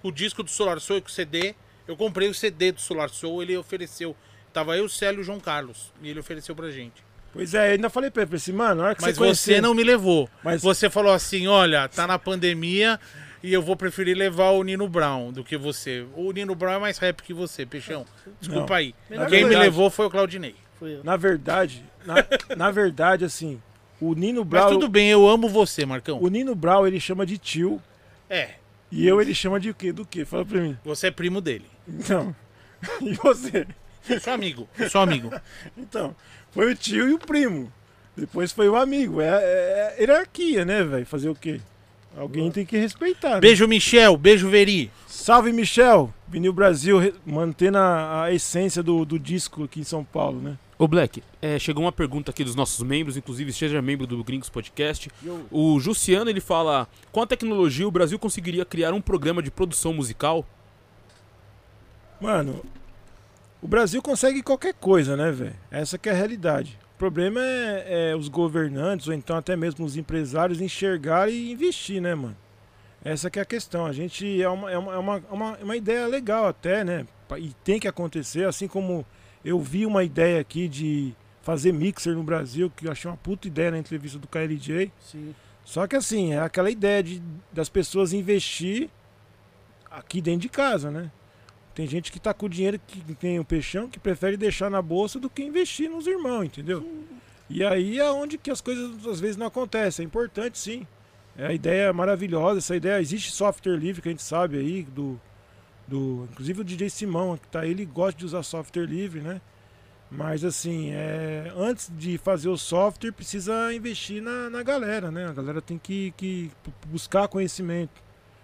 com o disco do Solar Soul e com o CD. Eu comprei o CD do Solar Soul, ele ofereceu. Tava eu, o Célio e o João Carlos. E ele ofereceu pra gente. Pois é, eu ainda falei pra ele, assim, mano, na hora que Mas você conhecer... você não me levou. Mas- Você falou assim: olha, tá na pandemia, E eu vou preferir levar o Nino Brown do que você. O Nino Brown é mais rap que você, Peixão. Desculpa Não. aí. Melhor Quem me coisa. levou foi o Claudinei. Eu. Na verdade, na, na verdade, assim, o Nino Mas Brown. tudo bem, eu amo você, Marcão. O Nino Brown ele chama de tio. É, E eu ele chama de o quê? Do quê? Fala pra mim. você é primo dele. Então. E você? Eu sou amigo, eu sou amigo. Então, foi o tio e o primo. Depois foi o amigo. É, é- é hierarquia, né, velho? Fazer o quê? Alguém tem que respeitar. né? Beijo, Michel. Beijo, Veri. Salve, Michel! Vinil Brasil re- mantendo a, a essência do, do disco aqui em São Paulo, né? Ô Black, é, chegou uma pergunta aqui dos nossos membros, inclusive seja membro do Gringos Podcast. O Jussiano ele fala: com a tecnologia o Brasil conseguiria criar um programa de produção musical? Mano, o Brasil consegue qualquer coisa, né, velho? Essa que é a realidade. O problema é, é os governantes, ou então até mesmo os empresários, enxergarem e investir, né, mano? Essa que é a questão. A gente é uma, é uma, é uma, é uma, é uma ideia legal até, né? E tem que acontecer, assim como eu vi uma ideia aqui de fazer mixer no Brasil, que eu achei uma puta ideia na entrevista do KLJ. Sim. Só que assim, é aquela ideia de, das pessoas investir aqui dentro de casa, né? Tem gente que tá com dinheiro que tem o peixão que prefere deixar na bolsa do que investir nos irmãos, entendeu? E aí é onde que as coisas às vezes não acontecem. É importante sim. É a ideia é maravilhosa, essa ideia existe software livre que a gente sabe aí do do inclusive o DJ Simão que tá aí, ele gosta de usar software livre, né? Mas assim, é, antes de fazer o software, precisa investir na, na galera, né? A galera tem que, que buscar conhecimento.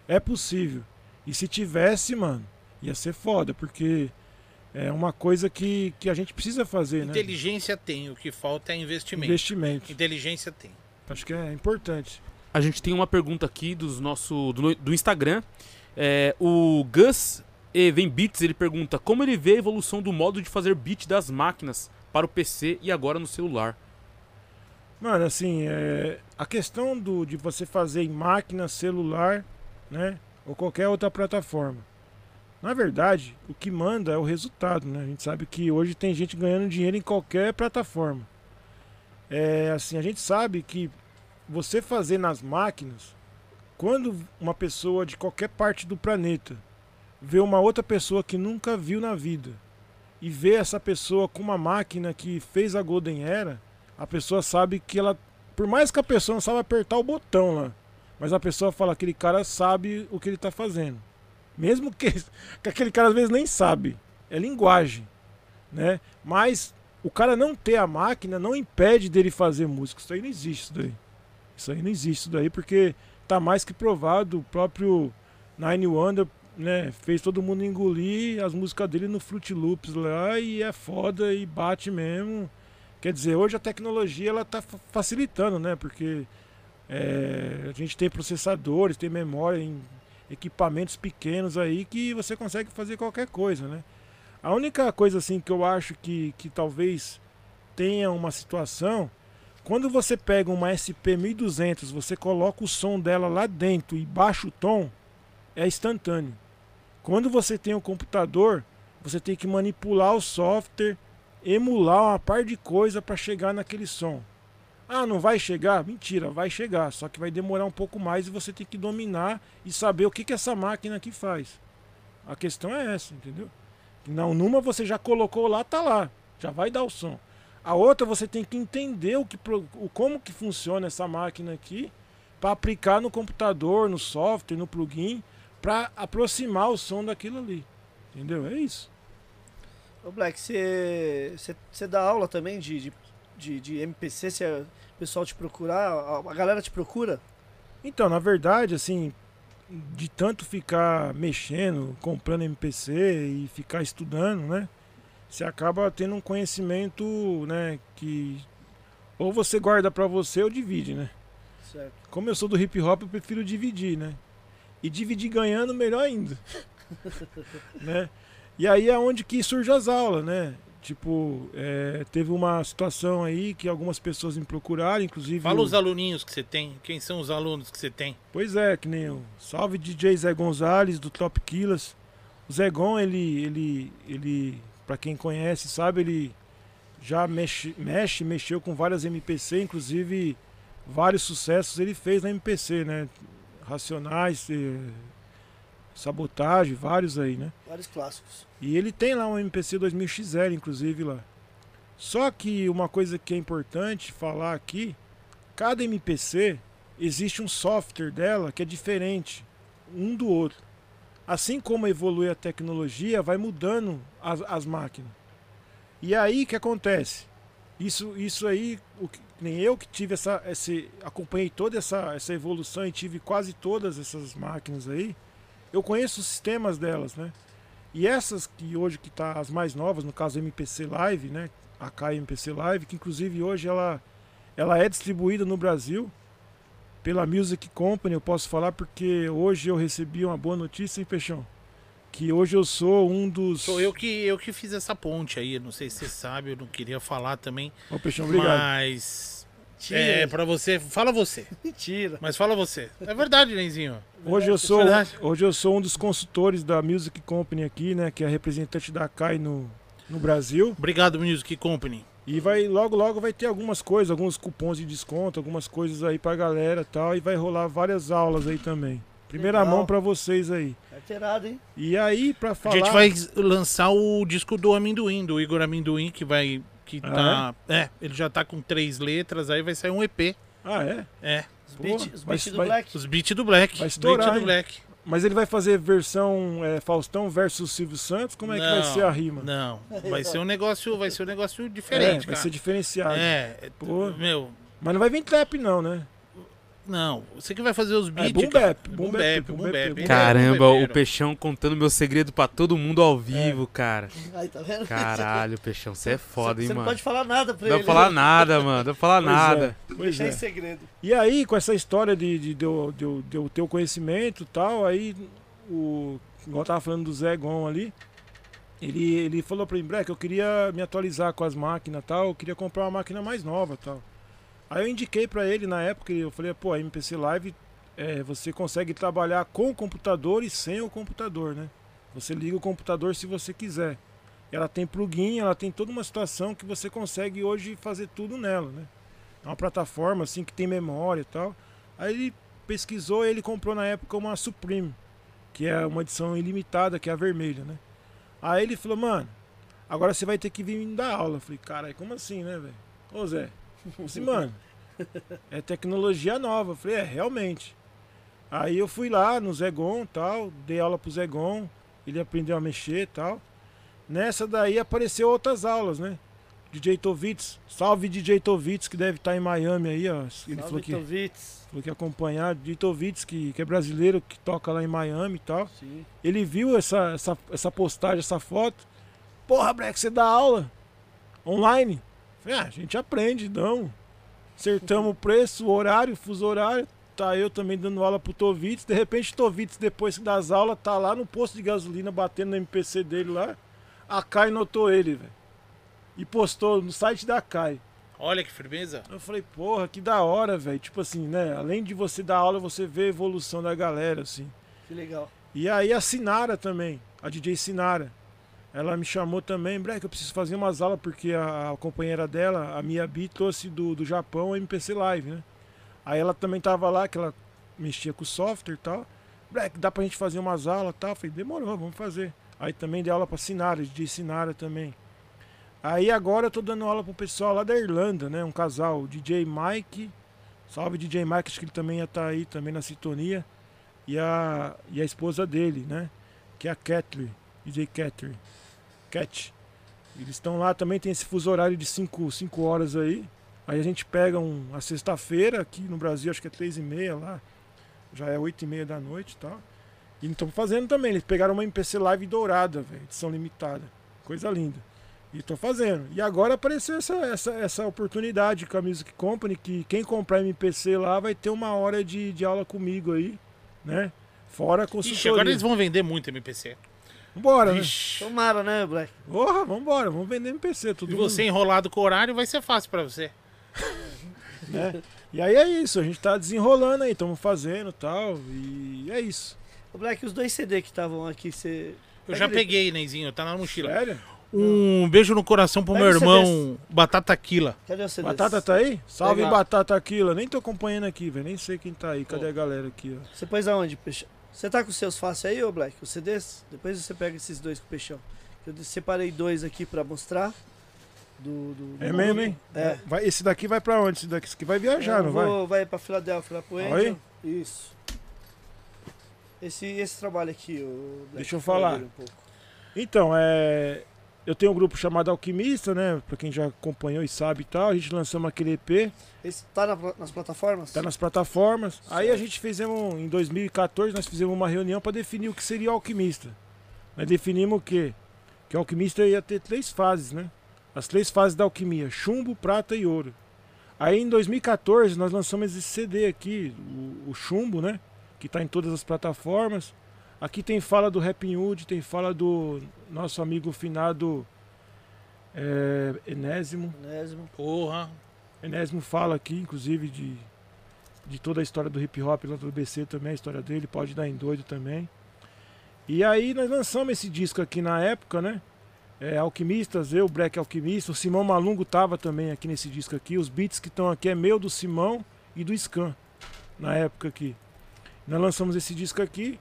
É possível. E se tivesse, mano, ia ser foda, porque é uma coisa que, que a gente precisa fazer, né? Inteligência tem, o que falta é investimento. Investimento. Inteligência tem. Acho que é importante. A gente tem uma pergunta aqui dos nosso, do, do Instagram. É, o Gus e Vem Beats ele pergunta como ele vê a evolução do modo de fazer beat das máquinas para o PC e agora no celular. Mano, assim, é, a questão do, de você fazer em máquina, celular, né? Ou qualquer outra plataforma. Na verdade, o que manda é o resultado, né? A gente sabe que hoje tem gente ganhando dinheiro em qualquer plataforma. É, assim, a gente sabe que você fazer nas máquinas, quando uma pessoa de qualquer parte do planeta vê uma outra pessoa que nunca viu na vida e vê essa pessoa com uma máquina que fez a Golden Era, a pessoa sabe que ela, por mais que a pessoa não saiba apertar o botão lá, mas a pessoa fala aquele cara sabe o que ele está fazendo. Mesmo que, que aquele cara às vezes nem sabe, é linguagem, né? Mas o cara não ter a máquina não impede dele fazer música. Isso aí não existe isso daí. Isso aí não existe isso daí porque tá mais que provado, o próprio Nine Wonder né, fez todo mundo engolir as músicas dele no Fruit Loops lá e é foda e bate mesmo. Quer dizer, hoje a tecnologia ela tá fa- facilitando, né? Porque é, a gente tem processadores, tem memória em equipamentos pequenos aí que você consegue fazer qualquer coisa, né? A única coisa assim que eu acho que, que talvez tenha uma situação, quando você pega uma SP 1200, você coloca o som dela lá dentro e baixa o tom, é instantâneo. Quando você tem um computador, você tem que manipular o software, emular uma par de coisa para chegar naquele som. Ah, não vai chegar? Mentira, vai chegar, só que vai demorar um pouco mais e você tem que dominar e saber o que, que essa máquina aqui faz. A questão é essa, entendeu? Não, numa você já colocou lá, tá lá, já vai dar o som. A outra você tem que entender o que, o, como que funciona essa máquina aqui para aplicar no computador, no software, no plugin, para aproximar o som daquilo ali. Entendeu? É isso. Ô Black, você dá aula também de, de, de, de MPC? Se o pessoal te procurar, a, a galera te procura? Então, na verdade, assim, de tanto ficar mexendo, comprando MPC e ficar estudando, né? Você acaba tendo um conhecimento, né, que ou você guarda pra você ou divide, né? Certo. Como eu sou do hip hop, eu prefiro dividir, né? E dividir ganhando, melhor ainda. né? E aí é onde que surgem as aulas, né? Tipo, é, teve uma situação aí que algumas pessoas me procuraram, inclusive. Fala o- os aluninhos que você tem. Quem são os alunos que você tem? Pois é, que nem o salve DJ Zé Gonzalez do Top Killers. O Zé Gon, ele, ele, ele, para quem conhece, sabe, ele já mexe, mexe, mexeu com várias MPC, inclusive vários sucessos ele fez na MPC, né? Racionais, eh, Sabotagem, vários aí, né? Vários clássicos. E ele tem lá um MPC 2000XL, inclusive, lá. Só que uma coisa que é importante falar aqui, cada MPC existe um software dela que é diferente um do outro. Assim como evolui a tecnologia, vai mudando as, as máquinas. E aí que acontece? Isso, isso aí, o que- nem eu que tive essa, esse, acompanhei toda essa, essa evolução e tive quase todas essas máquinas aí. Eu conheço os sistemas delas, né? E essas que hoje que tá as mais novas, no caso MPC Live, né? A K MPC Live, que inclusive hoje ela, ela é distribuída no Brasil pela Music Company, eu posso falar porque hoje eu recebi uma boa notícia, hein, Peixão? Que hoje eu sou um dos. Sou eu que, eu que fiz essa ponte aí. Não sei se você sabe, eu não queria falar também. Ô, Peixão, obrigado. Mas. Mentira. É, pra você. Fala você. Mentira. Mas fala você. É verdade, Nenzinho. Hoje eu sou, verdade. hoje eu sou um dos consultores da Music Company aqui, né? Que é representante da Kai no, no Brasil. Obrigado, Music Company. E vai logo logo vai ter algumas coisas, alguns cupons de desconto, algumas coisas aí pra galera e tal. E vai rolar várias aulas aí também. Primeira Legal. mão pra vocês aí. Carteirado, hein? E aí, pra A falar. gente vai lançar o disco do Amendoim, do Igor Amendoim, que vai. Que Ah, tá. É? ele já tá com três letras, aí vai sair um EP. Ah, é? É. Os beats beat do vai- Black. Os beats do Black. Vai Os estourar, beats do? Black. Mas ele vai fazer versão é, Faustão versus Silvio Santos? Como é que vai Não, ser a rima? Não. Vai ser um negócio, vai ser um negócio é, diferente, vai cara. ser diferenciado. É, Pô. meu, Mas não vai vir trap, não, né? Não. Você que vai fazer os beats. boom cara. bap, boom bap, bap, boom bap, bap. boom é Caramba, o bebeiro. Peixão contando meu segredo pra todo mundo ao vivo, cara. Aí, tá vendo? Caralho, Peixão, você é foda, hein, Você não mano. pode falar nada pra Não ele. pra falar né? nada, mano. Não falar Pois nada. é, pois é. em segredo. E aí, com essa história de, de, de, de, de eu ter o conhecimento e tal, aí o. Igual eu tava falando do Zé Gon ali. Ele, ele falou pra mim, Breck, eu queria me atualizar com as máquinas e tal, eu queria comprar uma máquina mais nova e tal. Aí eu indiquei pra ele na época, eu falei, pô, a MPC Live é, você consegue trabalhar com o computador e sem o computador, né? Você liga o computador se você quiser. Ela tem plugin, ela tem toda uma situação que você consegue hoje fazer tudo nela, né? É uma plataforma assim que tem memória e tal. Aí ele pesquisou ele comprou na época uma Supreme, que é uma edição ilimitada, que é a vermelha, né? Aí ele falou, mano, agora você vai ter que vir me dar aula. Eu falei, caralho, como assim, né, velho? Ô Zé, assim, mano, é tecnologia nova. Eu falei, é, realmente. Aí eu fui lá no Zegon tal, dei aula pro Zegon, ele aprendeu a mexer tal. Nessa daí apareceu outras aulas, né? DJ Tovitz, salve DJ Tovitz, que deve estar em Miami aí, ó. Ele Salve, falou que, Tovitz. falou que acompanhar. DJ Tovitz, que, que é brasileiro, que toca lá em Miami e tal. Sim. Ele viu essa, essa, essa postagem, essa foto. Porra, Breck, você dá aula online? Falei, ah, a gente aprende, não. Acertamos o preço, o horário, fuso horário. Tá eu também dando aula pro Tovitz. De repente, Tovitz, depois das aulas, tá lá no posto de gasolina, batendo no MPC dele lá. A Kai notou ele, velho. E postou no site da Kai. Olha que firmeza. Eu falei, porra, que da hora, velho. Tipo assim, né? Além de você dar aula, você vê a evolução da galera, assim. Que legal. E aí a Sinara também, a DJ Sinara. Ela me chamou também, Breck, eu preciso fazer umas aulas porque a, a companheira dela, a Miyabi, trouxe do, do Japão o MPC Live, né? Aí ela também tava lá, que ela mexia com o software e tal. Breck, dá pra gente fazer umas aulas e tal? Falei, demorou, vamos fazer. Aí também dei aula pra Sinara, DJ Sinara também. Aí agora eu tô dando aula pro pessoal lá da Irlanda, né? Um casal, DJ Mike. Salve DJ Mike, acho que ele também ia estar aí também na sintonia. E a, e a esposa dele, né? Que é a Catherine, DJ Catherine. Cat. Eles estão lá também, tem esse fuso horário de 5 horas aí. Aí a gente pega um, a sexta-feira, aqui no Brasil acho que é 3 e meia lá. Já é 8 e meia da noite e tal. E estão fazendo também, eles pegaram uma MPC Live dourada, velho, edição limitada. Coisa linda. E tô fazendo. E agora apareceu essa, essa, essa oportunidade com a Music Company, que quem comprar MPC lá vai ter uma hora de, de aula comigo aí, né? Fora a Ixi, agora eles vão vender muito MPC. Vambora, né? Ixi. Tomara, né, Black? Porra, vambora, vamos vender MPC, tudo E você enrolado com o horário vai ser fácil pra você. né? E aí é isso, a gente tá desenrolando aí, estamos fazendo tal, e é isso. Ô, Black, os dois CD que estavam aqui, você. Eu já peguei, Nenzinho, tá na mochila. Sério? Um beijo no coração pro Pega meu o irmão Batata Quila. Cadê o CD? Batata tá aí? Salve Legal. Batata Aquila. Nem tô acompanhando aqui, velho. Nem sei quem tá aí. Cadê a galera aqui, ó? Você pôs aonde, Peixão? Você tá com os seus fáceis aí, ô Black? Os CDs? Depois você pega esses dois com o Peixão. Eu separei dois aqui pra mostrar. Do, do, do É mesmo, hein? É. Vai, esse daqui vai pra onde? Esse daqui, esse vai viajar, Eu não vai? vou, vai pra Filadélfia, lá pro? Angel. Isso. Esse, esse trabalho aqui, o Black, Deixa eu fala falar. Um. Então, é. Eu tenho um grupo chamado Alquimista, né? Pra quem já acompanhou e sabe e tal. A gente lançamos aquele EP, Esse tá na nas plataformas? tá nas plataformas. Aí a gente fizemos, em 2014, nós fizemos uma reunião pra definir o que seria o Alquimista. Nós definimos o quê? Que o Alquimista ia ter três fases, né? As três fases da alquimia: chumbo, prata e ouro. Aí em 2014 nós lançamos esse CD aqui, o, o Chumbo, né? Que tá em todas as plataformas. Aqui tem fala do Rapping Hood, tem fala do nosso amigo finado é, Enésimo. Enésimo. Porra. Enésimo fala aqui, inclusive, de, de toda a história do hip hop lá do BC também, a história dele, pode dar em doido também. E aí nós lançamos esse disco aqui na época, né? É, Alquimistas, eu, Black Alquimista, o Simão Malungo tava também aqui nesse disco aqui. Os beats que estão aqui é meu, do Simão e do Scan, na época aqui. Nós lançamos esse disco aqui.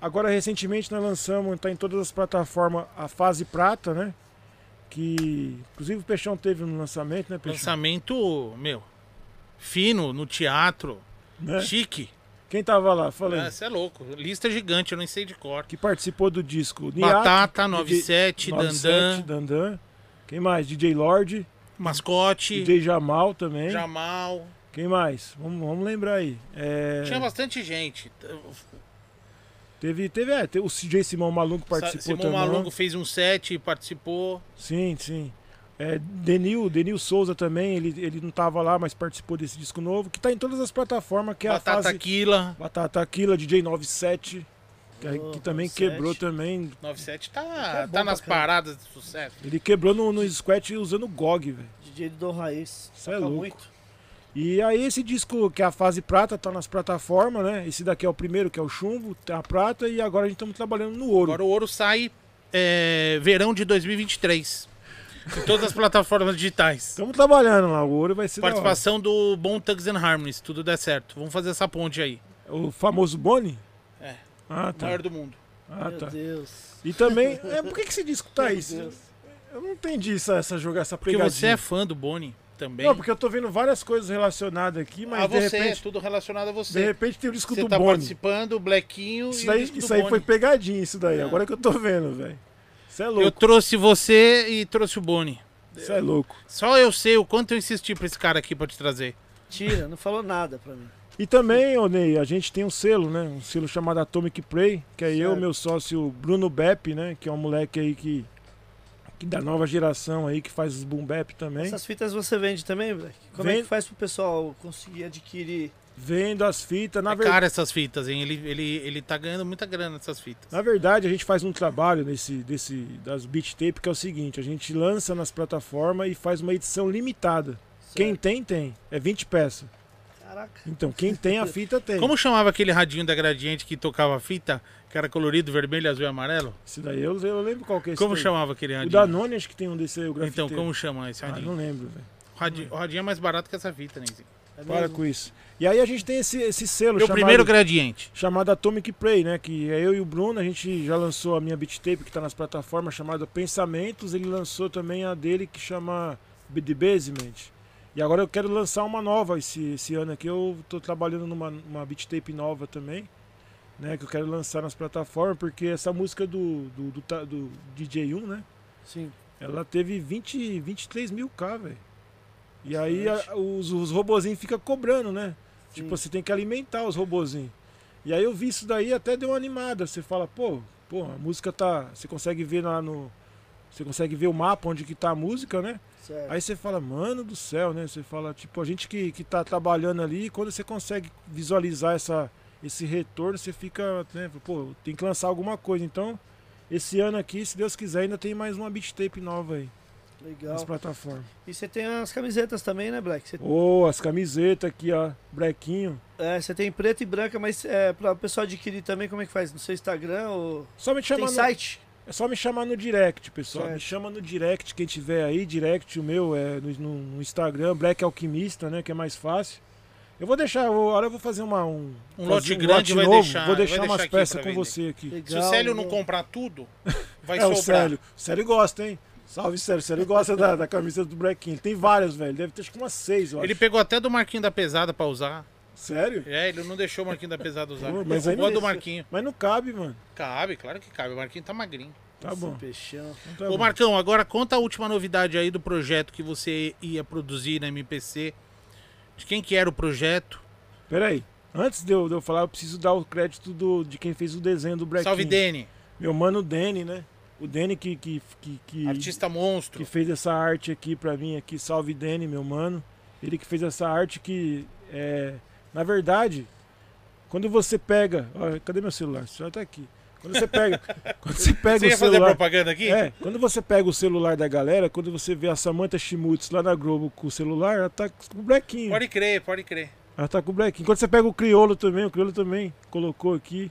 Agora, recentemente, nós lançamos, tá em todas as plataformas, a Fase Prata, né? Que, inclusive, o Peixão teve no lançamento, né, Peixão? Lançamento, meu, fino, no teatro, Né? chique. Quem tava lá? Falei. Você é louco. Lista gigante, eu nem sei de cor. Que participou do disco. Niato, Batata, DJ 97, 97, Dandan, Dandan. Quem mais? DJ Lorde, Mascote, DJ Jamal também. Jamal. Quem mais? Vamos, vamos lembrar aí. É, Tinha bastante gente. Teve, teve, é, teve o CJ Simão Maluco participou Simão também. Maluco fez um set e participou. Sim, sim. É, Denil, Denil Souza também, ele, ele não tava lá, mas participou desse disco novo, que tá em todas as plataformas, que é a Batata fase Quila. Batata Aquila, DJ 97, que, Oh, que também 97. quebrou também. 97 tá, É bom tá nas pra caramba. paradas de sucesso. Ele quebrou no, no squat usando GOG, velho. DJ do Raiz. Cê é louco. muito. E aí esse disco, que é a fase prata, tá nas plataformas, né? Esse daqui é o primeiro, que é o chumbo, tem a prata, e agora a gente estamos trabalhando no ouro. Agora o ouro sai é, verão de 2023. Em todas as plataformas digitais. Estamos trabalhando lá, o ouro vai ser da hora. Participação do Bom Tugs and Harmony, se tudo der certo. Vamos fazer essa ponte aí. O famoso Boni? É. Ah, tá. Maior do mundo. Ah, Meu tá. Deus. E também, é, por que, que esse disco tá Meu aí? Deus. Eu não entendi essa, essa jogar essa Porque pegadinha. você é fã do Boni também. Não, porque eu tô vendo várias coisas relacionadas aqui, mas a de você, é repente, tudo relacionado a de você. repente tem o disco Você do tá Boni. participando, o Blequinho Isso, e daí, o disco isso do aí Boni. foi pegadinha, isso daí. É. Agora que eu tô vendo, velho. Você é Eu louco. trouxe você e trouxe o Boni. Você é louco. Só eu sei o quanto eu insisti pra esse cara aqui pra te trazer. Tira, não falou nada pra mim. E também, ô Ney, a gente tem um selo, né? Um selo chamado Atomic Prey, que é eu, Certo. meu sócio Bruno Bepp, né? Que é um moleque aí que da nova geração aí, que faz os boom bap também. Essas fitas você vende também, Black? Como é que faz pro pessoal conseguir adquirir? Vendo as fitas. Na, é ver- cara essas fitas, hein? Ele, ele, ele tá ganhando muita grana nessas fitas. na verdade, a gente faz um trabalho nesse, desse, das beat tape que é o seguinte: a gente lança nas plataformas e faz uma edição limitada. Quem Certo. tem, tem. É 20 peças. Caraca. Então, quem tem a fita tem. Como chamava aquele radinho da Gradiente que tocava a fita? Que era colorido, vermelho, azul e amarelo? Esse daí eu, eu lembro qual que é esse Como daí. chamava aquele O radinho? Danone acho que tem um desse aí, o Então, grafiteiro. como chama esse Ah, radinho? não lembro, velho. O radinho, o radinho é mais barato que essa fita, Nenzinho. É Para mesmo? com isso. E aí a gente tem esse, esse selo Meu chamado, primeiro gradiente. chamado Atomic Play, né? Que é eu e o Bruno, a gente já lançou a minha beat tape que tá nas plataformas chamada Pensamentos. Ele lançou também a dele que chama The Basement. E agora eu quero lançar uma nova esse, esse ano aqui. Eu tô trabalhando numa uma beat tape nova também. Né, que eu quero lançar nas plataformas, porque essa música do, do, do, do DJ1, né? Sim. Ela teve 20, 23 mil K, velho. E aí a- os, os robozinhos ficam cobrando, né? Sim. Tipo, você tem que alimentar os robozinhos. E aí eu vi isso daí até deu uma animada. Você fala, pô, pô, a música tá. Você consegue ver lá no. Você consegue ver o mapa onde que tá a música, né? Certo. Aí você fala, mano do céu, né? Você fala, tipo, a gente que, que tá trabalhando ali, quando você consegue visualizar essa, esse retorno, você fica, né? Pô, tem que lançar alguma coisa. Então, esse ano aqui, se Deus quiser, ainda tem mais uma beat tape nova aí nas Legal. plataformas. E você tem as camisetas também, né, Black? Você, Ô, as camisetas aqui, ó, brequinho. é, você tem preta e branca, mas é, para o pessoal adquirir também, como é que faz? No seu Instagram ou... Só me Tem chamar no, site? É só me chamar no direct, pessoal. Certo. Me chama no direct, quem tiver aí, direct o meu é no, no- no Instagram, Black Alquimista, né? Que é mais fácil. Eu vou deixar, agora eu vou fazer uma, um, Um fazer lote grande vai deixar- Vou vai deixar deixar umas peças com vender. você aqui. Legal, Se o Célio não comprar tudo, vai é o sobrar. Célio. O Célio gosta, hein? Salve, Célio. O Célio gosta da, da camisa do Ele tem várias, velho. Deve ter acho que umas seis, eu Ele acho. pegou até do Marquinho da Pesada pra usar. Sério? É, ele não deixou o Marquinho da Pesada usar. Pô, mas não- do Marquinho. Mas não cabe, mano. Cabe, claro que cabe. O Marquinho tá magrinho. Tá Nossa, bom. Peixão. Então tá Ô bom. Marcão, agora conta a última novidade aí do projeto que você ia produzir na MPC. De quem que era o projeto? Peraí. Antes de eu, de eu falar, eu preciso dar o crédito do, de quem fez o desenho do Black Salve, Dene. Meu mano Dene, né? O Dene que, que, que, que, Artista monstro. que fez essa arte aqui pra mim aqui. Salve Dene, meu mano. Ele que fez essa arte que é, na verdade, quando você pega, ó, cadê meu celular? O celular tá aqui. Quando você pega, quando você pega Você o ia fazer celular, propaganda aqui? é, quando você pega o celular da galera, quando você vê a Samantha Schmutz lá na Globo com o celular, ela tá com o Blequinho. Pode crer, pode crer. Ela tá com o Blequinho. Quando você pega o Criolo também, o Criolo também colocou aqui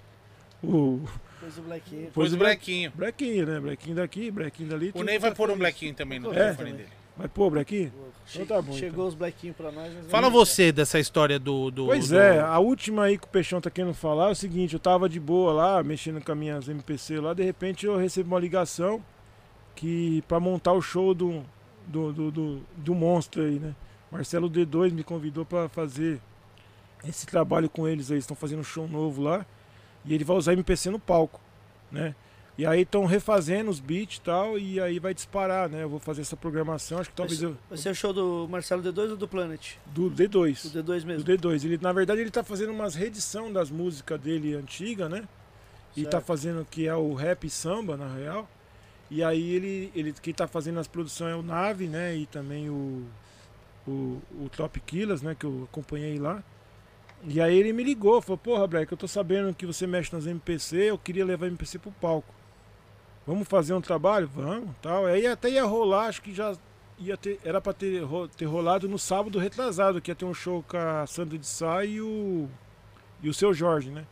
o Depois o Black Pôs o Blequinho. Blequinho, né? Blequinho daqui, Blequinho dali. O Ney vai tá pôr um. Blequinho também no É. telefone dele. Vai pôr Blequinho? Che- Então tá bom, Chegou os Blackinhos pra nós. Fala você dessa história do. do Pois do- é, a última aí que o Peixão tá querendo falar é o seguinte, eu tava de boa lá, mexendo com as minhas MPC lá, de repente eu recebi uma ligação que para montar o show do, do, do, do, do monstro aí, né? Marcelo D2 me convidou para fazer esse trabalho com eles aí, estão fazendo um show novo lá, e ele vai usar MPC no palco, né? E aí estão refazendo os beats e tal, e aí vai disparar, né? Eu vou fazer essa programação, acho que talvez eu. Vai ser o show do Marcelo D2 ou do Planet? Do D2. Do D2 mesmo. Do D2. Ele, na verdade, ele tá fazendo umas reedição das músicas dele antiga, né? E Certo. tá fazendo que é o rap e samba, na real. E aí ele, ele quem tá fazendo as produções é o Nave, né? E também o, o, o Top Killers, né? Que eu acompanhei lá. E aí ele me ligou, falou, porra, Black, eu tô sabendo que você mexe nas MPC, eu queria levar a MPC pro palco. Vamos fazer um trabalho? Vamos, tal. Aí até ia rolar, acho que já ia ter, era pra ter, ter rolado no sábado retrasado, que ia ter um show com a Sandra de Sá e o e o seu Jorge, né?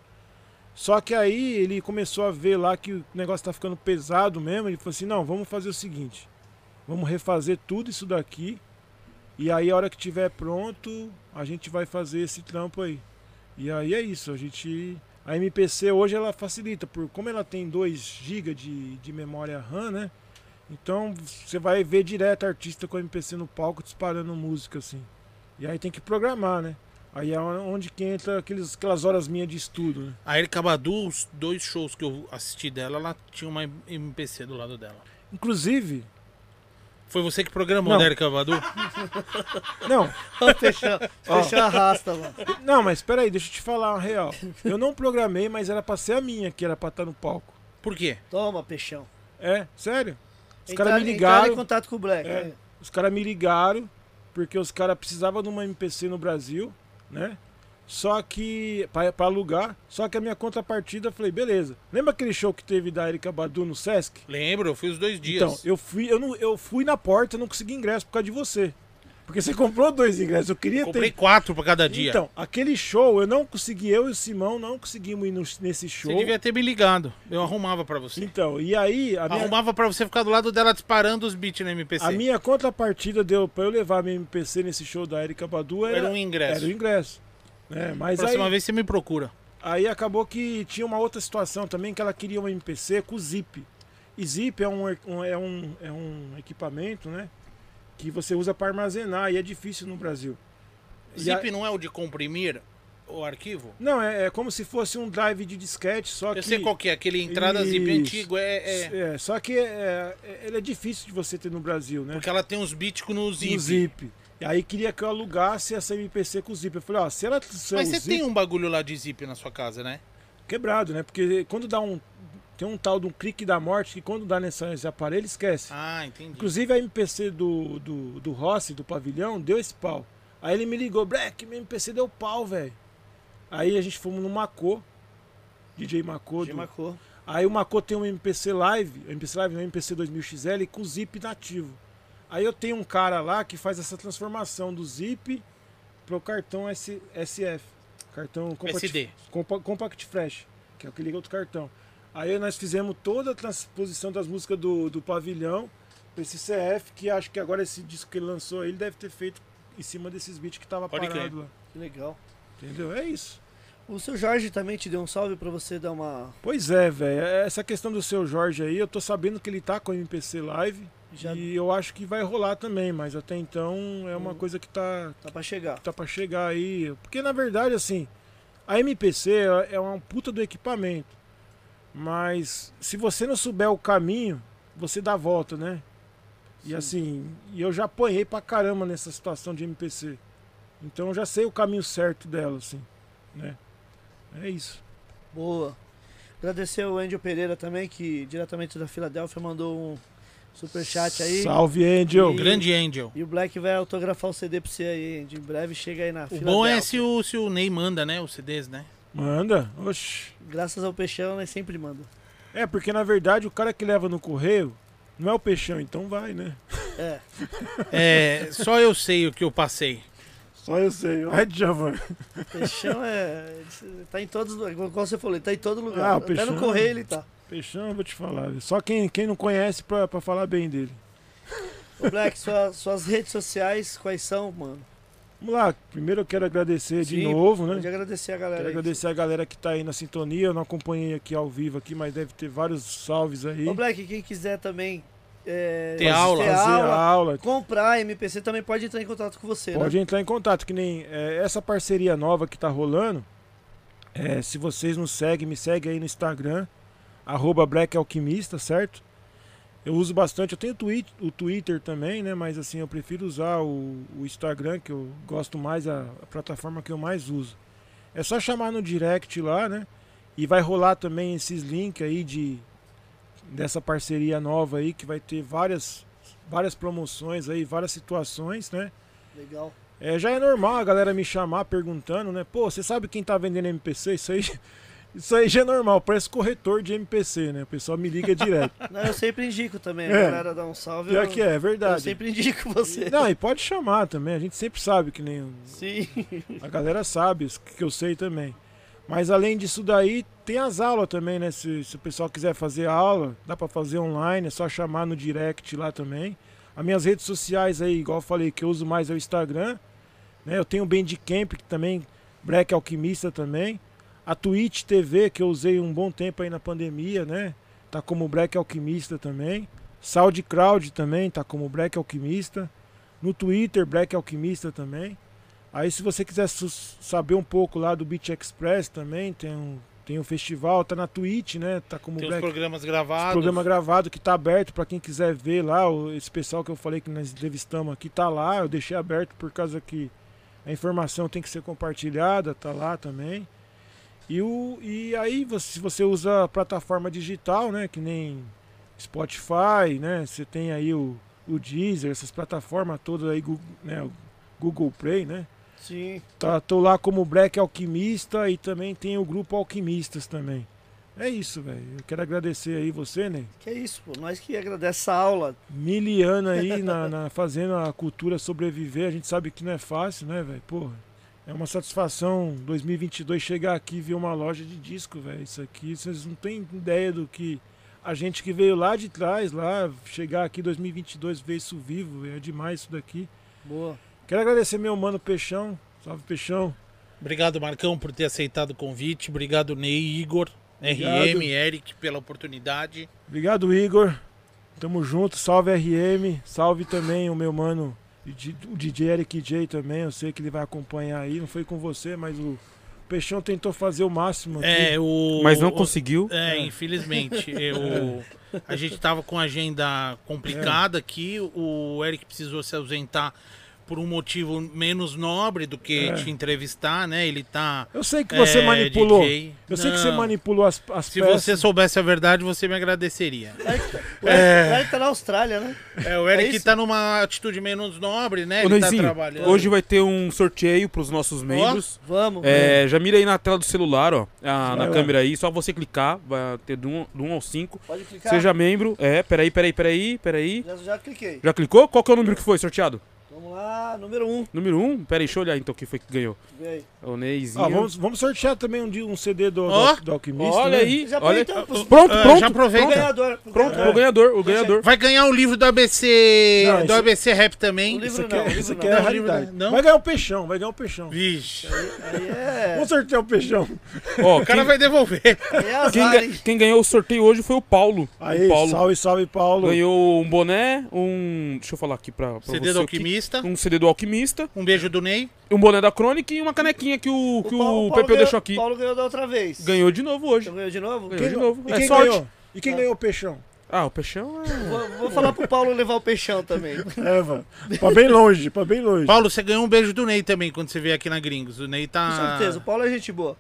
Só que aí ele começou a ver lá que o negócio tá ficando pesado mesmo, ele falou assim: "Não, vamos fazer o seguinte. Vamos refazer tudo isso daqui e aí a hora que tiver pronto, a gente vai fazer esse trampo aí". E aí é isso, a gente a MPC hoje ela facilita, por como ela tem 2 GB de, de memória RAM, né? Então você vai ver direto artista com a MPC no palco disparando música assim. E aí tem que programar, né? Aí é onde que entra aqueles, aquelas horas minhas de estudo, né? A Erika Badu, os dois shows que eu assisti dela, ela tinha uma MPC do lado dela. Inclusive, Foi você que programou, Não. né, Erika Badu? não, Peixão, Ó. Peixão arrasta, mano. não, mas espera aí, deixa eu te falar uma real. Eu não programei, mas era pra ser a minha que era pra estar no palco. Por quê? Toma, Peixão. É, sério? Os caras me entrar em ligaram, contato com o Black. É. né? os caras me ligaram porque os caras precisavam de uma MPC no Brasil, né? Só que pra, pra alugar, só que a minha contrapartida eu falei, beleza. Lembra aquele show que teve da Erika Badu no Sesc? Lembro, eu fui os dois dias. Então, eu fui, eu, não, eu fui na porta, não consegui ingresso por causa de você. Porque você comprou dois ingressos, eu queria Comprei ter. quatro pra cada dia. Então, aquele show, eu não consegui, eu e o Simão não conseguimos ir no- nesse show. você devia ter me ligado. Eu arrumava pra você. Então, e aí, a minha, Arrumava pra você ficar do lado dela disparando os beats na MPC. a minha contrapartida deu pra eu levar minha MPC nesse show da Erika Badu era, Era um ingresso. Era o ingresso. Né? Mas aí, Próxima vez você me procura. aí acabou que tinha uma outra situação também que ela queria uma MPC com zip. E zip é um, um- é um, é um equipamento, né? Que você usa para armazenar e é difícil no Brasil. E a- Zip não é o de comprimir o arquivo? Não, é, é como se fosse um drive de disquete, só que. Eu sei qual que é, aquele entrada zip Isso. antigo, é, é- É, só que é, é, ele é difícil de você ter no Brasil, né? Porque ela tem uns bits no zip. No zip. E aí queria que eu alugasse essa MPC com zip. Eu falei, ó, se ela se Mas você zip, tem um bagulho lá de zip na sua casa, né? quebrado, né? Porque quando dá um. Tem um tal de um clique da morte que quando dá nessa- nesse aparelho esquece. Ah, entendi. Inclusive a MPC do, do, do Rossi, do pavilhão, deu esse pau. Aí ele me ligou, Black, minha MPC deu pau, velho. Aí a gente fomos no Macô, DJ Macô. De do- Macô. Aí o Macô tem um MPC Live, MPC Live não, MPC 2000XL com zip nativo. Aí eu tenho um cara lá que faz essa transformação do zip pro cartão S, SF. Cartão Compact, SD. Compa- Compact Flash, que é o que liga outro cartão. Aí nós fizemos toda a transposição das músicas do, do Pavilhão pra esse CF, que acho que agora esse disco que ele lançou aí, ele deve ter feito em cima desses beats que tava Pode parado lá. Que legal. Entendeu? É isso. O seu Jorge também te deu um salve pra você dar uma. Pois é, velho. Essa questão do seu Jorge aí, eu tô sabendo que ele tá com o MPC Live. Já E eu acho que vai rolar também, mas até então é uma Hum. coisa que tá, tá pra chegar. tá para chegar aí. Porque na verdade, assim, a MPC é uma puta do equipamento. Mas se você não souber o caminho, você dá a volta, né? E Sim. assim, e eu já apanhei pra caramba nessa situação de MPC. Então eu já sei o caminho certo dela, assim, né? É isso. Boa. Agradecer o Angel Pereira também, que diretamente da Filadélfia mandou um superchat aí. Salve, Angel! E- Grande Angel. E o Black vai autografar o CD pra você aí, Angel. Em breve chega aí na O Filadélfia. bom é se o, se o Ney manda, né? Os CDs, né? Manda. Oxi. Graças ao Peixão, nós sempre manda. É, porque na verdade o cara que leva no correio não é o peixão, então vai, né? É. É, só eu sei o que eu passei. Só eu sei. Vai, Djavan. Peixão é. Tá em todos. Igual você falou, ele tá em todo lugar. Ah, o Até Peixão- no correio ele tá. Peixão, eu vou te falar. Só quem, quem não conhece pra, pra falar bem dele. Ô Black, sua- suas redes sociais, quais são, mano? Vamos lá. Primeiro eu quero agradecer de Sim, novo, né? Pode agradecer a galera Quero aí. agradecer a galera que tá aí na sintonia. Eu não acompanhei aqui ao vivo aqui, mas deve ter vários salves aí. Ô Black, quem quiser também. é, Ter aula. ter Fazer aula, aula. comprar MPC também pode entrar em contato com você, Pode né? entrar em contato, que nem é, essa parceria nova que tá rolando. é, se vocês nos seguem, me segue aí no Instagram, arroba Black Alquimista, certo? Eu uso bastante, eu tenho o Twi- o Twitter também, né? Mas assim, eu prefiro usar o, o Instagram, que eu gosto mais, a, a plataforma que eu mais uso. É só chamar no direct lá, né? E vai rolar também esses links aí de dessa parceria nova aí, que vai ter várias, várias promoções aí, várias situações, né? Legal. É, já é normal a galera me chamar perguntando, né? Pô, você sabe quem tá vendendo MPC? Isso aí, isso aí já é normal, parece corretor de MPC, né? O pessoal me liga direto. Não, eu sempre indico também. A É. galera dá um salve. Pior eu, que é, é eu verdade. sempre indico você. Não, e pode chamar também, a gente sempre sabe que nem. Sim. A galera sabe, que eu sei também. Mas além disso daí, tem as aulas também, né? Se, se o pessoal quiser fazer aula, dá pra fazer online, é só chamar no direct lá também. As minhas redes sociais aí, igual eu falei, que eu uso mais é o Instagram. Né? Eu tenho o Bandcamp, que também, Black Alquimista também. A Twitch TV, que eu usei um bom tempo aí na pandemia, né? Tá como Black Alquimista também. SoundCloud também, tá como Black Alquimista. No Twitter, Black Alquimista também. Aí se você quiser saber um pouco lá do Beat Express também, tem um, tem um festival, tá na Twitch, né? Tá como Tem os Black programas esse gravados. programa gravado que tá aberto pra quem quiser ver lá, esse pessoal que eu falei que nós entrevistamos aqui tá lá, eu deixei aberto por causa que a informação tem que ser compartilhada, tá lá também. E, o, e aí, você- se você usa a plataforma digital, né, que nem Spotify, né, você tem aí o, o Deezer, essas plataformas todas aí, Google, né, Google Play, né, Sim. Tá, tô lá como Black Alquimista e também tem o grupo Alquimistas também. É isso, velho. Eu quero agradecer aí você, né? Que é isso, pô. Nós que agradece essa aula. Miliano aí na, na- fazendo a cultura sobreviver. A gente sabe que não é fácil, né, velho? Porra. É uma satisfação 2022 chegar aqui e ver uma loja de disco, velho. Isso aqui, vocês não têm ideia do que a gente que veio lá de trás, lá, chegar aqui 2022 ver isso vivo, véio. é demais isso daqui. Boa. Quero agradecer meu mano Peixão. Salve, Peixão. Obrigado, Marcão, por ter aceitado o convite. Obrigado, Ney, Igor, Obrigado. RM, Eric, pela oportunidade. Obrigado, Igor. Tamo junto. Salve RM. Salve também o meu mano, o DJ Eric J também. Eu sei que ele vai acompanhar aí. Não foi com você, mas o Peixão tentou fazer o máximo aqui. É, o. Mas não o- conseguiu. É, infelizmente. Eu, a gente tava com a agenda complicada aqui. O Eric precisou se ausentar por um motivo menos nobre do que É. te entrevistar, né? Ele tá. Eu sei que você é, manipulou. DJ. Eu sei que você Não. manipulou as, as Se peças. você soubesse a verdade, você me agradeceria. O Eric, o É. Eric tá na Austrália, né? É, o Eric isso? tá numa atitude menos nobre, né? Ô, Ele tá Noizinho, trabalhando. hoje vai ter um sorteio pros nossos membros. Vamos. É, já mira aí na tela do celular, ó. a- Vai na lá. câmera aí, só você clicar, vai ter do 1 do um ao 5. Pode clicar. Seja membro. É, peraí, peraí, peraí, peraí. Já, já cliquei. Já clicou? Qual que é o número que foi sorteado? Vamos lá, número 1. Um. Número 1? Um, pera aí, deixa eu olhar então quem foi que ganhou. Vê aí. O Neizinho. Ah, vamos, vamos sortear também um, um CD do, Ó. do, do Alquimista. Olha né? aí, Já olha. então, Pronto, Ah, pronto. já aproveita. Pronto, Ganhador. pronto, ganhador. o ganhador, o ganhador. Vai ganhar o livro do ABC. Não, do isso- ABC Rap também. O livro Isso aqui, não, é, livro isso aqui não. é a Não, livro realidade. não. Vai ganhar o peixão, vai ganhar o peixão. Vixe. Aí é. Vamos sortear o peixão. Ó, O cara quem, vai devolver. É quem, ga- quem ganhou o sorteio hoje foi o Paulo. Aí, o Paulo salve, salve, Paulo. ganhou um boné, um. Deixa eu falar aqui pra, pra CD você do aqui. Alquimista. Um CD do Alquimista, Um beijo do Ney. um boné da Crônica e uma canequinha que o, que o, Pepeu ganhou, deixou aqui. Paulo ganhou da outra vez. Ganhou de novo hoje. Então ganhou de novo? Ganhou de novo. E É quem sorte. ganhou? E quem Ah. ganhou o peixão? Ah, o peixão é. Vou, vou falar pro Paulo levar o peixão também. Eva. pra bem longe, pra bem longe. Paulo, você ganhou um beijo do Ney também quando você veio aqui na Gringos. O Ney tá. Com certeza, o Paulo é gente boa.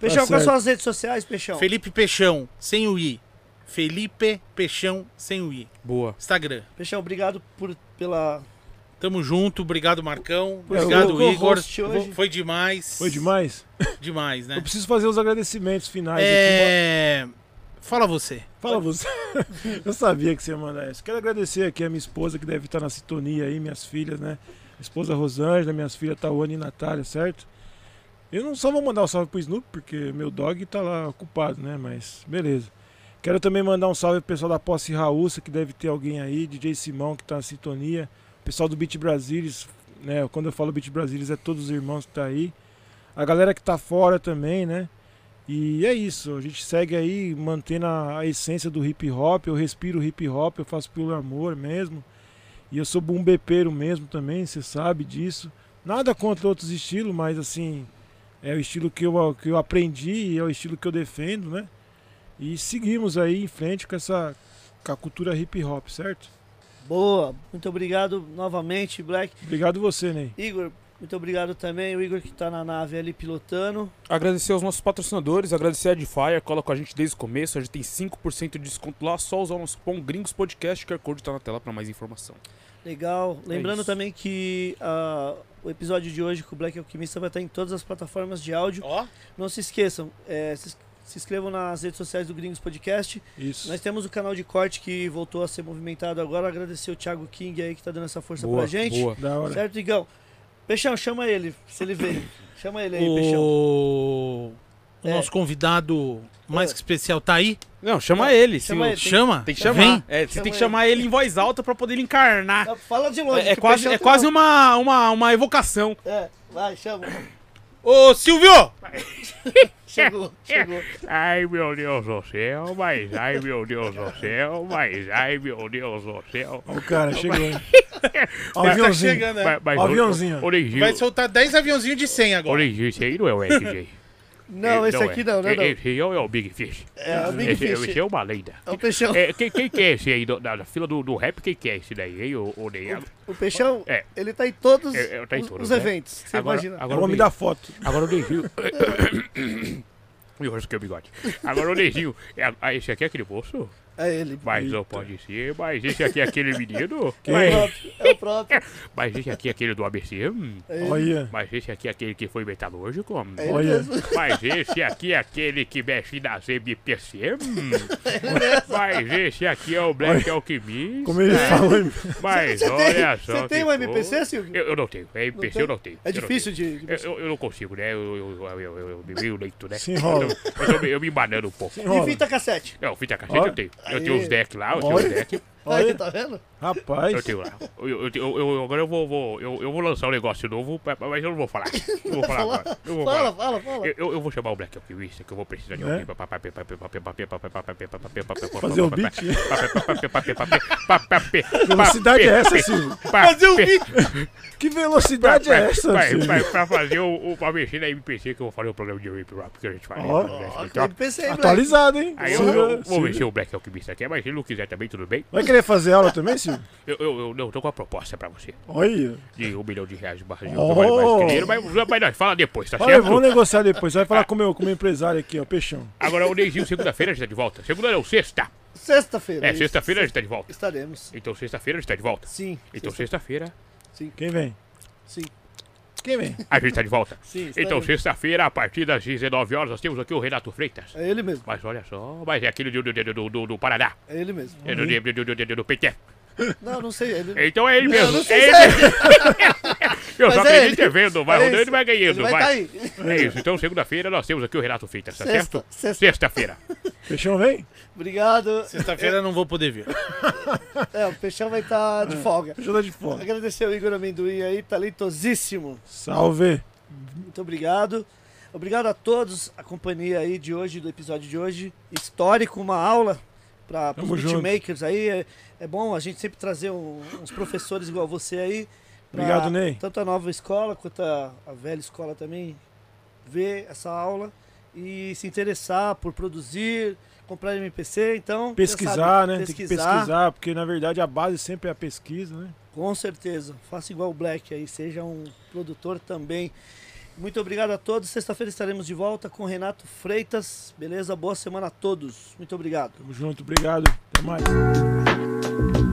Peixão, quais certo. são as redes sociais, Peixão? Felipe Peixão, sem o I. Felipe Peixão, sem o I. Boa. Instagram. Peixão, obrigado por, pela. Tamo junto, obrigado Marcão, obrigado o Igor. Foi demais. Foi demais? Demais, né? Eu preciso fazer os agradecimentos finais aqui. É. Fala você. Fala você. Eu sabia que você ia mandar essa. Quero agradecer aqui a minha esposa que deve estar na sintonia aí, minhas filhas, né? Minha esposa Rosângela, minhas filhas Tawane e Natália, certo? Eu não só vou mandar um salve pro Snoop, porque meu dog tá lá ocupado, né? Mas beleza. Quero também mandar um salve pro pessoal da Posse Raúça, que deve ter alguém aí, DJ Simão, que tá na sintonia. Pessoal do Beat Brasilis, né? Quando eu falo Beat Brasilis, é todos os irmãos que tá aí. A galera que tá fora também, né? E é isso, a gente segue aí mantendo a, a essência do hip hop. Eu respiro hip hop, eu faço pelo amor mesmo. E eu sou bumbepeiro mesmo também, você sabe disso. Nada contra outros estilos, mas assim, é o estilo que eu, que eu aprendi e é o estilo que eu defendo, né? E seguimos aí em frente com essa com a cultura hip hop, certo? Boa, muito obrigado novamente, Black. Obrigado você, Ney. Igor, muito obrigado também. O Igor que tá na nave ali pilotando. Agradecer aos nossos patrocinadores, agradecer a Edifier, cola com a gente desde o começo. A gente tem 5% de desconto lá, só usar o nosso cupom Gringos Podcast, o QR Code tá na tela pra mais informação. Legal. Lembrando isso. também que ah, o episódio de hoje com o Black Alquimista vai estar em todas as plataformas de áudio. Ó, Não se esqueçam, é, se, se inscrevam nas redes sociais do Gringos Podcast. Isso. Nós temos o canal de corte que voltou a ser movimentado agora. Agradecer o Thiago King aí que tá dando essa força Boa, pra gente. boa. Da hora. Certo, Igão? Peixão, chama ele, se ele veio. Chama ele aí, Peixão. o, o É. nosso convidado mais É. que especial tá aí? Não, chama ele. Chama o- ele. Tem- Chama? Tem que chamar. Vem. É, você Chama tem que ele. chamar ele em voz alta pra poder ele encarnar. Fala de longe. É, é o quase, é quase uma, uma, uma evocação. É, vai, chama. Ô, Silvio! Chegou, chegou. Ai meu Deus do céu, mas ai meu Deus do céu, mas ai meu Deus do céu. O cara chegou. hein? Ó, o Tá aviãozinho. chegando, né? Mas, mas Ó, o aviãozinho. O Neginho, Vai soltar 10 aviãozinhos de 100 agora. o Neginho, esse aí não é o SJ. Não, esse aqui não, não, não. Esse aí é o Big Fish. É o Big esse, Fish. esse é uma lenda. É o Peixão. É, quem, quem que é esse aí do- na, na fila do, do rap? Quem que é esse daí, hein, o, o Ney? O Peixão, É. ele tá em todos É, é, tá em os, todos, os né? eventos. Você Agora- imagina. É agora o homem da foto. Agora o Neginho. Eu acho que é o bigode. Agora o Neginho. É, ah, esse aqui é aquele moço? É ele. Mas não pode ser, mas esse aqui é aquele menino. É o Mas, próprio. É o próprio. mas esse aqui é aquele do ABC. hum. É. Olha. Mas esse aqui é aquele que foi metalúrgico. hum. É Olha. Mas esse aqui é aquele que mexe nas MPC. hum. Mas esse aqui é o Black Alchemist. Como ele falou. hein? Mas Você olha tem, só. você tem que um MPC. Silvio? Eu, eu não tenho. É MPC tem? eu não tenho. É eu não difícil tenho. de. Eu, eu, eu não consigo, né? Eu, eu, eu, eu, eu, eu meio leito, né? Se enrola. Eu, eu, eu me embanando um pouco. E Enrola. fita cassete. Não, fita cassete Olha. eu tenho. Yo te usdek lá, hogy usdek. Olha aí, tá vendo? Rapaz. Eu tenho, eu, eu, eu, agora eu vou, vou eu, eu vou lançar um negócio novo, mas eu não vou falar. Vou falar agora. Eu vou fala, falar. fala, fala. Eu, eu vou chamar o Black Alquimista, que eu vou precisar de alguém. É? Fazer um beat? que velocidade é essa, Silvio? Fazer um beat? Que velocidade é essa, Silvio? Pra, pra, fazer o, o, pra mexer na MPC, que eu vou fazer o programa de rap Rap que a gente fala. Oh, MPC, Atualizado, hein? Aí eu, vou mexer o Black Alquimista aqui, mas se ele não quiser também, tudo bem. Vai querer fazer aula também, Silvio? Eu, eu, eu não tô com uma proposta pra você. Olha. De um milhão de reais de barra de Oh. vale mais dinheiro, mas, mas nós fala depois, tá Olha, certo? vamos negociar depois. Você vai falar com o meu, com o meu empresário aqui, ó, Peixão. Agora o Neizinho, segunda-feira a gente tá de volta. Segunda não, sexta. Sexta-feira. É, sexta-feira a gente tá de volta. Estaremos. Então sexta-feira a gente tá de volta. Sim. Então sexta- sexta-feira Quem vem? Sim. A gente tá de volta. Sim, Então sexta-feira, a partir das 19 horas, nós temos aqui o Renato Freitas. É ele mesmo. Mas olha só, mas é aquele do, do, do, do, do, do Paraná. É ele mesmo. É do, do, do, do, do, do PT. Não, não sei. Ele... Então é ele Não, mesmo. não sei é se ele é. Eu só é acredito é vendo, vai É rodando isso. e vai ganhando. Ele vai vai. cair. É isso. Então, segunda-feira, nós temos aqui o Renato Feitas, tá Sexta, certo? sexta. Sexta-feira. Peixão vem? Obrigado. Sexta-feira eu não vou poder vir. É, o Peixão vai estar de folga. Peixão tá de fora. Agradecer o Igor Amendoim aí, talentosíssimo. Salve. Muito obrigado. Obrigado a todos, a companhia aí de hoje, do episódio de hoje. Histórico, uma aula para os beatmakers aí. É, é bom a gente sempre trazer um- uns professores igual você aí. Obrigado, Ney. Tanto a nova escola quanto a, a velha escola também ver essa aula e se interessar por produzir, comprar MPC, então... Pesquisar, sabe, né? Tem que pesquisar, porque na verdade a base sempre é a pesquisa, né? Com certeza. Faça igual o Black aí, seja um produtor também. Muito obrigado a todos. Sexta-feira estaremos de volta com Renato Freitas. Beleza? Boa semana a todos. Muito obrigado. Tamo junto, obrigado. Até mais.